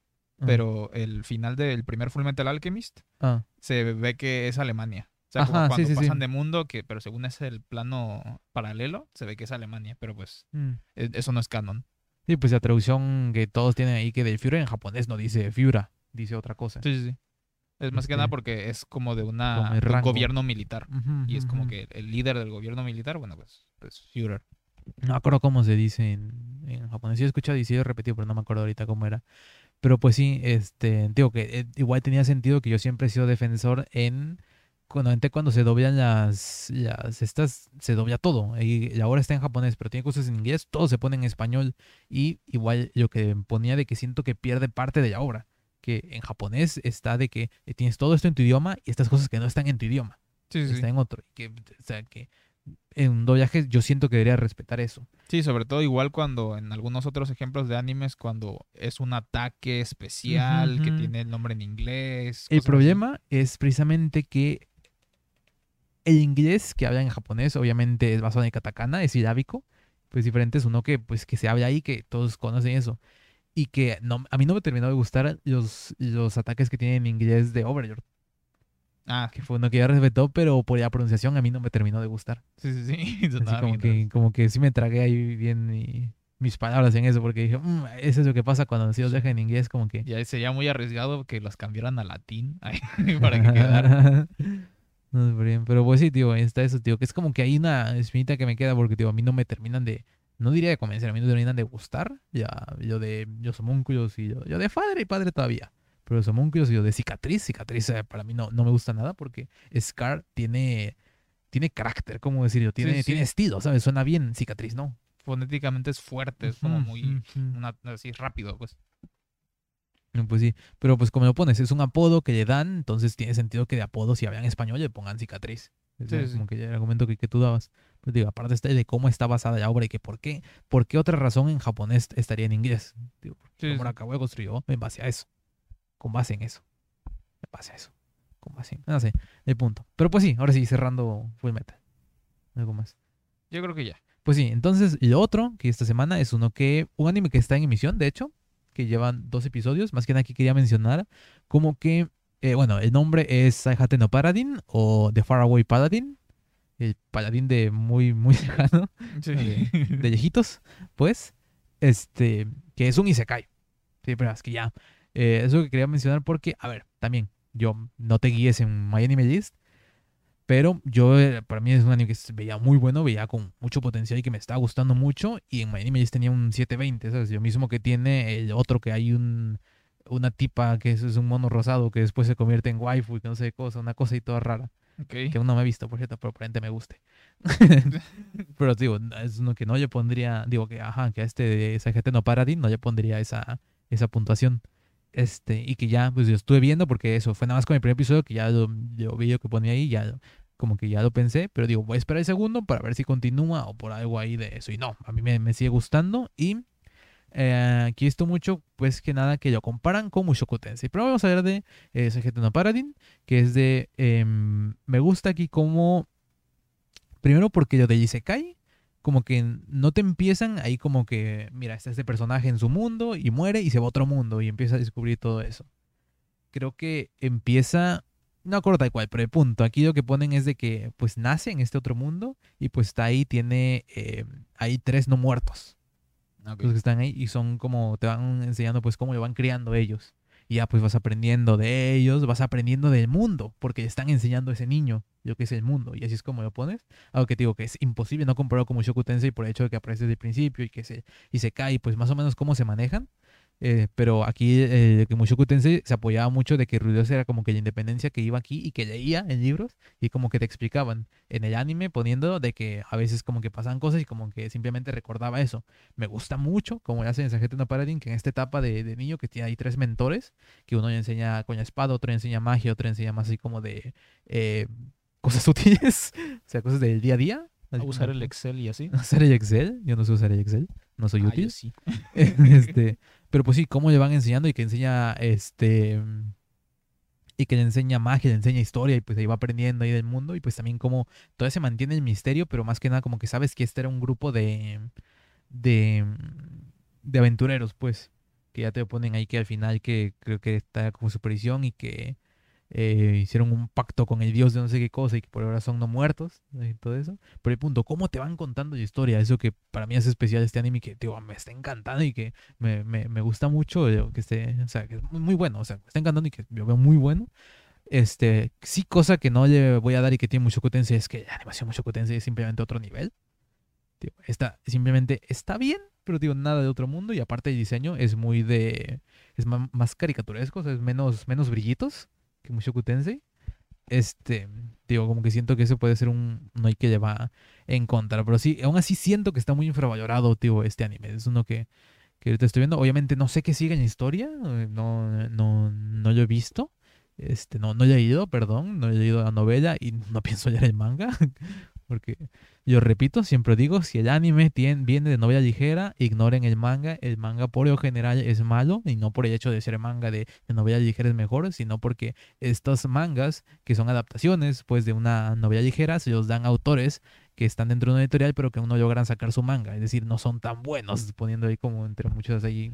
pero el final del primer Full Metal Alchemist Ah, se ve que es Alemania. O sea, como Ajá, sí, cuando sí, sí. pasan de mundo, que, pero según es el plano paralelo, se ve que es Alemania, pero pues mm. e- eso no es canon. Sí, pues la traducción que todos tienen ahí que del Führer en japonés no dice Führer, dice otra cosa. Sí, sí, sí. Es más que nada Este, porque es como de como una de un gobierno militar. Ujú, Y es como que el líder del gobierno militar, bueno, pues, pues Führer. No me acuerdo cómo se dice en, en japonés. Sí he escuchado y sí he repetido, pero no me acuerdo ahorita cómo era. Pero pues sí, este, digo que eh, igual tenía sentido que yo siempre he sido defensor en cuando, cuando se doblan las, las estas, se dobla todo. Y, y ahora está en japonés, pero tiene cosas en inglés, todo se pone en español. Y igual lo que ponía de que siento que pierde parte de la obra. Que en japonés está de que tienes todo esto en tu idioma y estas cosas que no están en tu idioma Sí, sí, sí. está en otro. Que, o sea, que en un doblaje yo siento que debería respetar eso. Sí, sobre todo igual cuando en algunos otros ejemplos de animes, cuando es un ataque especial que tiene el nombre en inglés. El así. problema es precisamente que el inglés que habla en japonés, obviamente es basado en el katakana, es silábico, pues diferente es uno que, pues, que se habla ahí, que todos conocen eso. Y que no, a mí no me terminó de gustar los, los ataques que tiene en inglés de Overlord, Ah, que fue uno que ya respetó, pero por la pronunciación a mí no me terminó de gustar. sí, sí, sí. (laughs) Así como bien que, como que sí me tragué ahí bien mi- mis palabras en eso, porque dije, "Mm, eso es lo que pasa cuando se los deja en inglés, como que... Ya sería muy arriesgado que las cambiaran a latín (laughs) ay, para que quedara. (laughs) no por bien, pero pues sí, tío, está eso, tío, que es como que hay una espinita que me queda porque, tío, a mí no me terminan de, no diría de convencer, a mí no me terminan de gustar, ya, yo de, yo homúnculos y yo, yo de padre y padre todavía, pero los homúnculos y yo de cicatriz, cicatriz eh, para mí no, no me gusta nada porque Scar tiene, tiene carácter, ¿cómo decirlo? Tiene, sí. tiene estilo, ¿sabes? Suena bien, cicatriz, ¿no? Fonéticamente es fuerte, es como muy una- así rápido, pues. Pues sí, pero pues como lo pones, es un apodo que le dan, entonces tiene sentido que de apodo, si hablan español, le pongan cicatriz. Es Sí, ya sí. como que el argumento que, que tú dabas. Pues digo, aparte de cómo está basada la obra y que por qué, por qué otra razón en japonés estaría en inglés. Digo, Sí. Morakawa construyó en base a eso. Con base en eso. En base a eso. Con base en... No sé, el punto. Pero pues sí, ahora sí, cerrando Full Metal. Algo más. Yo creo que ya. Pues sí, entonces lo otro que esta semana es uno que, un anime que está en emisión, de hecho, que llevan dos episodios. Más que nada que quería mencionar, como que, eh, bueno, el nombre es Saihate no Paladin o The Faraway Paladin. El paladín de muy, muy (laughs) lejano, Sí. de, de viejitos, pues, este, que es un Isekai. Sí, pero es que ya, eh, eso que quería mencionar porque, a ver, también, yo no te guíes en My Anime List, pero yo, eh, para mí es un anime que se veía muy bueno, veía con mucho potencial y que me estaba gustando mucho. Y en My Anime List tenía un 720, ¿sabes? Lo mismo que tiene el otro que hay un, una tipa que es, es un mono rosado que después se convierte en waifu y que no sé qué cosa, una cosa y toda rara. Ok. Que aún no me he visto, por cierto, pero probablemente me guste. (laughs) (laughs) pero digo, es uno que no le pondría, digo que, ajá, que a este de SGT no Paradin no le pondría esa, esa puntuación. Este, y que ya, pues yo estuve viendo, porque eso fue nada más con el primer episodio, que ya lo, lo vi yo que ponía ahí, ya como que ya lo pensé, pero digo, voy a esperar el segundo para ver si continúa o por algo ahí de eso. Y no, a mí me, me sigue gustando y eh, aquí he visto mucho, pues que nada, que lo comparan con Mushoku Tensei. Pero vamos a ver de eh, no Paradin, que es de, em, me gusta aquí como, primero porque lo de Isekai, como que no te empiezan ahí como que, mira, está este personaje en su mundo y muere y se va a otro mundo y empieza a descubrir todo eso. Creo que empieza, no acuerdo tal cual, pero el punto, aquí lo que ponen es de que pues nace en este otro mundo y pues está ahí, tiene, eh, hay tres no muertos Ok. los que están ahí y son como te van enseñando pues cómo lo van criando ellos. Y ya pues vas aprendiendo de ellos vas aprendiendo del mundo porque le están enseñando a ese niño lo que es el mundo y así es como lo pones. Algo que te digo que es imposible no compararlo con Mushoku Tensei por el hecho de que aparece desde el principio y que se y se cae pues más o menos cómo se manejan Eh, pero aquí eh, que Mushoku Tensei se apoyaba mucho de que Rudeus era como que la independencia que iba aquí y que leía en libros y como que te explicaban en el anime poniendo de que a veces como que pasaban cosas y como que simplemente recordaba eso me gusta mucho, como le hacen en Sargento No que en esta etapa de, de niño que tiene ahí tres mentores, que uno le enseña con la espada, otro le enseña magia, otro le enseña más así como de eh, cosas (laughs) sutiles, o sea, cosas del día a día. A usar el Excel y así. (laughs) Usar el Excel, yo no sé usar el Excel, no soy Ah, yo útil. sí. (laughs) este, pero pues sí, cómo le van enseñando y que enseña este y que le enseña magia, le enseña historia y pues ahí va aprendiendo ahí del mundo y pues también como todavía se mantiene el misterio, pero más que nada como que sabes que este era un grupo de de de aventureros, pues, que ya te ponen ahí que al final que creo que está como su prisión y que eh, hicieron un pacto con el dios de no sé qué cosa y que por ahora son no muertos y todo eso. Pero el punto, ¿cómo te van contando la historia? Eso que para mí es especial este anime que tío, me está encantando y que me, me, me gusta mucho eh, que esté, o sea, que es muy, bueno, o sea, me está encantando y que yo veo muy bueno. Este, sí, cosa que no le voy a dar y que tiene mucho Tensei es que la animación mucho Tensei es simplemente otro nivel. Tío, está, simplemente está bien, pero digo, nada de otro mundo. Y aparte el diseño es muy de. Es más caricaturesco, o sea, es menos, menos brillitos que Mushoku Tensei. Este, digo, como que siento que ese puede ser un. No hay que llevar en contra. Pero sí, aún así siento que está muy infravalorado, tío, este anime. Es uno que, que ahorita estoy viendo. Obviamente no sé qué sigue en la historia. eh, No, no, no lo he visto. Este, no, no he leído, perdón. No he leído la novela y no (laughs) pienso leer el manga. (laughs) Porque yo repito, siempre digo, si el anime tiene, viene de novela ligera, ignoren el manga. El manga por lo general es malo y no por el hecho de ser manga de, novela ligera es mejor, sino porque estos mangas, que son adaptaciones pues de una novela ligera, se los dan autores que están dentro de una editorial pero que aún no logran sacar su manga. Es decir, no son tan buenos, poniendo ahí como entre muchas ahí,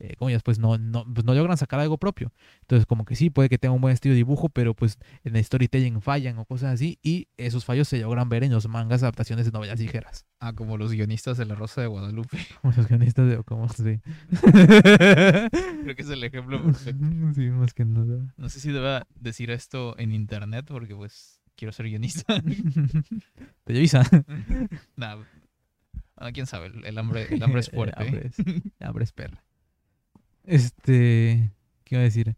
eh, comillas, pues no, no, pues no logran sacar algo propio. Entonces como que sí, puede que tenga un buen estilo de dibujo, pero pues en el storytelling fallan o cosas así y esos fallos se logran ver en los mangas adaptaciones de novelas ligeras. Ah, como los guionistas de La Rosa de Guadalupe. (laughs) Como los guionistas de... Como, sí. Creo que es el ejemplo perfecto. (laughs) sí, más que nada. No sé si deba decir esto en internet porque pues quiero ser guionista. Televisa. Nada. Ah, quién sabe, el, el hambre, el hambre es (laughs) fuerte. El hambre es, el hambre es perra. Este... ¿Qué iba a decir?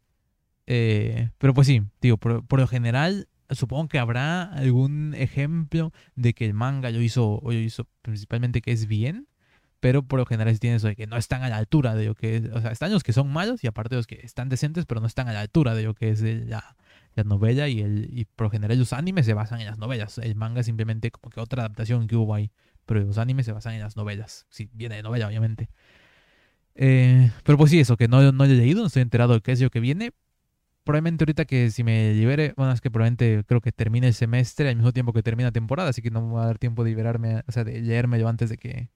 Eh, pero pues sí, digo, por, por lo general, supongo que habrá algún ejemplo de que el manga lo hizo, o lo hizo principalmente que es bien, pero por lo general tiene eso de que no están a la altura de lo que es, o sea, están los que son malos y aparte los que están decentes, pero no están a la altura de lo que es la, la novela y, el, y por lo general los animes se basan en las novelas, el manga es simplemente como que otra adaptación que hubo ahí, pero los animes se basan en las novelas, sí, viene de novela obviamente. Eh, pero pues sí, eso, que no, no he leído, no estoy enterado de qué es lo que viene, probablemente ahorita que si me libere, bueno, es que probablemente creo que termine el semestre al mismo tiempo que termina la temporada, así que no me va a dar tiempo de liberarme, o sea, de leérmelo antes de que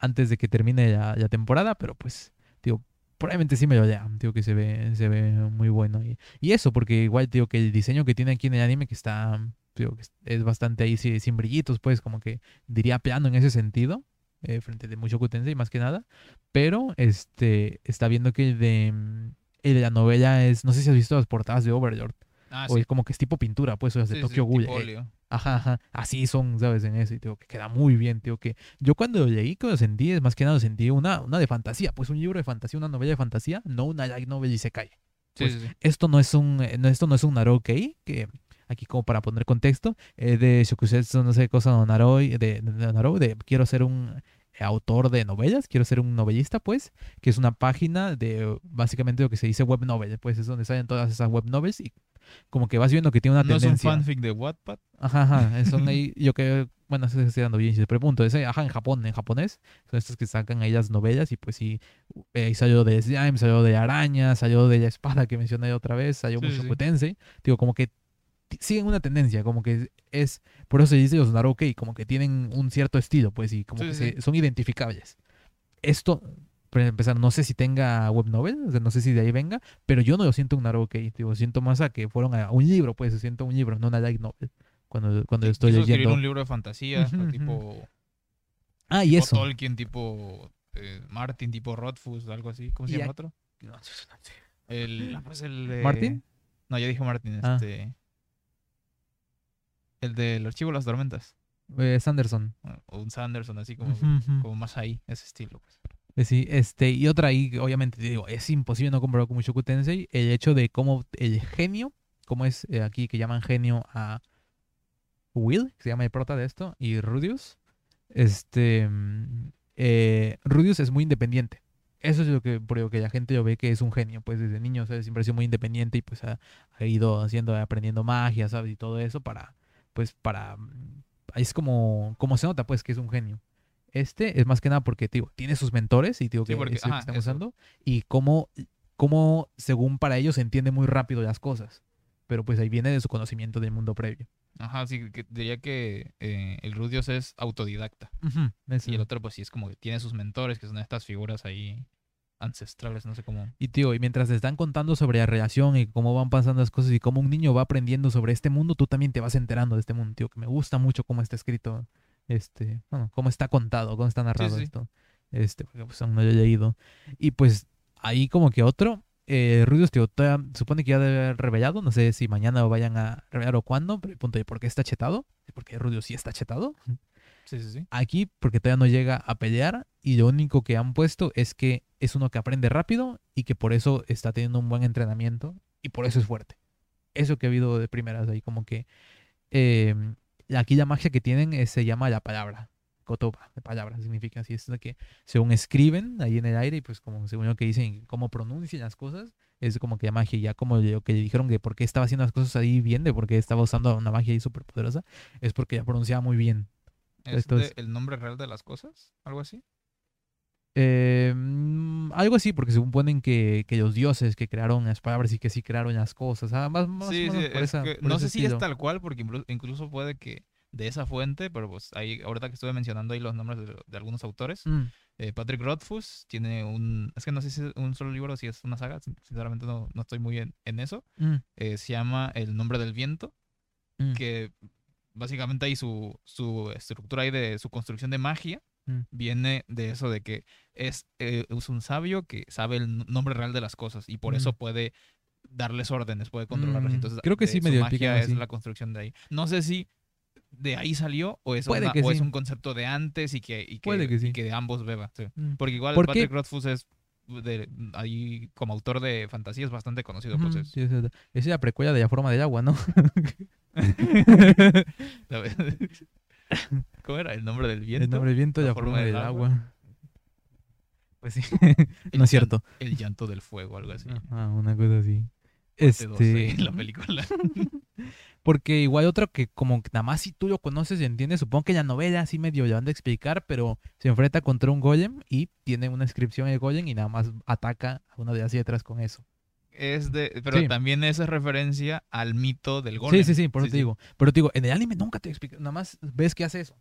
antes de que termine la, la temporada, pero pues, digo, probablemente sí me lo lea. Digo que se ve, se ve muy bueno. Y, y eso, porque igual digo que el diseño que tiene aquí en el anime que está, digo, que es- bastante ahí sin brillitos, pues como que diría plano en ese sentido, eh, frente de Mushoku Tensei más que nada. Pero este está viendo que el de, mm, el de la novela es, no sé si has visto las portadas de Overlord. Ah, O es como que es tipo pintura, pues, o las de Sí, sí, Tokyo Ghoul. tipo eh. Ajá, ajá. Así son, ¿sabes? En eso. Y digo que queda muy bien, tío. Que yo cuando lo leí, que lo sentí, es más que nada, lo sentí una, una de fantasía. Pues un libro de fantasía, una novela de fantasía, no una light novel y se cae. Sí, pues, sí, sí. Esto no es un, eh, no, esto no es un Narokei, que aquí como para poner contexto, eh, de Shokusetsu, no sé cosa, no Naroi, de, de, de Narou, de quiero ser un autor de novelas, quiero ser un novelista, pues, que es una página de básicamente lo que se dice web novel, pues es donde salen todas esas web novels y como que vas viendo que tiene una No es un tendencia. fanfic de Wattpad. Ajá, ajá. Son ahí, (laughs) yo que, bueno, eso estoy dando bien, pero pregunto, ese, ajá, en Japón, en japonés, son estos que sacan ahí las novelas y pues sí, eh, ahí salió de Slime, salió de Araña, salió de la espada que mencioné otra vez, salió Sí, mucho sí. Tensei. Digo, como que siguen una tendencia, como que es, por eso se dice los Narokei, como que tienen un cierto estilo, pues, y como Sí, que sí, se- son identificables. Esto, para empezar, no sé si tenga web novel, o sea, no sé si de ahí venga, pero yo no lo siento un Narokei, digo, siento más a que fueron a un libro, pues, siento un libro, no una light novel. Cuando, cuando estoy Quiso escribir leyendo. un libro de fantasía, Ujú, ujú. tipo, Ah, y tipo eso. Tolkien, tipo eh, Martin, tipo Rothfuss, algo así. ¿Cómo se Y llama a- el otro? El, ah, pues el de... ¿Martin? No, ya dije Martin, Ah. este... El del archivo de las tormentas. Eh, Sanderson. O un Sanderson, así como, más ahí, ese estilo. Pues. Eh, Sí, este, y otra ahí, que obviamente, te digo, es imposible no compararlo con Mushoku Tensei, el hecho de cómo el genio, como es eh, aquí que llaman genio a Will, que se llama el prota de esto, y Rudius, este, mm, eh, Rudius es muy independiente. Eso es lo que, por lo que la gente lo ve que es un genio, pues desde niño. Siempre ha sido muy independiente y pues ha, ha ido haciendo, aprendiendo magia, ¿sabes? Y todo eso para, pues para, mm, es como, como se nota, pues, que es un genio. Este es más que nada porque, digo, tiene sus mentores y digo Sí, que porque- es que están usando y cómo, cómo, según para ellos, entiende muy rápido las cosas. Pero pues ahí viene de su conocimiento del mundo previo. Ajá, sí, que diría que eh, el Rudios es autodidacta. Y el otro, pues sí, es como que tiene sus mentores, que son estas figuras ahí ancestrales, no sé cómo. Y tío, y mientras te están contando sobre la relación y cómo van pasando las cosas y cómo un niño va aprendiendo sobre este mundo, tú también te vas enterando de este mundo, tío, que me gusta mucho cómo está escrito, este, bueno, cómo está contado, cómo está narrado sí. esto, este, porque pues aún no lo he leído. Y pues ahí como que otro, eh, tío, todavía supone que ya debe haber revelado, no sé si mañana lo vayan a revelar o cuándo, pero el punto de por qué está chetado, porque Rudios sí está chetado, Sí, sí, sí. Aquí, porque todavía no llega a pelear, y lo único que han puesto es que es uno que aprende rápido y que por eso está teniendo un buen entrenamiento y por eso es fuerte. Eso que ha habido de primeras ahí, como que eh, aquí la magia que tienen eh, se llama la palabra. Kotoba, de palabra, significa así. Es que según escriben ahí en el aire y pues como según lo que dicen, cómo pronuncian las cosas, es como que la magia, ya como lo que le dijeron de por qué estaba haciendo las cosas ahí bien, de por qué estaba usando una magia ahí súper poderosa, es porque ya pronunciaba muy bien. ¿Es Esto de- es- el nombre real de las cosas? ¿Algo así? Eh, mm, algo así, porque se suponen que, que los dioses que crearon las palabras y que sí crearon las cosas. ah, más, más o sí, menos sí, por es esa- que por no sé si es tal cual, porque inclu- incluso puede que de esa fuente, pero pues ahí, ahorita que estuve mencionando ahí los nombres de, de algunos autores, Mm, eh, Patrick Rothfuss tiene un, es que no sé si es un solo libro o si es una saga, sin- sinceramente no, no estoy muy en, en eso, mm, eh, se llama El nombre del viento, mm, que básicamente ahí su, su estructura ahí de su construcción de magia Mm. viene de eso de que es, eh, es un sabio que sabe el nombre real de las cosas y por eso Mm. puede darles órdenes, puede controlarlas. Mm, Entonces, creo que sí medio magia es la construcción de ahí. No sé si de ahí salió o es, una- sí. un concepto de antes y que, y que, que y sí. que de ambos beba. sí. Porque igual. Patrick Rothfuss es de, ahí como autor de fantasía es bastante conocido. pues es- sí, es, esa es la precuela de la forma del agua, ¿no? (laughs) (laughs) (laughs) (laughs) ¿Cómo era? El nombre del viento. El nombre del viento y la forma forma del del agua. agua. Pues sí, (laughs) no es cierto. El llanto del fuego, algo así. Ah, una cosa así. Parte 12, Este, la película. (laughs) Porque igual otro que como nada más si tú lo conoces y entiendes, supongo que la novela sí medio le van a explicar, pero se enfrenta contra un golem y tiene una inscripción el golem y nada más ataca a una de las letras con eso. Es de, pero Sí. también esa es referencia al mito del golem. Sí, sí, sí, por eso te digo. Pero te digo, en el anime nunca te explica, nada más ves que hace eso.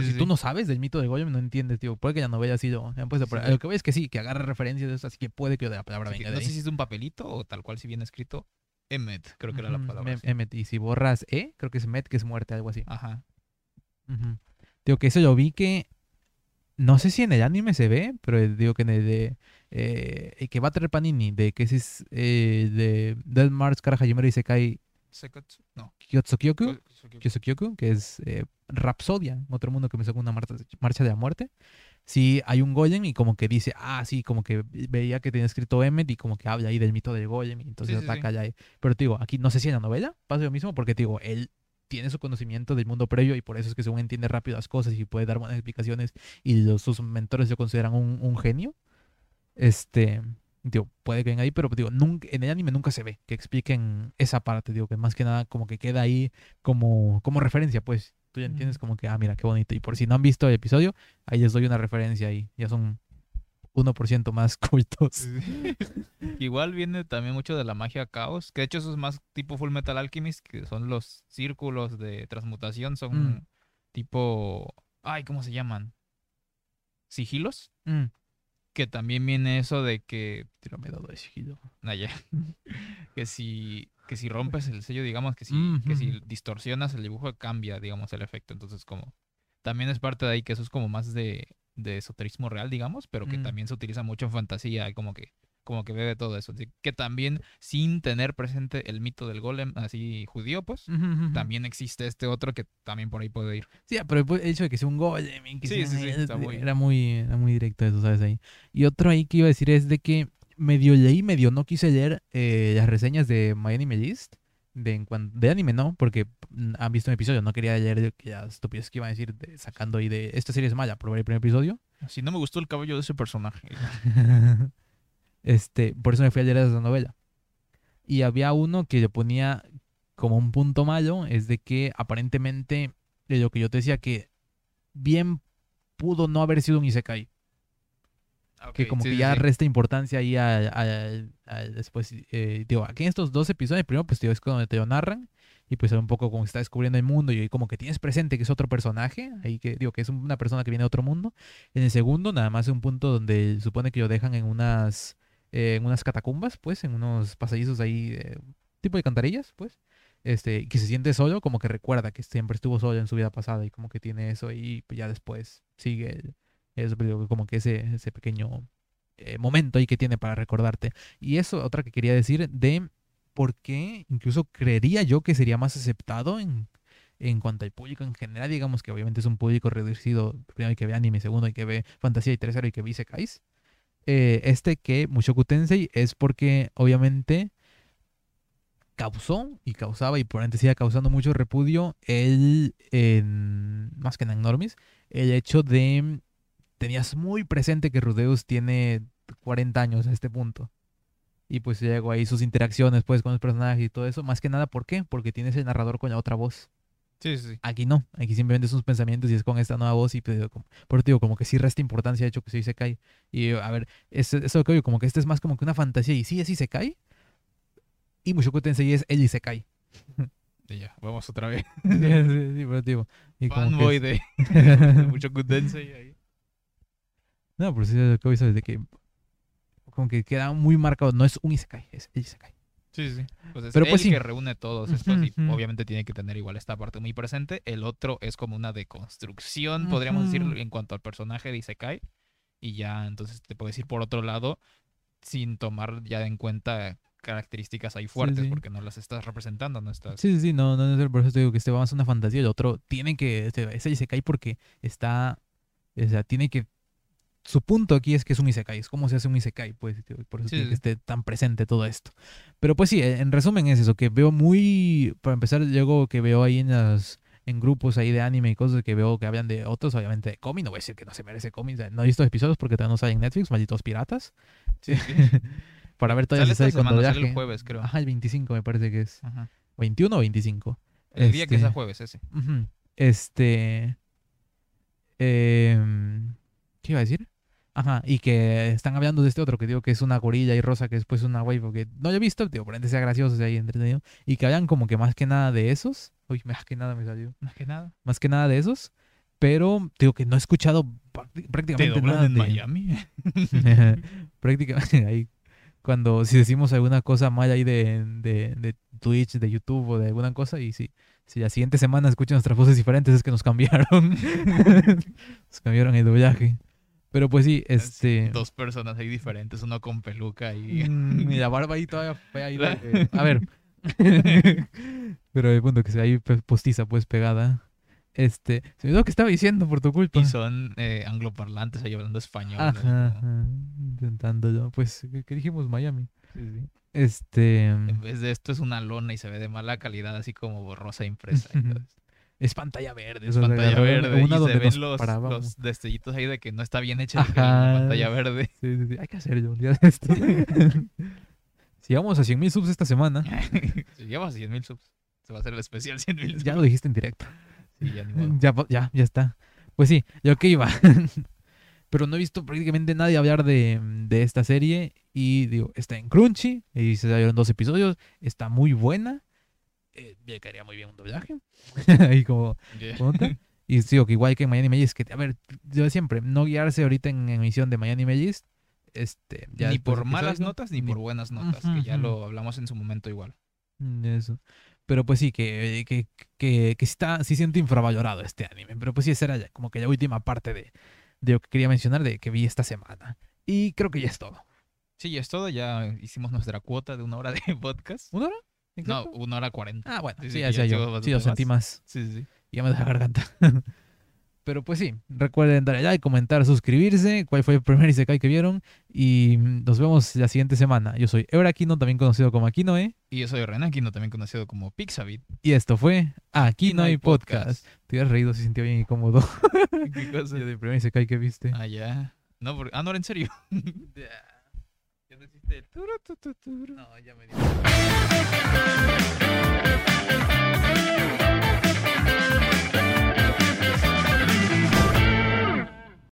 Si tú no sabes del mito de Gollum, no entiendes, tío. Puede que ya no vaya así pues, pero. Lo que voy es que sí, que agarre referencias de eso, así que puede que la palabra que no sé si es un papelito o tal cual si viene escrito Emmet, creo que era la palabra. Em-. Emmet. Y si borras E, creo que es Met, que es muerte, algo así. Ajá. Digo que eso yo vi que. No sé si en el anime se ve, pero digo que en el de. Eh, el que va a traer Panini, de que es. Eh, de Dead Mars, Kara Hajimura y Sekai Sekatsu. No. Kyosukyoku, que es eh, Rapsodia, otro mundo que me sacó una marcha, marcha de la muerte. Sí, hay un Golem y como que dice, ah, sí, como que veía que tenía escrito Emmet y como que habla ahí del mito del Golem y entonces Sí, sí, ataca ya ahí. Pero te digo, aquí no sé si en la novela pasa lo mismo porque te digo, él tiene su conocimiento del mundo previo y por eso es que según entiende rápido las cosas y puede dar buenas explicaciones y los, sus mentores lo consideran un, un genio. Este, digo, puede que venga ahí, pero digo, nunca, en el anime nunca se ve que expliquen esa parte, digo, que más que nada como que queda ahí como, como referencia, pues. Tú ya entiendes como que, ah, mira, qué bonito. Y por si no han visto el episodio, ahí les doy una referencia ahí. Ya son 1% más (laughs) cultos. Igual viene también mucho de la magia caos, que de hecho eso es más tipo Full Metal Alchemist, que son los círculos de transmutación, son Mm. tipo, ay, ¿cómo se llaman? Sigilos, Mm. Que también viene eso de que, ah, (laughs) que si que si rompes el sello, digamos que si Mm, que si distorsionas el dibujo cambia, digamos, el efecto, entonces como también es parte de ahí que eso es como más de de esoterismo real, digamos, pero que Mm. también se utiliza mucho en fantasía como que como que bebe todo eso. Así que también, sin tener presente el mito del golem así judío, pues, Ujú, ujú. también existe este otro que también por ahí puede ir. Sí, pero el hecho de que sea un golem que Sí, sea- sí, sí, está muy- era muy, era muy directo eso, ¿sabes? Ahí. Y otro ahí que iba a decir es de que medio leí, medio no quise leer eh, las reseñas de My Anime List. De, en cuan- de anime no, porque mm, han visto un episodio, no quería leer las estupidez que iban a decir de- sacando ahí de esta serie es mala, por ver el primer episodio. Si no me gustó el cabello de ese personaje. (laughs) este, por eso me fui a leer esa novela. Y había uno que le ponía como un punto malo, es de que aparentemente, de lo que yo te decía, que bien pudo no haber sido un Isekai. que como que ya resta importancia ahí al, al- al después, eh, digo, aquí en estos dos episodios, primero pues digo, es cuando te lo narran y pues un poco como está descubriendo el mundo y ahí como que tienes presente que es otro personaje, ahí que digo que es una persona que viene de otro mundo. En el segundo nada más es un punto donde supone que lo dejan en unas, eh, en unas catacumbas, pues, en unos pasadizos ahí, eh, tipo de cantarillas, pues. Este, que se siente solo, como que recuerda que siempre estuvo solo en su vida pasada y como que tiene eso y pues ya después sigue el- como que ese, ese pequeño eh, momento ahí que tiene para recordarte. Y eso, otra que quería decir, de por qué incluso creería yo que sería más aceptado en, en cuanto al público en general, digamos que obviamente es un público reducido, primero hay que ve anime, segundo hay que ve fantasía y tercero hay que ve isekais. Eh, este que Mushoku Tensei es porque obviamente causó y causaba y por sigue causando mucho repudio el, en- más que en Normis, el hecho de tenías muy presente que Rudeus tiene 40 años a este punto. Y pues llegó ahí sus interacciones pues con los personajes y todo eso. Más que nada, ¿por qué? Porque tienes el narrador con la otra voz. Sí, sí, sí. Aquí no. Aquí simplemente son sus pensamientos y es con esta nueva voz. Y pues, como- por digo, como que sí resta importancia de hecho que sí se cae. Y a ver, es- eso que digo, como que este es más como que una fantasía. Y sí, así se cae. Y Mushoku Tensei es él y se cae. (laughs) Y ya, vamos otra vez. (laughs) sí, sí, sí, pero digo, y como que Fanboy es- de, (laughs) de Tensei ahí. No, pero sí es lo que hizo desde que como que queda muy marcado. No es un Isekai, es el Isekai. Sí, sí. Pues es Pero él pues sí. que reúne todos estos y obviamente tiene que tener igual esta parte muy presente. El otro es como una deconstrucción, podríamos decir, en cuanto al personaje de Isekai. Y ya, entonces te puedes ir por otro lado sin tomar ya en cuenta características ahí fuertes sí. porque no las estás representando, no estás... Sí, sí, sí, no, no, no, por eso te digo que este va más una fantasía. El otro tiene que, este, es el Isekai porque está, o sea, tiene que, su punto aquí es que es un Isekai, es cómo se hace un Isekai, pues, por eso Sí, tiene que sí. esté tan presente todo esto. Pero pues sí, en resumen es eso, que veo muy, para empezar, luego que veo ahí en las, en grupos ahí de anime y cosas que veo que hablan de otros, obviamente de cómic, no voy a decir que no se merece cómic, no he visto episodios porque todavía no sale en Netflix, malditos piratas. Sí, sí. (laughs) Para ver todavía Sale esta semana, sale el jueves, creo. Ajá, el 25 me parece que es. Ajá. 21 o 25. El día que Este, sea jueves ese. Ujú. Este. em, ¿Qué iba a decir? Ajá, y que están hablando de este otro que digo que es una gorilla y rosa que después es una waifu que no lo he visto, digo, por ende sea gracioso, sea ahí entretenido. Y que hablan como que más que nada de esos. Uy, más que nada me salió. Más que nada. Más que nada de esos. Pero digo que no he escuchado prácti- ¿Te prácticamente nada en de- Miami? (laughs) prácticamente ahí cuando si decimos alguna cosa mal ahí de, de, de Twitch, de YouTube o de alguna cosa y si, si la siguiente semana escuchan nuestras voces diferentes es que nos cambiaron. (laughs) nos cambiaron el doblaje. Pero pues sí, este... Dos personas ahí diferentes, uno con peluca y... Mm, (laughs) y la barba ahí todavía fea ahí A ver. (laughs) Pero el punto que se ahí pe- postiza pues pegada. Este, se me olvidó que estaba diciendo por tu culpa. Y son eh, angloparlantes ahí hablando español. Ajá, ajá, intentándolo. Pues, ¿qué, qué dijimos? Miami. Sí, sí. Este, En vez de esto es una lona y se ve de mala calidad, así como borrosa impresa. y todo eso. (laughs) es pantalla verde. Es o sea, pantalla verde Una y donde se ven los, destellitos ahí de que no está bien hecha Ajá. la pantalla verde. Sí, sí, sí. Hay que hacerlo un día de esto. (laughs) si vamos a 100 mil subs esta semana, (laughs) si llevas 100 mil subs, se va a hacer el especial 100 mil subs. ya lo dijiste en directo. Sí, ya ni modo. Ya, po- ya, ya está. Pues sí, yo que iba. (laughs) Pero no he visto prácticamente nadie hablar de, de esta serie. Y digo, está en Crunchy. Y se salieron dos episodios. Está muy buena. Eh, me caería muy bien un doblaje. (laughs) Ahí como. Ponte. Y digo que igual que en Miami Magis, que a ver, yo siempre, no guiarse ahorita en emisión de Miami Magis. Este, ya ni por malas salga, notas ni, por buenas notas, Ujú, que ya ujú. lo hablamos en su momento igual. Mm, Eso. Pero pues sí, que, que, que, que sí está, sí siento infravalorado este anime. Pero pues sí, esa era ya como que la última parte de, de lo que quería mencionar de que vi esta semana. Y creo que ya es todo. Sí, ya es todo. Ya hicimos nuestra cuota de una hora de (laughs) podcast. ¿Una hora? No, una hora cuarenta. Ah, bueno, Sí, sí, sí, ya yo. estuvo Sí, lo sentí más. Sí, sí, sí. Ya me deja garganta. (laughs) Pero pues sí, recuerden darle like, comentar, suscribirse, cuál fue el primer Isekai que vieron. Y mm, nos vemos la siguiente semana. Yo soy Eura Aquino, también conocido como Aquinoe. Y yo soy Renan Aquino, también conocido como Pixabit. Y esto fue Aquí no hay Podcast. Te hubieras reído, se sintió bien incómodo. (laughs) ¿Qué cosa? (laughs) Yo del primer Isekai que viste. Ah, ya. No, porque... ah, no, en serio. No existe el... No, ya me dio.